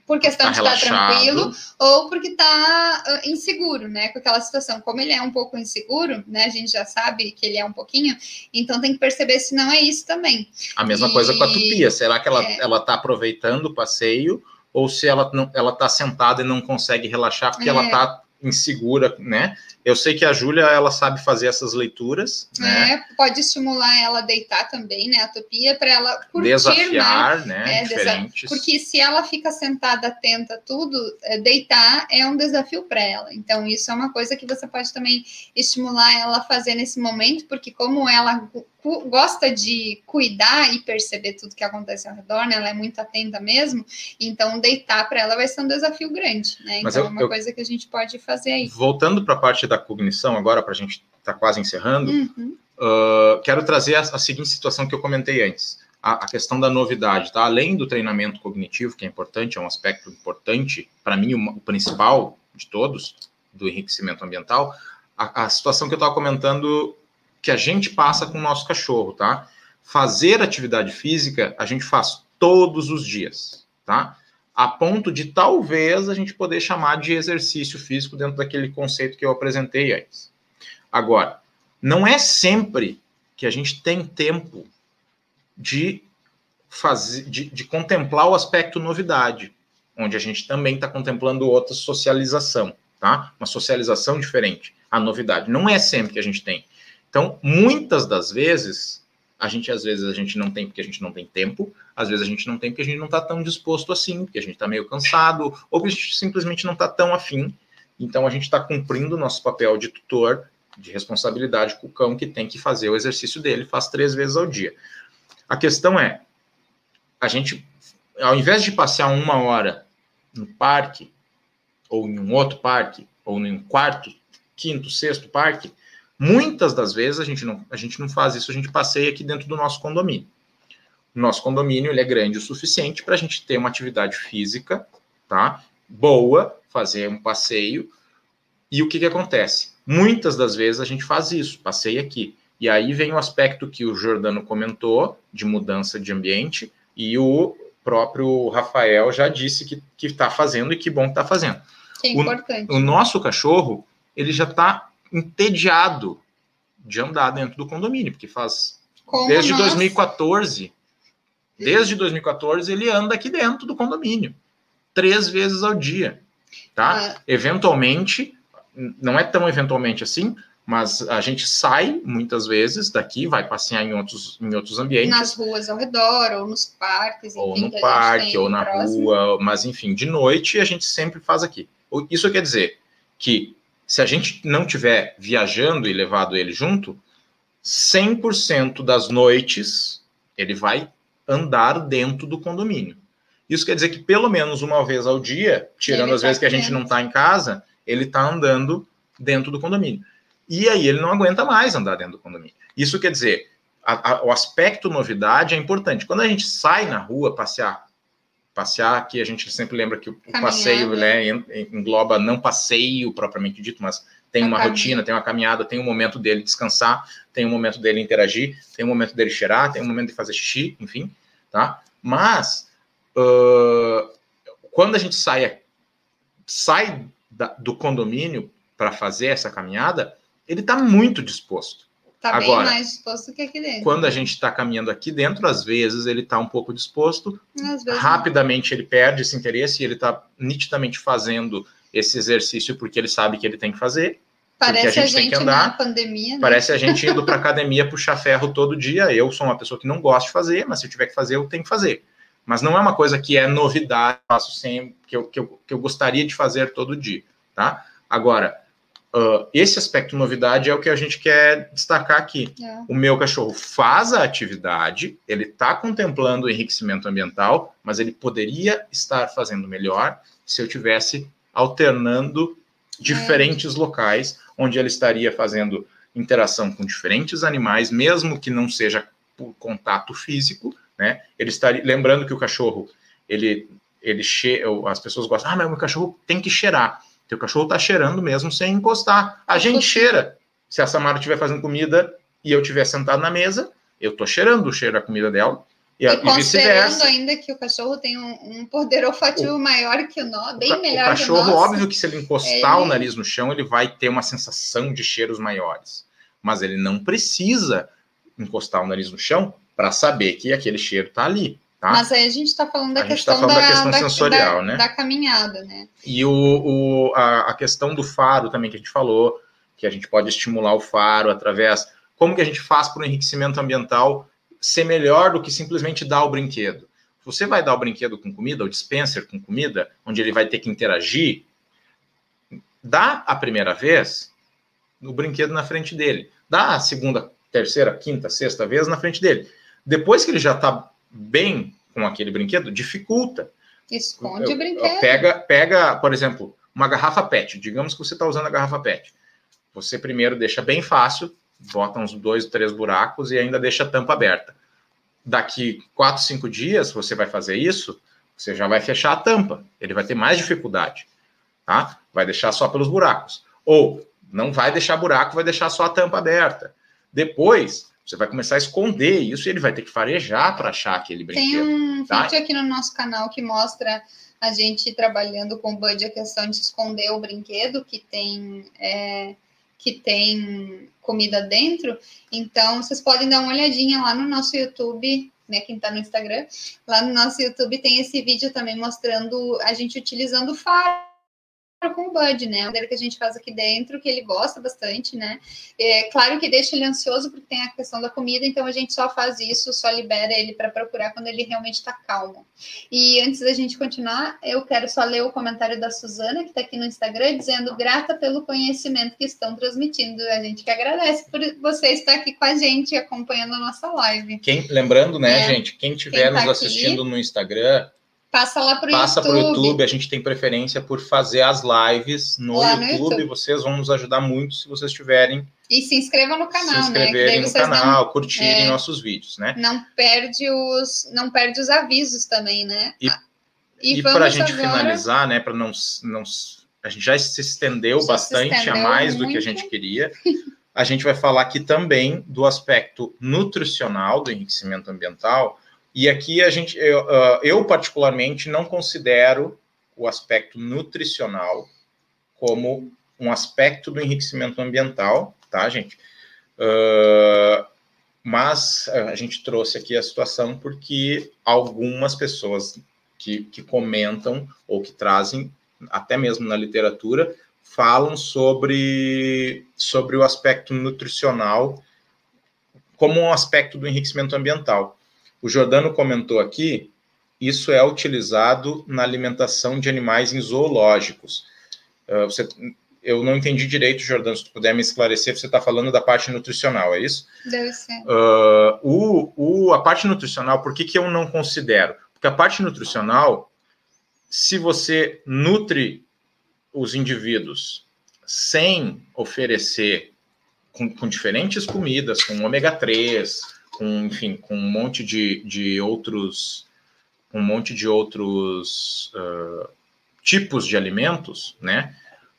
S1: por questão tá de estar tranquilo ou porque está uh, inseguro, né, com aquela situação. Como ele é um pouco inseguro, né, a gente já sabe que ele é um pouquinho, então tem que perceber se não é isso também.
S2: A mesma e... coisa com a tupia, será que ela é... ela está aproveitando o passeio ou se ela não ela está sentada e não consegue relaxar porque é. ela está insegura, né? Eu sei que a Júlia, ela sabe fazer essas leituras, né?
S1: É, pode estimular ela a deitar também, né? A topia, para ela curtir,
S2: Desafiar, né? né? É, diferentes.
S1: Porque se ela fica sentada, atenta, tudo, é, deitar é um desafio para ela. Então, isso é uma coisa que você pode também estimular ela a fazer nesse momento, porque como ela gosta de cuidar e perceber tudo que acontece ao redor, né? Ela é muito atenta mesmo. Então, deitar para ela vai ser um desafio grande, né? Mas então, eu, é uma eu, coisa que a gente pode fazer aí.
S2: Voltando para a parte da cognição, agora, para a gente estar tá quase encerrando, uhum. uh, quero trazer a, a, seguinte situação que eu comentei antes. A, a, questão da novidade, tá? Além do treinamento cognitivo, que é importante, é um aspecto importante, para mim, o, o, principal de todos, do enriquecimento ambiental, a, a situação que eu estava comentando que a gente passa com o nosso cachorro, tá? Fazer atividade física a gente faz todos os dias, tá? A ponto de talvez a gente poder chamar de exercício físico dentro daquele conceito que eu apresentei antes. Agora, não é sempre que a gente tem tempo de fazer, de, de contemplar o aspecto novidade, onde a gente também está contemplando outra socialização, tá? Uma socialização diferente, a novidade. Não é sempre que a gente tem. Então, muitas das vezes, a gente às vezes a gente não tem porque a gente não tem tempo, às vezes a gente não tem porque a gente não está tão disposto assim, porque a gente está meio cansado, ou porque a gente simplesmente não está tão afim. Então a gente está cumprindo o nosso papel de tutor, de responsabilidade com o cão que tem que fazer o exercício dele, faz três vezes ao dia. A questão é, a gente, ao invés de passear uma hora no parque, ou em um outro parque, ou em um quarto, quinto, sexto parque, muitas das vezes a gente não, a gente não faz isso, a gente passeia aqui dentro do nosso condomínio. O nosso condomínio ele é grande o suficiente para a gente ter uma atividade física, tá? Boa, fazer um passeio. E o que, que acontece? Muitas das vezes a gente faz isso, passeia aqui. E aí vem o aspecto que o Jordano comentou de mudança de ambiente e o próprio Rafael já disse que está fazendo e que bom que está fazendo.
S1: Que é importante.
S2: O, o nosso cachorro, ele já está entediado de andar dentro do condomínio, porque faz Como desde nós? 2014, desde 2014 ele anda aqui dentro do condomínio, três vezes ao dia, tá? Ah. Eventualmente, não é tão eventualmente assim, mas a gente sai muitas vezes daqui, vai passear em outros, em outros ambientes.
S1: Nas ruas ao redor, ou nos parques, enfim,
S2: Ou no parque, ou na próximo. rua, mas enfim, de noite a gente sempre faz aqui. Isso quer dizer que se a gente não tiver viajando e levado ele junto, 100% das noites ele vai andar dentro do condomínio. Isso quer dizer que pelo menos uma vez ao dia, tirando ele as tá vezes que a gente não está em casa, ele está andando dentro do condomínio. E aí ele não aguenta mais andar dentro do condomínio. Isso quer dizer, a, a, o aspecto novidade é importante. Quando a gente sai na rua passear, passear, que a gente sempre lembra que o, o passeio né, engloba não passeio propriamente dito, mas tem uma rotina, tem uma caminhada, tem um momento dele descansar, tem um momento dele interagir, tem um momento dele cheirar, tem um momento de fazer xixi, enfim, tá? Mas uh, quando a gente sai, sai da, do condomínio para fazer essa caminhada, ele está muito disposto.
S1: Está bem mais disposto que aqui dentro.
S2: Quando a gente está caminhando aqui dentro, às vezes ele está um pouco disposto, rapidamente não. ele perde esse interesse e ele está nitidamente fazendo esse exercício porque ele sabe que ele tem que fazer.
S1: Parece a gente, a gente tem que andar. na pandemia. Né?
S2: Parece a gente indo para academia puxar ferro todo dia. Eu sou uma pessoa que não gosta de fazer, mas se eu tiver que fazer, eu tenho que fazer. Mas não é uma coisa que é novidade, faço sempre, que eu, que eu, que eu gostaria de fazer todo dia, tá? Agora, Uh, esse aspecto novidade é o que a gente quer destacar aqui. É. O meu cachorro faz a atividade, ele está contemplando o enriquecimento ambiental, mas ele poderia estar fazendo melhor se eu tivesse alternando diferentes é. locais onde ele estaria fazendo interação com diferentes animais, mesmo que não seja por contato físico, né? Ele estaria lembrando que o cachorro ele ele che... as pessoas gostam, ah, mas o meu cachorro tem que cheirar. Teu cachorro está cheirando mesmo sem encostar. A gente cheira. Se a Samara estiver fazendo comida e eu estiver sentado na mesa, eu estou cheirando o cheiro da comida dela.
S1: E, e, vice-versa. ainda que o cachorro tem um, um poder olfativo o, maior que o nosso, bem o, melhor
S2: o cachorro, que o nosso. óbvio que se ele encostar ele... o nariz no chão, ele vai ter uma sensação de cheiros maiores. Mas ele não precisa encostar o nariz no chão para saber que aquele cheiro está ali. Tá?
S1: Mas aí a gente está falando da a questão, tá falando da, da, questão da, sensorial, da, né? Da caminhada, né?
S2: E o, o, a, a, questão do faro também que a gente falou, que a gente pode estimular o faro através. Como que a gente faz para o enriquecimento ambiental ser melhor do que simplesmente dar o brinquedo? Você vai dar o brinquedo com comida, o dispenser com comida, onde ele vai ter que interagir, dá a primeira vez o brinquedo na frente dele. Dá a segunda, terceira, quinta, sexta vez na frente dele. Depois que ele já está bem com aquele brinquedo, dificulta.
S1: Esconde eu, o brinquedo.
S2: Pega, pega, por exemplo, uma garrafa PET. Digamos que você está usando a garrafa PET. Você primeiro deixa bem fácil, bota uns dois, três buracos e ainda deixa a tampa aberta. Daqui quatro, cinco dias, você vai fazer isso, você já vai fechar a tampa. Ele vai ter mais dificuldade, tá? Vai deixar só pelos buracos. Ou não vai deixar buraco, vai deixar só a tampa aberta. Depois, você vai começar a esconder isso e ele vai ter que farejar para achar aquele brinquedo.
S1: Tem um tá? vídeo aqui no nosso canal que mostra a gente trabalhando com o Bud a questão de esconder o brinquedo que tem é, que tem comida dentro. Então, vocês podem dar uma olhadinha lá no nosso YouTube, né? Quem está no Instagram, lá no nosso YouTube tem esse vídeo também mostrando a gente utilizando o faro com o Bud, né? A maneira que a gente faz aqui dentro, que ele gosta bastante, né? É claro que deixa ele ansioso porque tem a questão da comida, então a gente só faz isso, só libera ele para procurar quando ele realmente está calmo. E antes da gente continuar, eu quero só ler o comentário da Suzana, que está aqui no Instagram, dizendo grata pelo conhecimento que estão transmitindo. A gente que agradece por você estar aqui com a gente, acompanhando a nossa live.
S2: Quem, lembrando, né, é, gente, quem estiver tá nos assistindo aqui, no Instagram,
S1: Passa lá para o
S2: YouTube. Passa para o YouTube. A gente tem preferência por fazer as lives no, YouTube. no YouTube. Vocês vão nos ajudar muito se vocês tiverem.
S1: E se inscrevam no canal,
S2: se né? inscreverem né? no canal, não, curtirem é, nossos vídeos, né?
S1: Não perde os, não perde os avisos também, né?
S2: E, e, e para a gente agora... finalizar, né? Para não, não, a gente já se estendeu já bastante se estendeu a mais muito. do que a gente queria. a gente vai falar aqui também do aspecto nutricional do enriquecimento ambiental e aqui a gente, eu, eu, particularmente não considero o aspecto nutricional como um aspecto do enriquecimento ambiental, tá, gente? Uh, mas a gente trouxe aqui a situação porque algumas pessoas que, que comentam ou que trazem, até mesmo na literatura, falam sobre, sobre o aspecto nutricional como um aspecto do enriquecimento ambiental. O Jordano comentou aqui, isso é utilizado na alimentação de animais em zoológicos. Uh, você, eu não entendi direito, Jordano, se tu puder me esclarecer, você está falando da parte nutricional, é isso?
S1: Deve ser.
S2: Uh, o, o, a parte nutricional, por que, que eu não considero? Porque a parte nutricional, se você nutre os indivíduos sem oferecer com, com diferentes comidas, com ômega 3, com, enfim, com um monte de, de outros, um monte de outros uh, tipos de alimentos, né?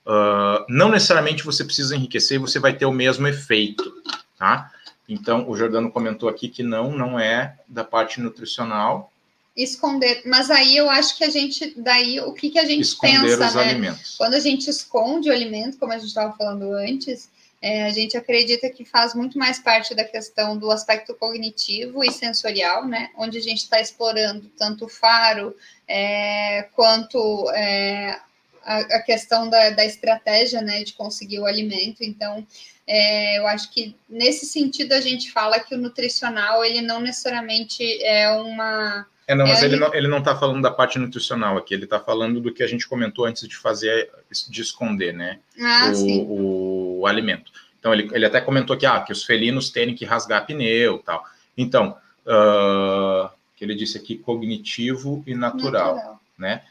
S2: Uh, não necessariamente você precisa enriquecer e você vai ter o mesmo efeito, tá? Então, o Jordano comentou aqui que não, não é da parte nutricional.
S1: Esconder, mas aí eu acho que a gente, daí, o que, que a gente
S2: Esconder
S1: pensa,
S2: os
S1: né?
S2: alimentos.
S1: Quando a gente esconde o alimento, como a gente estava falando antes, é, a gente acredita que faz muito mais parte da questão do aspecto cognitivo e sensorial, né? Onde a gente está explorando tanto o faro é, quanto é, a, a, questão da, da, estratégia, né? De conseguir o alimento. Então, é, eu acho que nesse sentido a gente fala que o nutricional ele não necessariamente é uma
S2: é, não, mas é, ele, não, ele não está falando da parte nutricional aqui, ele está falando do que a gente comentou antes de fazer, de esconder, né?
S1: Ah,
S2: o, o, alimento. Então, ele, ele até comentou aqui, ah, que os felinos terem que rasgar pneu tal. Então, uh, que ele disse aqui, cognitivo e natural, natural. né?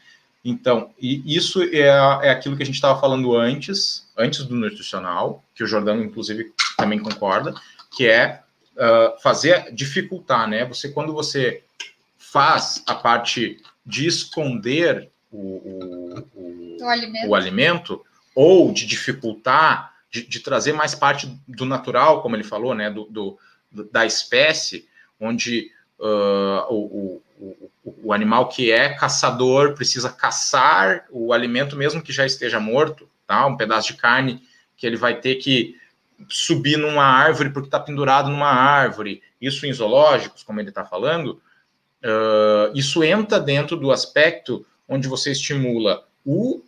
S2: Então, e isso é, é aquilo que a gente estava falando antes, antes do nutricional, que o Jordão, inclusive, também concorda, que é uh, fazer, dificultar, né? Você, quando você faz a parte de esconder o, o, o,
S1: alimento.
S2: o alimento. ou de dificultar, de, de, trazer mais parte do natural, como ele falou, né, do, do da espécie, onde uh, o, o, o, animal que é caçador precisa caçar o alimento mesmo que já esteja morto, tá? Um pedaço de carne que ele vai ter que subir numa árvore porque está pendurado numa árvore. Isso em zoológicos, como ele está falando, Uh, isso entra dentro do aspecto onde você estimula o,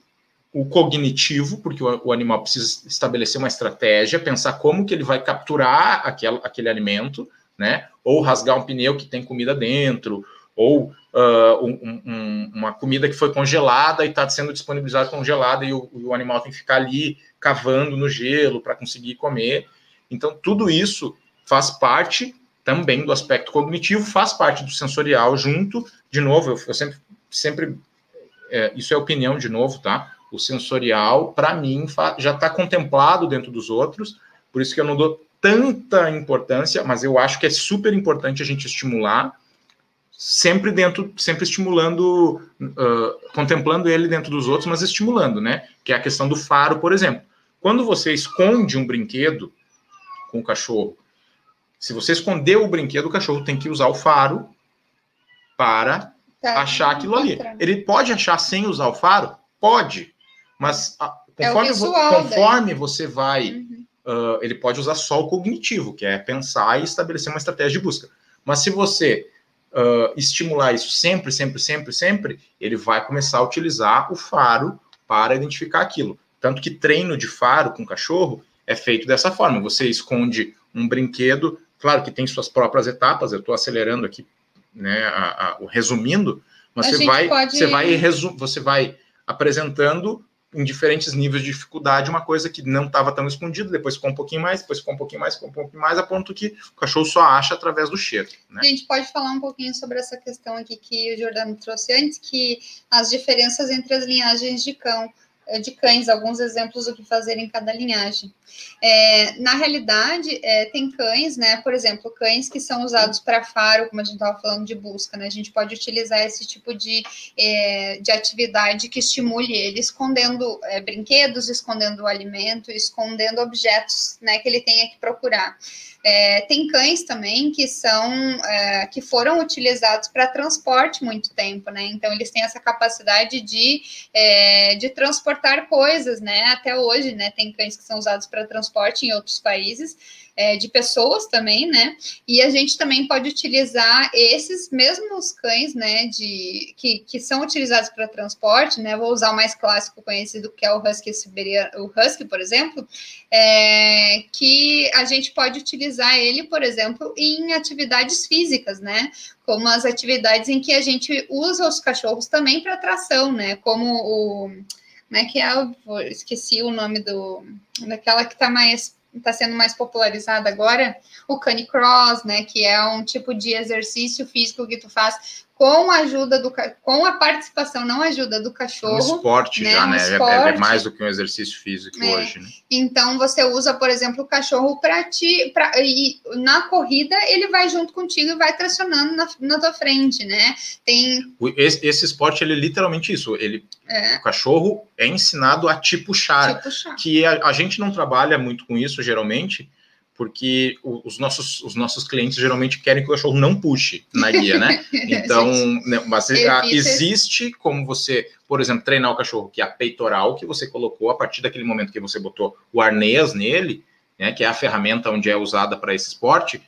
S2: o cognitivo, porque o, o, animal precisa estabelecer uma estratégia, pensar como que ele vai capturar aquele, aquele alimento, né? Ou rasgar um pneu que tem comida dentro, ou uh, um, um, uma comida que foi congelada e está sendo disponibilizada congelada e o, o animal tem que ficar ali cavando no gelo para conseguir comer. Então, tudo isso faz parte também do aspecto cognitivo, faz parte do sensorial junto. De novo, eu, eu sempre, sempre é, isso é opinião de novo, tá? O sensorial, para mim, já está contemplado dentro dos outros, por isso que eu não dou tanta importância, mas eu acho que é super importante a gente estimular, sempre dentro, sempre estimulando, uh, contemplando ele dentro dos outros, mas estimulando, né? Que é a questão do faro, por exemplo. Quando você esconde um brinquedo com o cachorro se você esconder o brinquedo, o cachorro tem que usar o faro para tá, achar aquilo ali. Ele pode achar sem usar o faro? Pode. Mas a, é conforme, é visual, conforme você vai, uhum. uh, ele pode usar só o cognitivo, que é pensar e estabelecer uma estratégia de busca. Mas se você uh, estimular isso sempre, sempre, sempre, sempre, ele vai começar a utilizar o faro para identificar aquilo. Tanto que treino de faro com cachorro é feito dessa forma. Você esconde um brinquedo, claro que tem suas próprias etapas, eu estou acelerando aqui, né, a, a, resumindo, mas você vai, pode... você, vai resu você vai apresentando em diferentes níveis de dificuldade uma coisa que não estava tão escondida, depois ficou um pouquinho mais, depois ficou um pouquinho mais, ficou um pouquinho mais, a ponto que o cachorro só acha através do cheiro. Né?
S1: A gente pode falar um pouquinho sobre essa questão aqui que o Jordano trouxe antes, que as diferenças entre as linhagens de cão. É, de cães, alguns exemplos do que fazer em cada linhagem. É, na realidade, é, tem cães, né? Por exemplo, cães que são usados para faro, como a gente estava falando de busca, né? A gente pode utilizar esse tipo de, é, de atividade que estimule ele, escondendo é, brinquedos, escondendo alimento, escondendo objetos, né? Que ele tenha que procurar. É, tem cães também que são é, que foram utilizados para transporte muito tempo, né? Então eles têm essa capacidade de, de transportar coisas, né? Até hoje, né? Tem cães que são usados para transporte em outros países é, de pessoas também, né? E a gente também pode utilizar esses mesmos cães, né, de, que, que são utilizados para transporte, né? Vou usar o mais clássico conhecido, que é o Husky siberiano, o Husky, por exemplo, é, que a gente pode utilizar ele, por exemplo, em atividades físicas, né? Como as atividades em que a gente usa os cachorros também para tração, né? Como o. Como é que é? Eu esqueci o nome do daquela que está mais está sendo mais popularizada agora, o canicross, né, que é um tipo de exercício físico que tu faz com a ajuda do com a participação, não ajuda do cachorro. Um
S2: esporte né? já, né? Um esporte. É, é, mais do que um exercício físico é. hoje, né?
S1: Então você usa, por exemplo, o cachorro para ti, pra, e na corrida ele vai junto contigo e vai tracionando na, na tua frente, né? Tem
S2: esse, esse esporte ele é literalmente isso. Ele é. o cachorro é ensinado a te puxar, te puxar. que a, a gente não trabalha muito com isso geralmente porque os nossos, os nossos clientes geralmente querem que o cachorro não puxe na guia, né? Então, né, mas existe como você, por exemplo, treinar o cachorro, que é a peitoral que você colocou a partir daquele momento que você botou o arnês nele, né, que é a ferramenta onde é usada para esse esporte,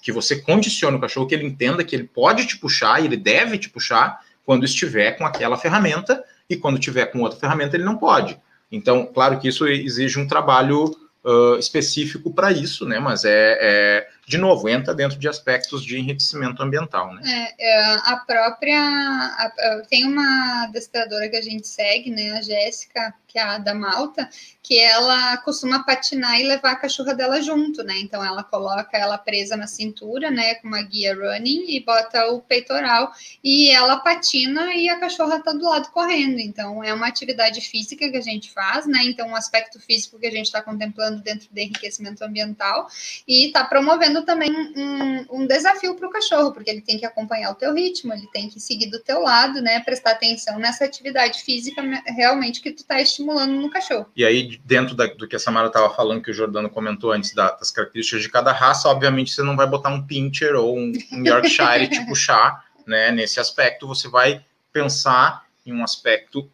S2: que você condiciona o cachorro que ele entenda que ele pode te puxar e ele deve te puxar quando estiver com aquela ferramenta e quando tiver com outra ferramenta ele não pode. Então, claro que isso exige um trabalho uh, específico para isso, né? Mas é, é, de novo, entra dentro de aspectos de enriquecimento ambiental, né?
S1: É, é a própria. A, tem uma adestradora que a gente segue, né? A Jéssica, que é a da Malta, que ela costuma patinar e levar a cachorra dela junto, né? Então ela coloca ela presa na cintura, né? Com uma guia running e bota o peitoral e ela patina e a cachorra tá do lado correndo. Então é uma atividade física que a gente faz, né? Então um aspecto físico que a gente está contemplando dentro do enriquecimento ambiental e está promovendo também um, um desafio para o cachorro, porque ele tem que acompanhar o teu ritmo, ele tem que seguir do teu lado, né? Prestar atenção nessa atividade física realmente que tu está estimulando estimulando no cachorro.
S2: E aí, dentro da, do que a Samara estava falando, que o Jordano comentou antes da, das características de cada raça, obviamente você não vai botar um pincher ou um, um Yorkshire te puxar, né? Nesse aspecto, você vai pensar em um aspecto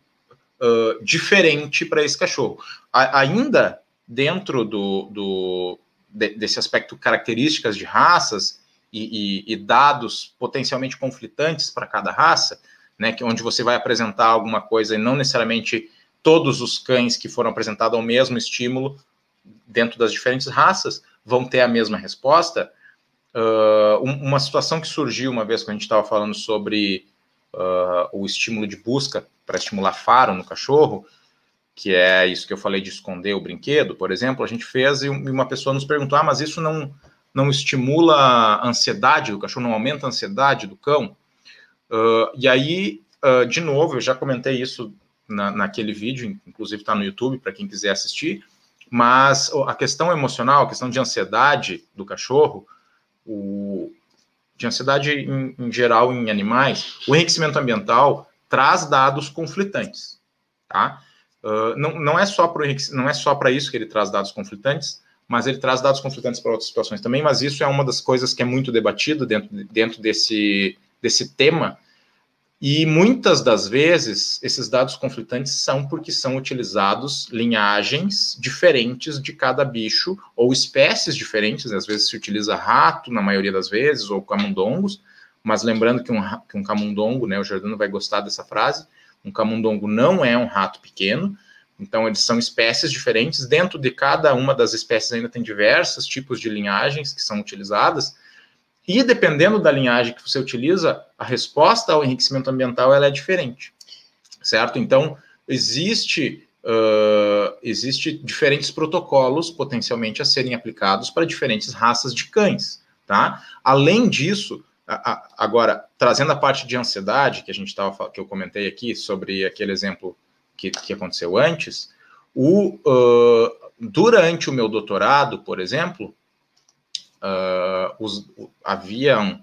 S2: uh, diferente para esse cachorro. A, ainda dentro do, do de, desse aspecto características de raças e, e, e dados potencialmente conflitantes para cada raça, né, que onde você vai apresentar alguma coisa e não necessariamente todos os cães que foram apresentados ao mesmo estímulo dentro das diferentes raças vão ter a mesma resposta. Uh, uma situação que surgiu uma vez que a gente estava falando sobre uh, o estímulo de busca para estimular faro no cachorro, que é isso que eu falei de esconder o brinquedo, por exemplo, a gente fez e uma pessoa nos perguntou: ah, mas isso não, não estimula a ansiedade do cachorro, não aumenta a ansiedade do cão? Uh, e aí, de novo, eu já comentei isso na, naquele vídeo, inclusive está no YouTube para quem quiser assistir. Mas a questão emocional, a questão de ansiedade do cachorro, o, de ansiedade em, em geral em animais, o enriquecimento ambiental traz dados conflitantes, tá? Uh, não, não é só para é isso que ele traz dados conflitantes, mas ele traz dados conflitantes para outras situações também. Mas isso é uma das coisas que é muito debatido dentro, dentro desse, desse tema e muitas das vezes, esses dados conflitantes são porque são utilizados linhagens diferentes de cada bicho, ou espécies diferentes, às vezes se utiliza rato, na maioria das vezes, ou camundongos, mas lembrando que um, que um camundongo, né, o Jordano vai gostar dessa frase, Um camundongo não é um rato pequeno, então eles são espécies diferentes. Dentro de cada uma das espécies ainda tem diversos tipos de linhagens que são utilizadas. E dependendo da linhagem que você utiliza, a resposta ao enriquecimento ambiental ela é diferente, certo? Então existe uh, existe diferentes protocolos potencialmente a serem aplicados para diferentes raças de cães, tá? Além disso, a, a, agora trazendo a parte de ansiedade que a gente estava que eu comentei aqui sobre aquele exemplo que, que aconteceu antes, o, uh, durante o meu doutorado, por exemplo, uh, os, haviam,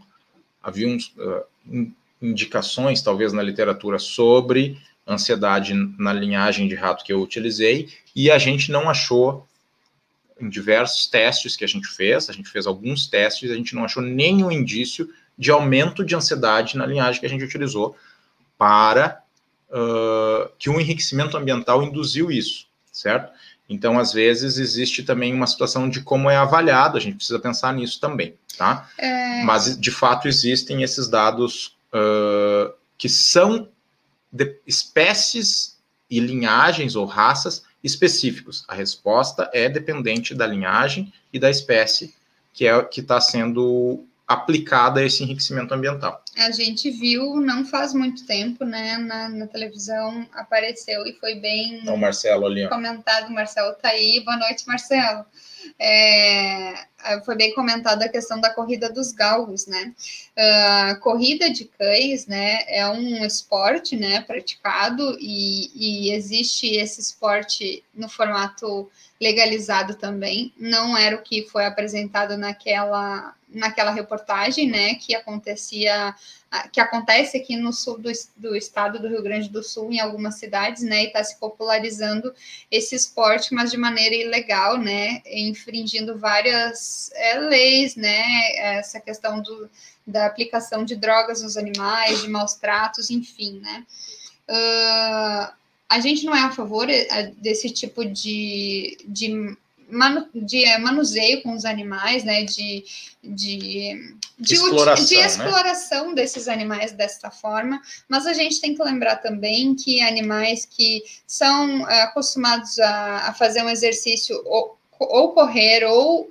S2: haviam uh, indicações, talvez, na literatura sobre ansiedade na linhagem de rato que eu utilizei, e a gente não achou, em diversos testes que a gente fez, a gente fez alguns testes, a gente não achou nenhum indício de aumento de ansiedade na linhagem que a gente utilizou para uh, que o enriquecimento ambiental induziu isso, certo? Então, às vezes, existe também uma situação de como é avaliado, a gente precisa pensar nisso também, tá? É... Mas, de fato, existem esses dados uh, que são de espécies e linhagens ou raças específicos. A resposta é dependente da linhagem e da espécie que é que está sendo aplicada a esse enriquecimento ambiental.
S1: A gente viu não faz muito tempo, né, na, na televisão apareceu e foi bem
S2: o Marcelo ali,
S1: comentado. O Marcelo está aí. Boa noite, Marcelo. É, foi bem comentada a questão da corrida dos galgos, né? Uh, corrida de cães, né, é um esporte, né, praticado e, e existe esse esporte no formato legalizado também. Não era o que foi apresentado naquela naquela reportagem, né, que acontecia, que acontece aqui no sul do, do estado do Rio Grande do Sul, em algumas cidades, né, e está se popularizando esse esporte, mas de maneira ilegal, né, infringindo várias é, leis, né, essa questão do, da aplicação de drogas nos animais, de maus tratos, enfim, né. Uh, a gente não é a favor é, desse tipo de, de manu, de é, manuseio com os animais, né? De, de, de exploração, de exploração né? desses animais desta forma, mas a gente tem que lembrar também que animais que são é, acostumados a, a fazer um exercício ou, correr ou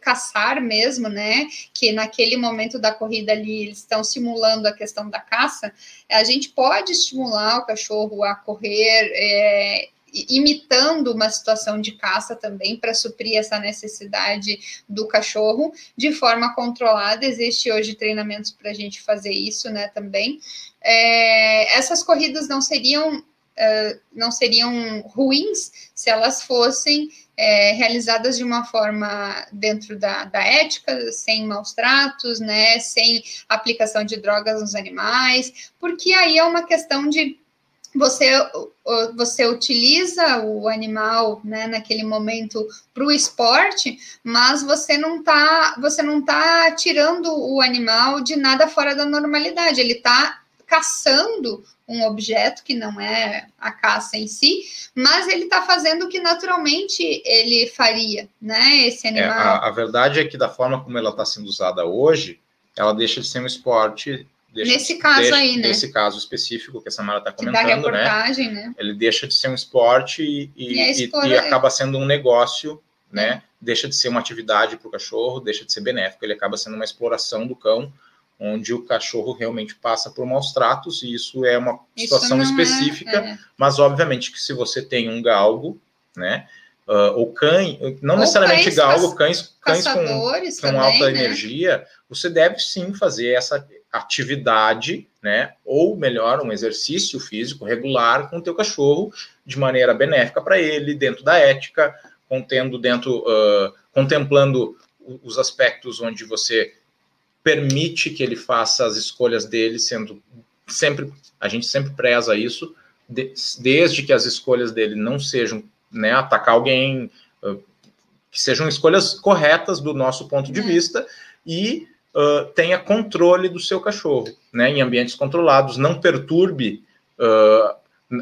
S1: caçar mesmo, né? Que naquele momento da corrida ali eles estão simulando a questão da caça. A gente pode estimular o cachorro a correr é, imitando uma situação de caça também para suprir essa necessidade do cachorro de forma controlada. Existe hoje treinamentos para a gente fazer isso, né? Também é, essas corridas não seriam uh, não seriam ruins se elas fossem é, realizadas de uma forma dentro da, da ética, sem maus tratos, né, sem aplicação de drogas nos animais, porque aí é uma questão de você, você utiliza o animal né, naquele momento para o esporte, mas você não está você não tá tirando o animal de nada fora da normalidade. Ele está caçando um objeto que não é a caça em si, mas ele está fazendo o que naturalmente ele faria, né? Esse animal. É,
S2: a, a verdade é que da forma como ela está sendo usada hoje, ela deixa de ser um esporte
S1: Deixa, Nesse caso
S2: deixa,
S1: aí, né?
S2: Nesse caso específico que a Samara está comentando, né? né? Ele deixa de ser um esporte e, e, e, e acaba sendo um negócio, né? É. Deixa de ser uma atividade para o cachorro, deixa de ser benéfico, ele acaba sendo uma exploração do cão, onde o cachorro realmente passa por maus tratos, e isso é uma situação é, específica, é, é. mas obviamente que se você tem um galgo, né? Uh, ou cães, não ou necessariamente cães, galgo, cães, cães com, com também, alta né? energia, você deve sim fazer essa, atividade, né, ou melhor, um exercício físico regular com o teu cachorro de maneira benéfica para ele, dentro da ética, contendo dentro, uh, contemplando os aspectos onde você permite que ele faça as escolhas dele, sendo sempre, a gente sempre preza isso, de, desde que as escolhas dele não sejam, né, atacar alguém, uh, que sejam escolhas corretas do nosso ponto de é. vista e uh, tenha controle do seu cachorro, né, em ambientes controlados, não perturbe. Uh,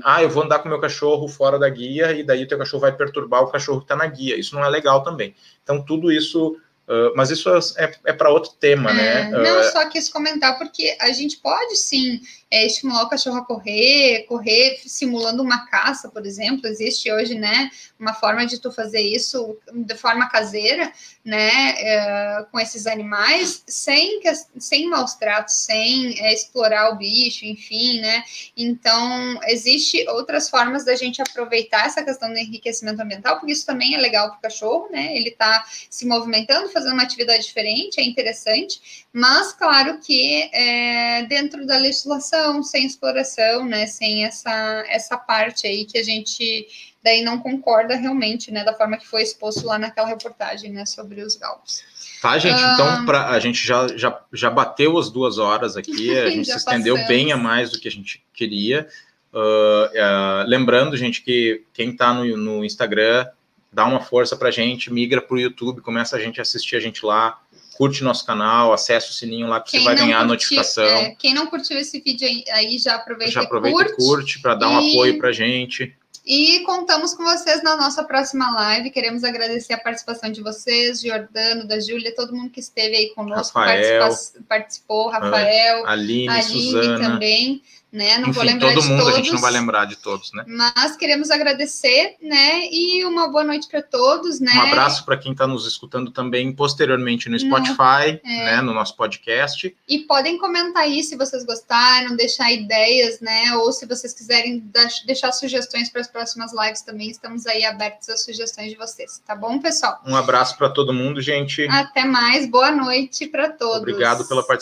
S2: ah, eu vou andar com meu cachorro fora da guia e daí o teu cachorro vai perturbar o cachorro que está na guia. Isso não é legal também. Então, tudo isso Uh, mas isso é, é para outro tema,
S1: é,
S2: né?
S1: Não, uh, só quis comentar, porque a gente pode sim é, estimular o cachorro a correr, correr simulando uma caça, por exemplo. Existe hoje, né, uma forma de tu fazer isso de forma caseira, né, é, com esses animais, sem, sem maus tratos, sem é, explorar o bicho, enfim, né. Então, existe outras formas da gente aproveitar essa questão do enriquecimento ambiental, porque isso também é legal para o cachorro, né, ele está se movimentando, fazendo uma atividade diferente, é interessante, mas, claro que é, dentro da legislação, sem exploração, né, sem essa, essa parte aí que a gente daí não concorda realmente, né, da forma que foi exposto lá naquela reportagem, né, sobre os galgos.
S2: Tá, gente, então, ah, então pra, a gente já, já, já bateu as duas horas aqui, a gente se estendeu passamos. bem a mais do que a gente queria. Uh, uh, lembrando, gente, que quem está no, no Instagram, dá uma força para a gente, migra para o YouTube, começa a gente a assistir a gente lá, curte nosso canal, acessa o sininho lá que quem você vai ganhar curtiu, a notificação. É,
S1: quem não curtiu esse vídeo aí, já aproveita,
S2: já aproveita e curte, curte para dar um apoio para a gente.
S1: E contamos com vocês na nossa próxima live. Queremos agradecer a participação de vocês, Jordano, da Júlia, todo mundo que esteve aí conosco,
S2: Rafael,
S1: participou, Rafael,
S2: Aline, Aline Suzana.
S1: também né? Não
S2: Enfim,
S1: vou lembrar
S2: todo
S1: de
S2: mundo
S1: todos,
S2: a gente não vai lembrar de todos, né?
S1: Mas queremos agradecer, né? E uma boa noite para todos, né?
S2: Um abraço para quem está nos escutando também posteriormente no Spotify, é. né? No nosso podcast.
S1: E podem comentar aí se vocês gostaram, deixar ideias, né? Ou se vocês quiserem deixar sugestões para as próximas lives também, estamos aí abertos às sugestões de vocês, tá bom, pessoal?
S2: Um abraço para todo mundo, gente.
S1: Até mais, boa noite para todos.
S2: Obrigado pela participação.